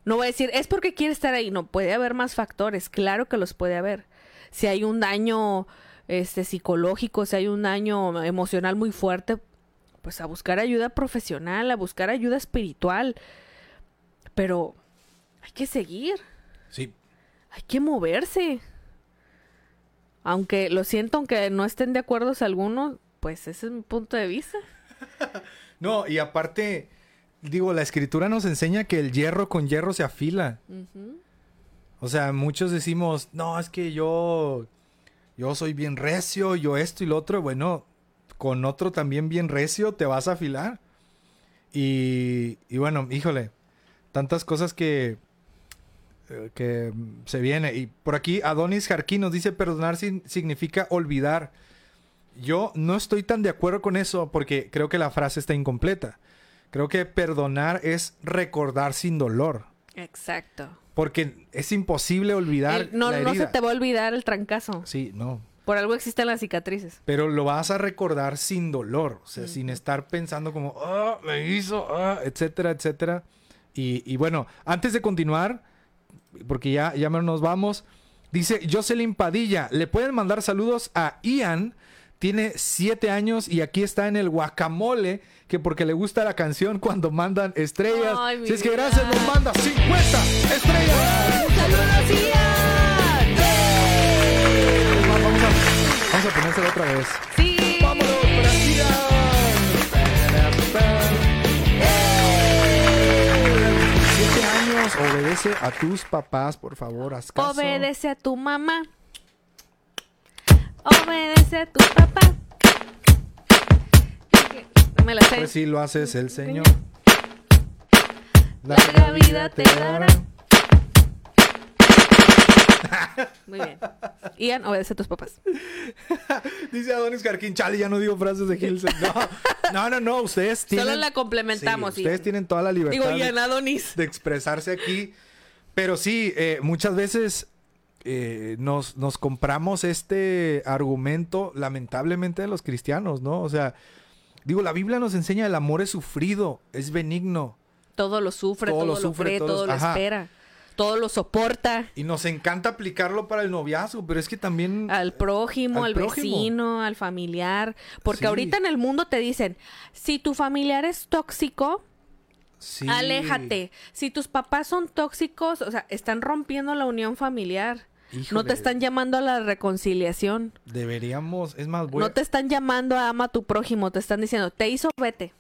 no va a decir, es porque quiere estar ahí. No, puede haber más factores. Claro que los puede haber. si hay un daño este psicológico, si hay un daño emocional muy fuerte, pues a buscar ayuda profesional, a buscar ayuda espiritual. Pero hay que seguir. Sí. Hay que moverse. Aunque lo siento, aunque no estén de acuerdo algunos, pues ese es mi punto de vista. no, y aparte, digo, la escritura nos enseña que el hierro con hierro se afila. O sea, muchos decimos, no, es que yo, yo soy bien recio, yo esto y lo otro. Bueno, con otro también bien recio te vas a afilar. Y, y bueno, híjole, tantas cosas que, eh, que se viene. Y por aquí Adonis Jarquín nos dice perdonar significa olvidar. Yo no estoy tan de acuerdo con eso porque creo que la frase está incompleta. Creo que perdonar es recordar sin dolor. Exacto. Porque es imposible olvidar. no, no se te va a olvidar el trancazo. Sí, no. Por algo existen las cicatrices. Pero lo vas a recordar sin dolor, o sea, sin estar pensando como, ah, me hizo, ah, etcétera, etcétera. Y, y, bueno, antes de continuar, porque ya, ya nos vamos, dice Jocelyn Padilla, le pueden mandar saludos a Ian, tiene siete años y aquí está en el guacamole, que porque le gusta la canción cuando mandan estrellas. si es que gracias, nos manda 50 estrellas. ¡Saludos, Ian! Vamos a, vamos a ponérselo otra vez. Sí. ¡Vámonos, Brasil! Siete años, obedece a tus papás, por favor, haz caso. Obedece a tu mamá. Obedece a tu papá. No me la sé. Pues si lo haces el Señor. Larga vida te dará. Muy bien. Ian, obedece a tus papás. Dice Adonis Carquín, chale, ya no digo frases de Hilson. No, no, no, ustedes tienen... Solo la complementamos. ustedes tienen toda la libertad Digo, Ian Adonis. de expresarse aquí. Pero sí, eh, muchas veces eh, nos, nos compramos este argumento, lamentablemente, de los cristianos, ¿no? O sea, digo, la Biblia nos enseña el amor es sufrido, es benigno. Todo lo sufre, todo, lo, sufre, cree, todo, lo espera todo lo soporta. Y nos encanta aplicarlo para el noviazgo, pero es que también... Al prójimo, al, vecino, al familiar. Porque ahorita en el mundo te dicen, si tu familiar es tóxico, aléjate. Si tus papás son tóxicos, o sea, están rompiendo la unión familiar. No te están llamando a la reconciliación. Deberíamos, es más, No te están llamando a ama a tu prójimo, te están diciendo, te hizo, vete.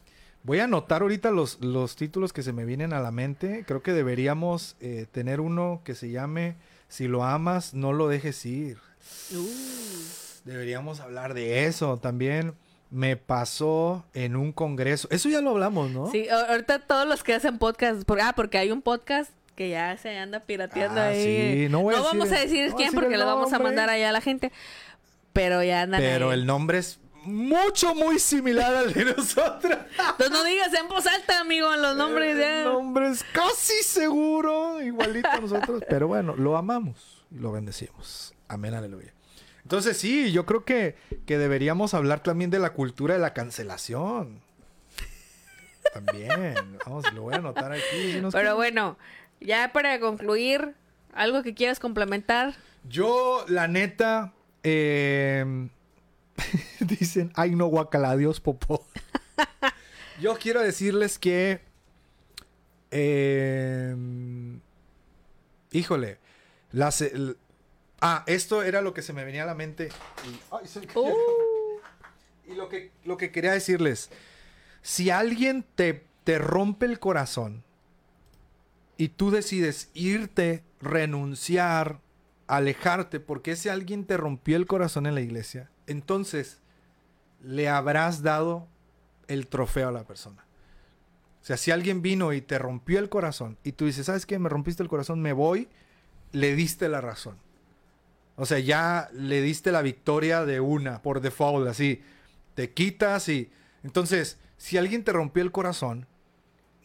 Voy a anotar ahorita los, los títulos que se me vienen a la mente. Creo que deberíamos eh, tener uno que se llame Si lo amas, no lo dejes ir. Uh. Deberíamos hablar de eso también. Me pasó en un congreso. Eso ya lo hablamos, ¿no? Sí, ahorita todos los que hacen podcast. ah, porque hay un podcast que ya se anda pirateando ah, ahí. Sí. No, voy vamos a decir quién porque lo vamos a mandar allá a la gente. Pero ya andan Pero el nombre es mucho, muy similar al de nosotros. Entonces no digas en voz alta, amigo, los nombres ya. Nombres casi seguro, igualito a nosotros. Pero bueno, lo amamos y lo bendecimos. Amén, aleluya. Entonces sí, yo creo que, que deberíamos hablar también de la cultura de la cancelación. También. Vamos, lo voy a anotar aquí. Pero bueno, ya para concluir, ¿algo que quieras complementar? Yo, la neta, eh, Dicen, ay no guacala, adiós popó. Yo quiero decirles que... Em, híjole, las, ah, esto era lo que se me venía a la mente. Y, uh. y lo, que, lo que quería decirles, si alguien te, te rompe el corazón y tú decides irte, renunciar, alejarte, porque ese alguien te rompió el corazón en la iglesia, entonces le habrás dado el trofeo a la persona. O sea, si alguien vino y te rompió el corazón y tú dices, ¿sabes qué? Me rompiste el corazón, me voy, le diste la razón. O sea, ya le diste la victoria de una, por default, así. Te quitas y... Entonces, si alguien te rompió el corazón,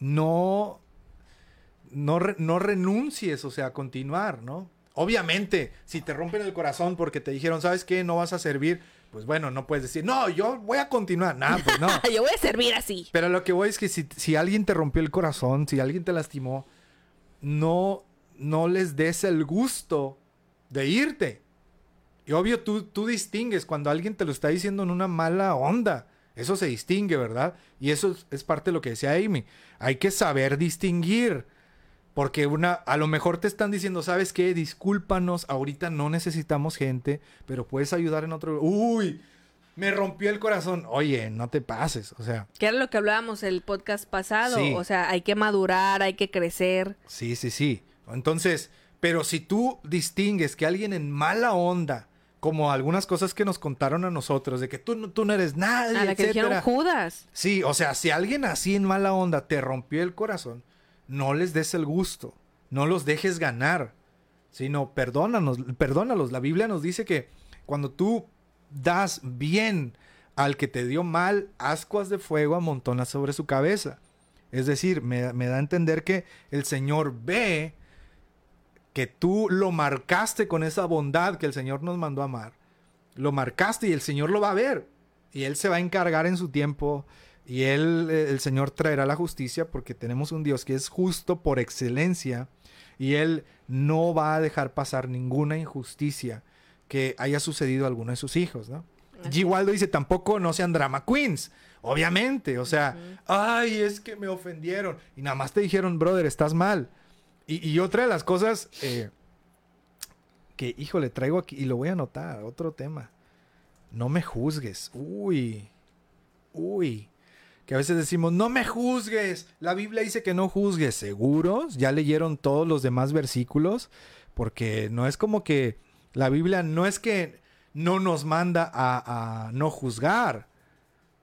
no, no, no renuncies, o sea, a continuar, ¿no? Obviamente, si te rompen el corazón porque te dijeron, ¿sabes qué? No vas a servir, pues bueno, no puedes decir, no, yo voy a continuar. Nada, pues no. yo voy a servir así. Pero lo que voy es que si, alguien te rompió el corazón, si alguien te lastimó, no, no les des el gusto de irte. Y obvio, tú, tú distingues cuando alguien te lo está diciendo en una mala onda. Eso se distingue, ¿verdad? Y eso es, es parte de lo que decía Amy. Hay que saber distinguir. Porque una, a lo mejor te están diciendo, ¿sabes qué? Discúlpanos, ahorita no necesitamos gente, pero puedes ayudar en otro. Uy, me rompió el corazón. Oye, no te pases, o sea. Que era lo que hablábamos el podcast pasado. Sí. O sea, hay que madurar, hay que crecer. Sí, sí, sí. Entonces, pero si tú distingues que alguien en mala onda, como algunas cosas que nos contaron a nosotros, de que tú, no- tú no eres nadie, A la que dijeron. Judas. Sí, o sea, si alguien así en mala onda te rompió el corazón, no les des el gusto, no los dejes ganar, sino perdónanos, perdónalos. La Biblia nos dice que cuando tú das bien al que te dio mal, ascuas de fuego amontonas sobre su cabeza. Es decir, me, me da a entender que el Señor ve que tú lo marcaste con esa bondad que el Señor nos mandó a amar. Lo marcaste y el Señor lo va a ver. Y Él se va a encargar en su tiempo. Y Él, eh, el Señor traerá la justicia porque tenemos un Dios que es justo por excelencia. Y Él no va a dejar pasar ninguna injusticia que haya sucedido a alguno de sus hijos, ¿no? G. Waldo dice, tampoco no sean drama queens. Obviamente, o sea, ay, es que me ofendieron. Y nada más te dijeron, brother, estás mal. Y, otra de las cosas eh, que, híjole, traigo aquí, y lo voy a anotar, otro tema. No me juzgues. Uy, uy. Que a veces decimos, no me juzgues. La Biblia dice que no juzgues. ¿Seguros? ¿Ya leyeron todos los demás versículos? Porque no es como que la Biblia no es que no nos manda a, a no juzgar.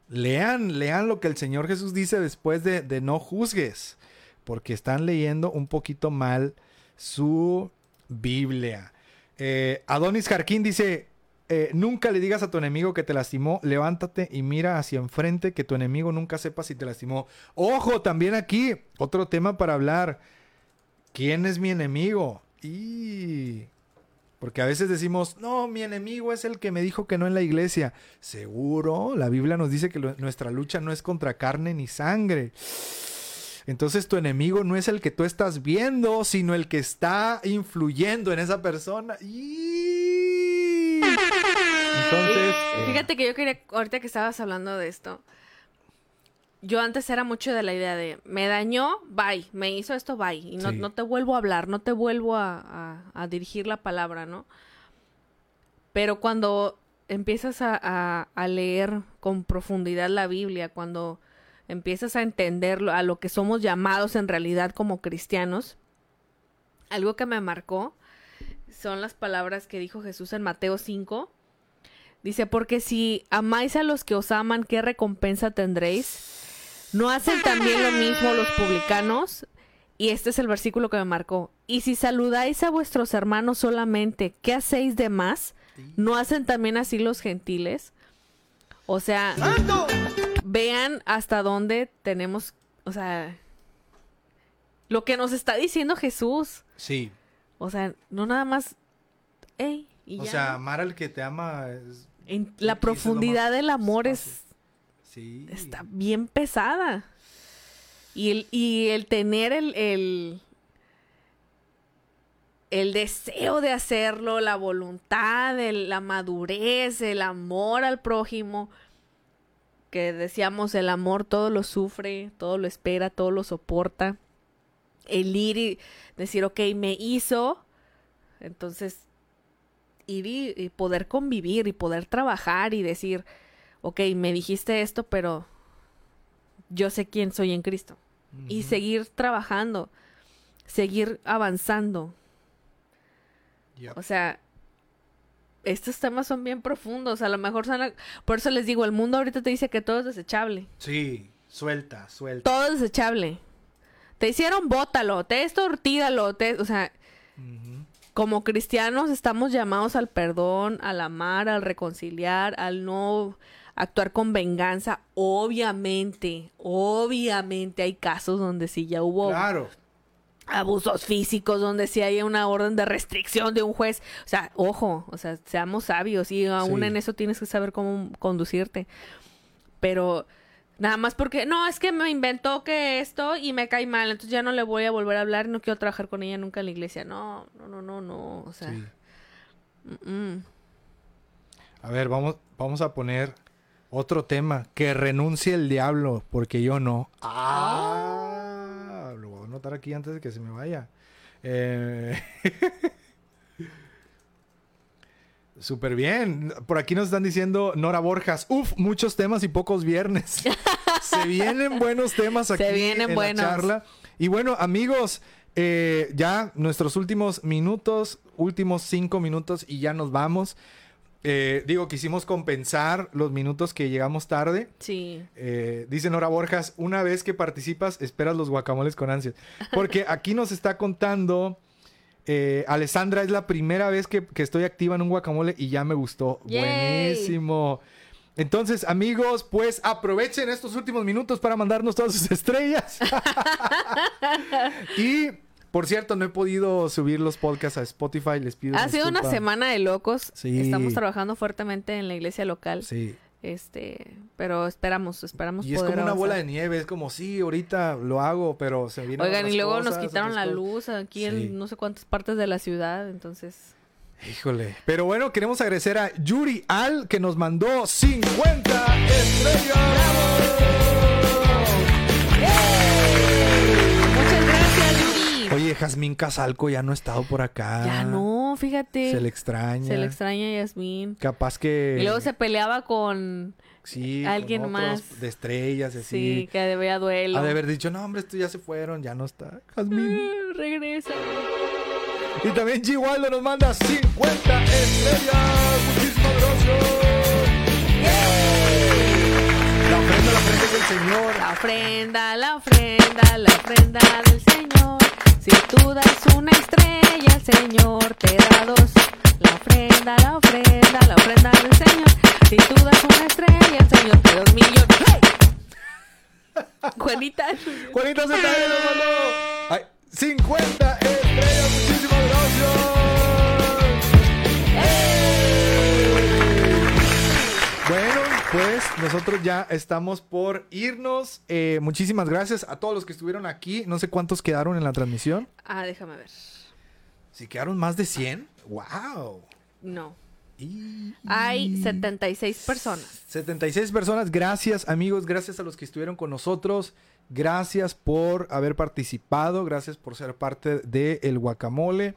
Lean, lean lo que el Señor Jesús dice después de, de no juzgues. Porque están leyendo un poquito mal su Biblia. Eh, Adonis Jarquín dice, eh, nunca le digas a tu enemigo que te lastimó, levántate y mira hacia enfrente, que tu enemigo nunca sepa si te lastimó. Ojo, también aquí, otro tema para hablar. ¿Quién es mi enemigo? Y... Porque a veces decimos, no, mi enemigo es el que me dijo que no en la iglesia. Seguro, la Biblia nos dice que nuestra lucha no es contra carne ni sangre. Entonces tu enemigo no es el que tú estás viendo, sino el que está influyendo en esa persona. Y... Entonces... eh, Fíjate que yo quería, ahorita que estabas hablando de esto, yo antes era mucho de la idea de, me dañó, bye, me hizo esto, bye, y no, Sí. no te vuelvo a hablar, no te vuelvo a, a- a dirigir la palabra, ¿no? Pero cuando empiezas a, a- a leer con profundidad la Biblia, cuando empiezas a entenderlo, a lo que somos llamados en realidad como cristianos, algo que me marcó son las palabras que dijo Jesús en Mateo 5. Dice, porque si amáis a los que os aman, ¿qué recompensa tendréis? ¿No hacen también lo mismo los publicanos? Y este es el versículo que me marcó. Y si saludáis a vuestros hermanos solamente, ¿qué hacéis de más? ¿No hacen también así los gentiles? O sea, vean hasta dónde tenemos, o sea, lo que nos está diciendo Jesús. Sí. O sea, no nada más, y O ya. sea, amar al que te ama es... En la profundidad del amor es. Sí. está bien pesada. Y el, y el tener el, el, el deseo de hacerlo, la voluntad, el- la madurez, el amor al prójimo, que decíamos, el amor todo lo sufre, todo lo espera, todo lo soporta. El ir y decir, ok, me hizo, entonces ir y, y poder convivir y poder trabajar y decir, ok, me dijiste esto, pero yo sé quién soy en Cristo. Y seguir trabajando, seguir avanzando. Yep. O sea, estos temas son bien profundos. A lo mejor son... Por eso les digo, el mundo ahorita te dice que todo es desechable. Sí, suelta, suelta. Todo es desechable. Te hicieron, bótalo. Te esto, tíralo. Te... O sea, como cristianos estamos llamados al perdón, al amar, al reconciliar, al no actuar con venganza. Obviamente, obviamente hay casos donde sí ya hubo Claro. Abusos físicos, donde sí hay una orden de restricción de un juez. O sea, ojo, o sea, seamos sabios y aún Sí. en eso tienes que saber cómo conducirte. Pero nada más porque, no, es que me inventó que esto y me cae mal, entonces ya no le voy a volver a hablar y no quiero trabajar con ella nunca en la iglesia. No, no, no, no, no. O sea, Sí. mm, mm. A ver, vamos, vamos a poner otro tema. Que renuncie el diablo, porque yo no. Ah, anotar aquí antes de que se me vaya. Eh... Súper bien. Por aquí nos están diciendo Nora Borjas. Uf, muchos temas y pocos viernes. Se vienen buenos temas aquí Se vienen en buenos. la charla. Y bueno, amigos, eh, ya nuestros últimos minutos, últimos cinco minutos y ya nos vamos. Eh, digo, quisimos compensar los minutos que llegamos tarde. Sí. Eh, dice Nora Borjas, una vez que participas, esperas los guacamoles con ansias. Porque aquí nos está contando, eh, Alessandra, es la primera vez que, que estoy activa en un guacamole y ya me gustó. Yay. Buenísimo. Entonces, amigos, pues aprovechen estos últimos minutos para mandarnos todas sus estrellas. y, por cierto, no he podido subir los podcasts a Spotify, les pido Ha sido una semana de locos. Sí. Estamos trabajando fuertemente en la iglesia local. Sí. Este, pero esperamos, esperamos Y es poder como una bola de nieve, es como, sí, ahorita lo hago, pero se vienen Oigan, y luego nos quitaron la luz aquí Sí. en no sé cuántas partes de la ciudad, entonces... Híjole. Pero bueno, queremos agradecer a Yuri Al que nos mandó 50 estrellas. Muchas Oye, Jazmín Casalco ya no ha estado por acá. Ya no, fíjate. Se le extraña. Se le extraña a Yasmín. Capaz que. Y luego se peleaba con... Sí, alguien con otros más. De estrellas, y Sí, así. que debía duelo. Ha de haber dicho, no, hombre, estos ya se fueron, ya no está. Jazmín. Regresa. Y también G. Waldo nos manda 50 estrellas. Muchísimas gracias. La ofrenda, la ofrenda del Señor. La ofrenda, la ofrenda, la ofrenda del Señor. Si tú das una estrella, el Señor te da dos. La ofrenda, la ofrenda, la ofrenda del Señor. Si tú das una estrella, el Señor te da un millón. Juanita. Juanita se nos mandó ay, 50 estrellas. Nosotros ya estamos por irnos. Eh, muchísimas gracias a todos los que estuvieron aquí. No sé cuántos quedaron en la transmisión. Ah, déjame ver. Si quedaron más de 100. ¡Wow! No. Y... Hay 76 personas. 76 personas. Gracias, amigos. Gracias a los que estuvieron con nosotros. Gracias por haber participado. Gracias por ser parte de El Guacamole.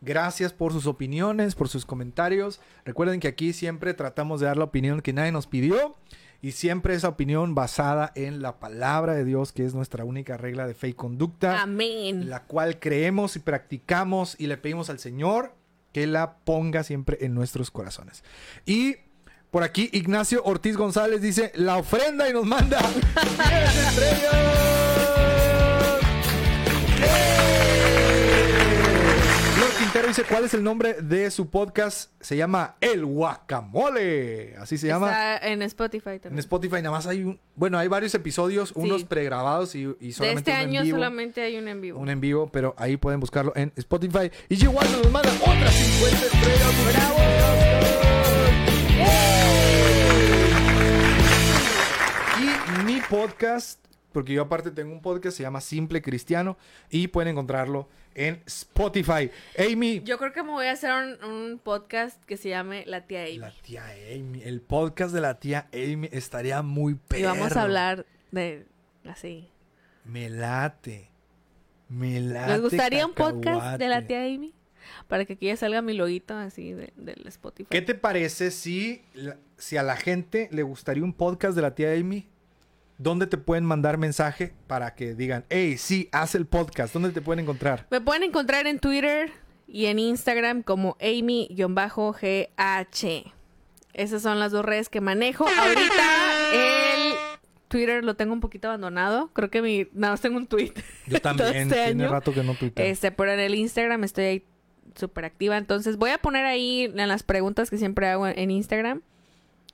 Gracias por sus opiniones, por sus comentarios. Recuerden que aquí siempre tratamos de dar la opinión que nadie nos pidió. Y siempre esa opinión basada en la palabra de Dios, que es nuestra única regla de fe y conducta Amén. la cual creemos y practicamos y le pedimos al Señor que la ponga siempre en nuestros corazones. Y por aquí Ignacio Ortiz González dice la ofrenda y nos manda 10 estrellas. Dice cuál es el nombre de su podcast. Se llama El Guacamole. Así se llama. Está en Spotify En también. Spotify nada más hay un, bueno, hay varios episodios, unos pregrabados y, y De solamente este uno en año vivo solamente hay un en vivo. un en vivo, pero ahí pueden buscarlo en Spotify. Y G. Nos manda otras 50 estrellas. ¡Bravo! Y mi podcast, porque yo aparte tengo un podcast, se llama Simple Cristiano y pueden encontrarlo en Spotify. Amy, Yo creo que me voy a hacer un, un podcast que se llame La Tía Amy. la tía Amy, el podcast de la tía Amy estaría muy perro. Y vamos a hablar de así. Me late. Me late. ¿Les gustaría un podcast de la tía Amy? Para que aquí ya salga mi loguito así de, del Spotify. ¿Qué te parece si, si a la gente le gustaría un podcast de la tía Amy? ¿Dónde te pueden mandar mensaje para que digan, hey, sí, haz el podcast? ¿Dónde te pueden encontrar? Me pueden encontrar en Twitter y en Instagram como Amy-GH. Esas son las dos redes que manejo. Ahorita el Twitter lo tengo un poquito abandonado. Creo que mi... Nada más tengo un tweet. Yo también. este Tiene año, rato que no tuiteo. Este, pero en el Instagram estoy ahí súper activa. Entonces voy a poner ahí en las preguntas que siempre hago en- en Instagram.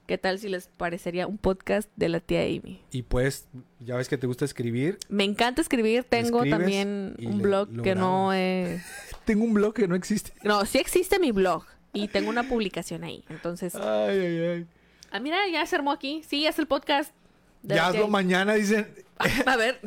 ¿Qué tal si les parecería un podcast de la tía Amy? Y pues, ya ves que te gusta escribir. Me encanta escribir. Tengo también un blog lo que no he... Tengo un blog que no existe. No, sí existe mi blog. Y tengo una publicación ahí. Entonces... Ay, ay, ay. Ah, mira, ya se armó aquí. Sí, es el podcast. de Ya hazlo tía mañana, dicen. A ver.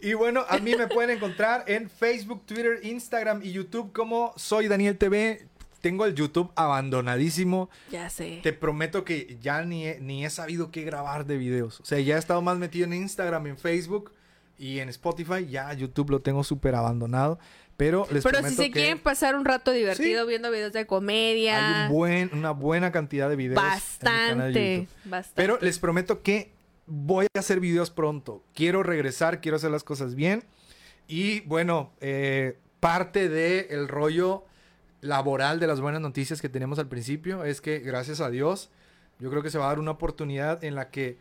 Y bueno, a mí me pueden encontrar en Facebook, Twitter, Instagram y YouTube como Soy Daniel TV. Tengo el YouTube abandonadísimo. Ya sé. Te prometo que ya ni he, ni he sabido qué grabar de videos. O sea, ya he estado más metido en Instagram, en Facebook y en Spotify. Ya YouTube lo tengo súper abandonado. Pero les Pero si se que quieren pasar un rato divertido viendo videos de comedia. hay un buen, una buena cantidad de videos. de Bastante. Bastante. Pero les prometo que voy a hacer videos pronto. Quiero regresar, quiero hacer las cosas bien. Y bueno, eh, parte del rollo laboral de las buenas noticias que tenemos al principio es que gracias a Dios, yo creo que se va a dar una oportunidad en la que,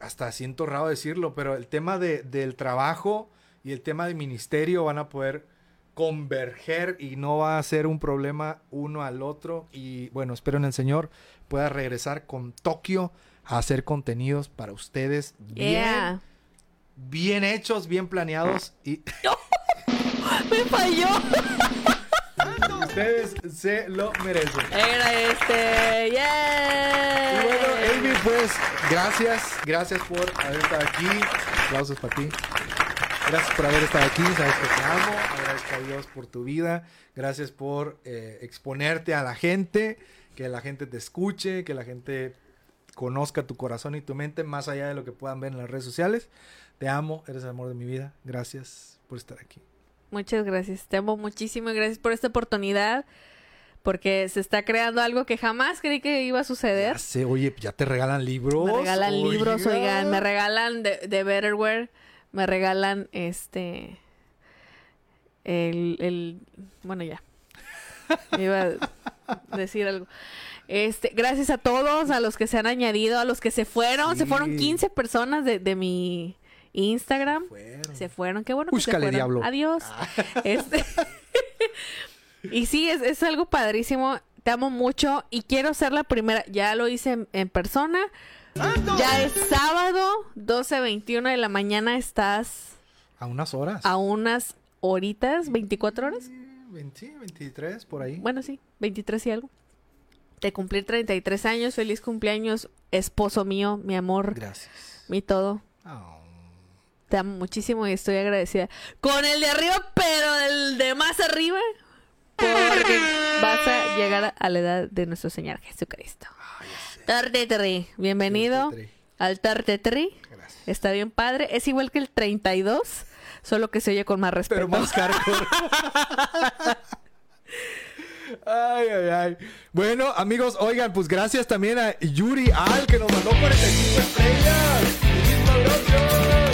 hasta siento raro decirlo, pero el tema de- del trabajo y el tema de ministerio van a poder converger y no va a ser un problema uno al otro. Y bueno, espero en el Señor pueda regresar con Tokio a hacer contenidos para ustedes bien, Yeah. bien hechos, bien planeados y Me falló. ustedes se lo merecen. Era este. Y Yeah. bueno, Elvi, pues gracias, gracias por haber estado aquí. Aplausos para ti. Gracias por haber estado aquí, sabes que te amo. Agradezco a Dios por tu vida. Gracias por eh, exponerte a la gente, que la gente te escuche, que la gente conozca tu corazón y tu mente más allá de lo que puedan ver en las redes sociales. Te amo, eres el amor de mi vida. Gracias por estar aquí. Muchas gracias. Te amo muchísimo y gracias por esta oportunidad. Porque se está creando algo que jamás creí que iba a suceder. Ya sé, oye, ya te regalan libros. Me regalan libros, Oiga. oigan, me regalan de, de Betterware, me regalan este el, el bueno ya. Iba a decir algo. Este, gracias a todos, a los que se han añadido, a los que se fueron, se fueron Sí. 15 personas de, de mi Instagram. Fueron. Se fueron, qué bueno que se fueron. diablo. Adiós. Este... y sí, es, es algo padrísimo. Te amo mucho y quiero ser la primera. Ya lo hice en, en persona. Ya es sábado, 12.21 de la mañana. Estás A unas horas. a unas horitas, 24 horas. 20, 23, por ahí. Bueno, sí, 23 y algo. De cumplir 33 años. Feliz cumpleaños, esposo mío, mi amor, Gracias. mi todo. Oh. Te amo muchísimo y estoy agradecida con el de arriba, pero el de más arriba. Porque vas a llegar a la edad de nuestro Señor Jesucristo. Tartetri, bienvenido Tartetri. al Tartetri. Gracias. Está bien padre. Es igual que el 32, solo que se oye con más respeto. Pero más hardcore. Ay, ay, ay. Bueno, amigos, oigan, pues gracias también a Yuri Al que nos mandó 45 estrellas. Muchísimas gracias.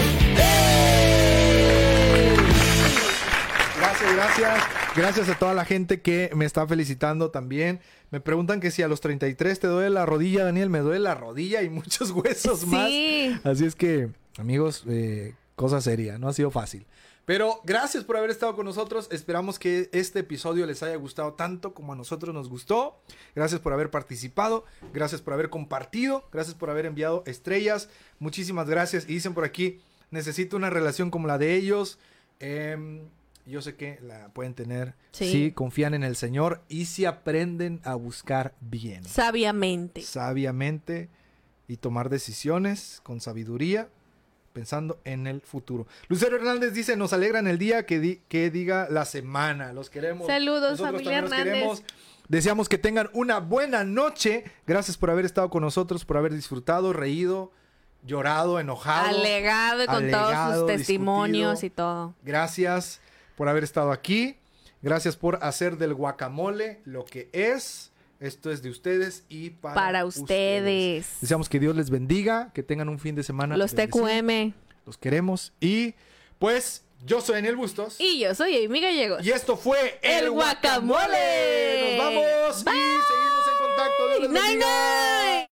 Gracias, gracias. A toda la gente que me está felicitando también. Me preguntan que si a los 33 te duele la rodilla, Daniel. Me duele la rodilla y muchos huesos más. Sí. Así es que, amigos, eh, cosa seria, no ha sido fácil. Pero gracias por haber estado con nosotros. Esperamos que este episodio les haya gustado tanto como a nosotros nos gustó. Gracias por haber participado. Gracias por haber compartido. Gracias por haber enviado estrellas. Muchísimas gracias. Y dicen por aquí, necesito una relación como la de ellos. Em, yo sé que la pueden tener Sí. si confían en el Señor y si aprenden a buscar bien Sabiamente. sabiamente y tomar decisiones con sabiduría, pensando en el futuro. Lucero Hernández dice, nos alegra en el día que, di- que diga la semana. Los queremos. Saludos, Nosotros familia los Hernández. queremos. Deseamos que tengan una buena noche. Gracias por haber estado con nosotros, por haber disfrutado, reído, llorado, enojado. Alegado y con alegado, todos sus testimonios discutido. y todo. Gracias por haber estado aquí. Gracias por hacer del guacamole lo que es. Esto es de ustedes y para, Para ustedes. Deseamos que Dios les bendiga, que tengan un fin de semana. Los bendecido. TQM. Los queremos. Y pues yo soy Daniel Bustos. Y yo soy Amy Gallegos. Y esto fue El Guacamole. Nos vamos Bye. y seguimos en contacto. Dios les Night, bendiga. night.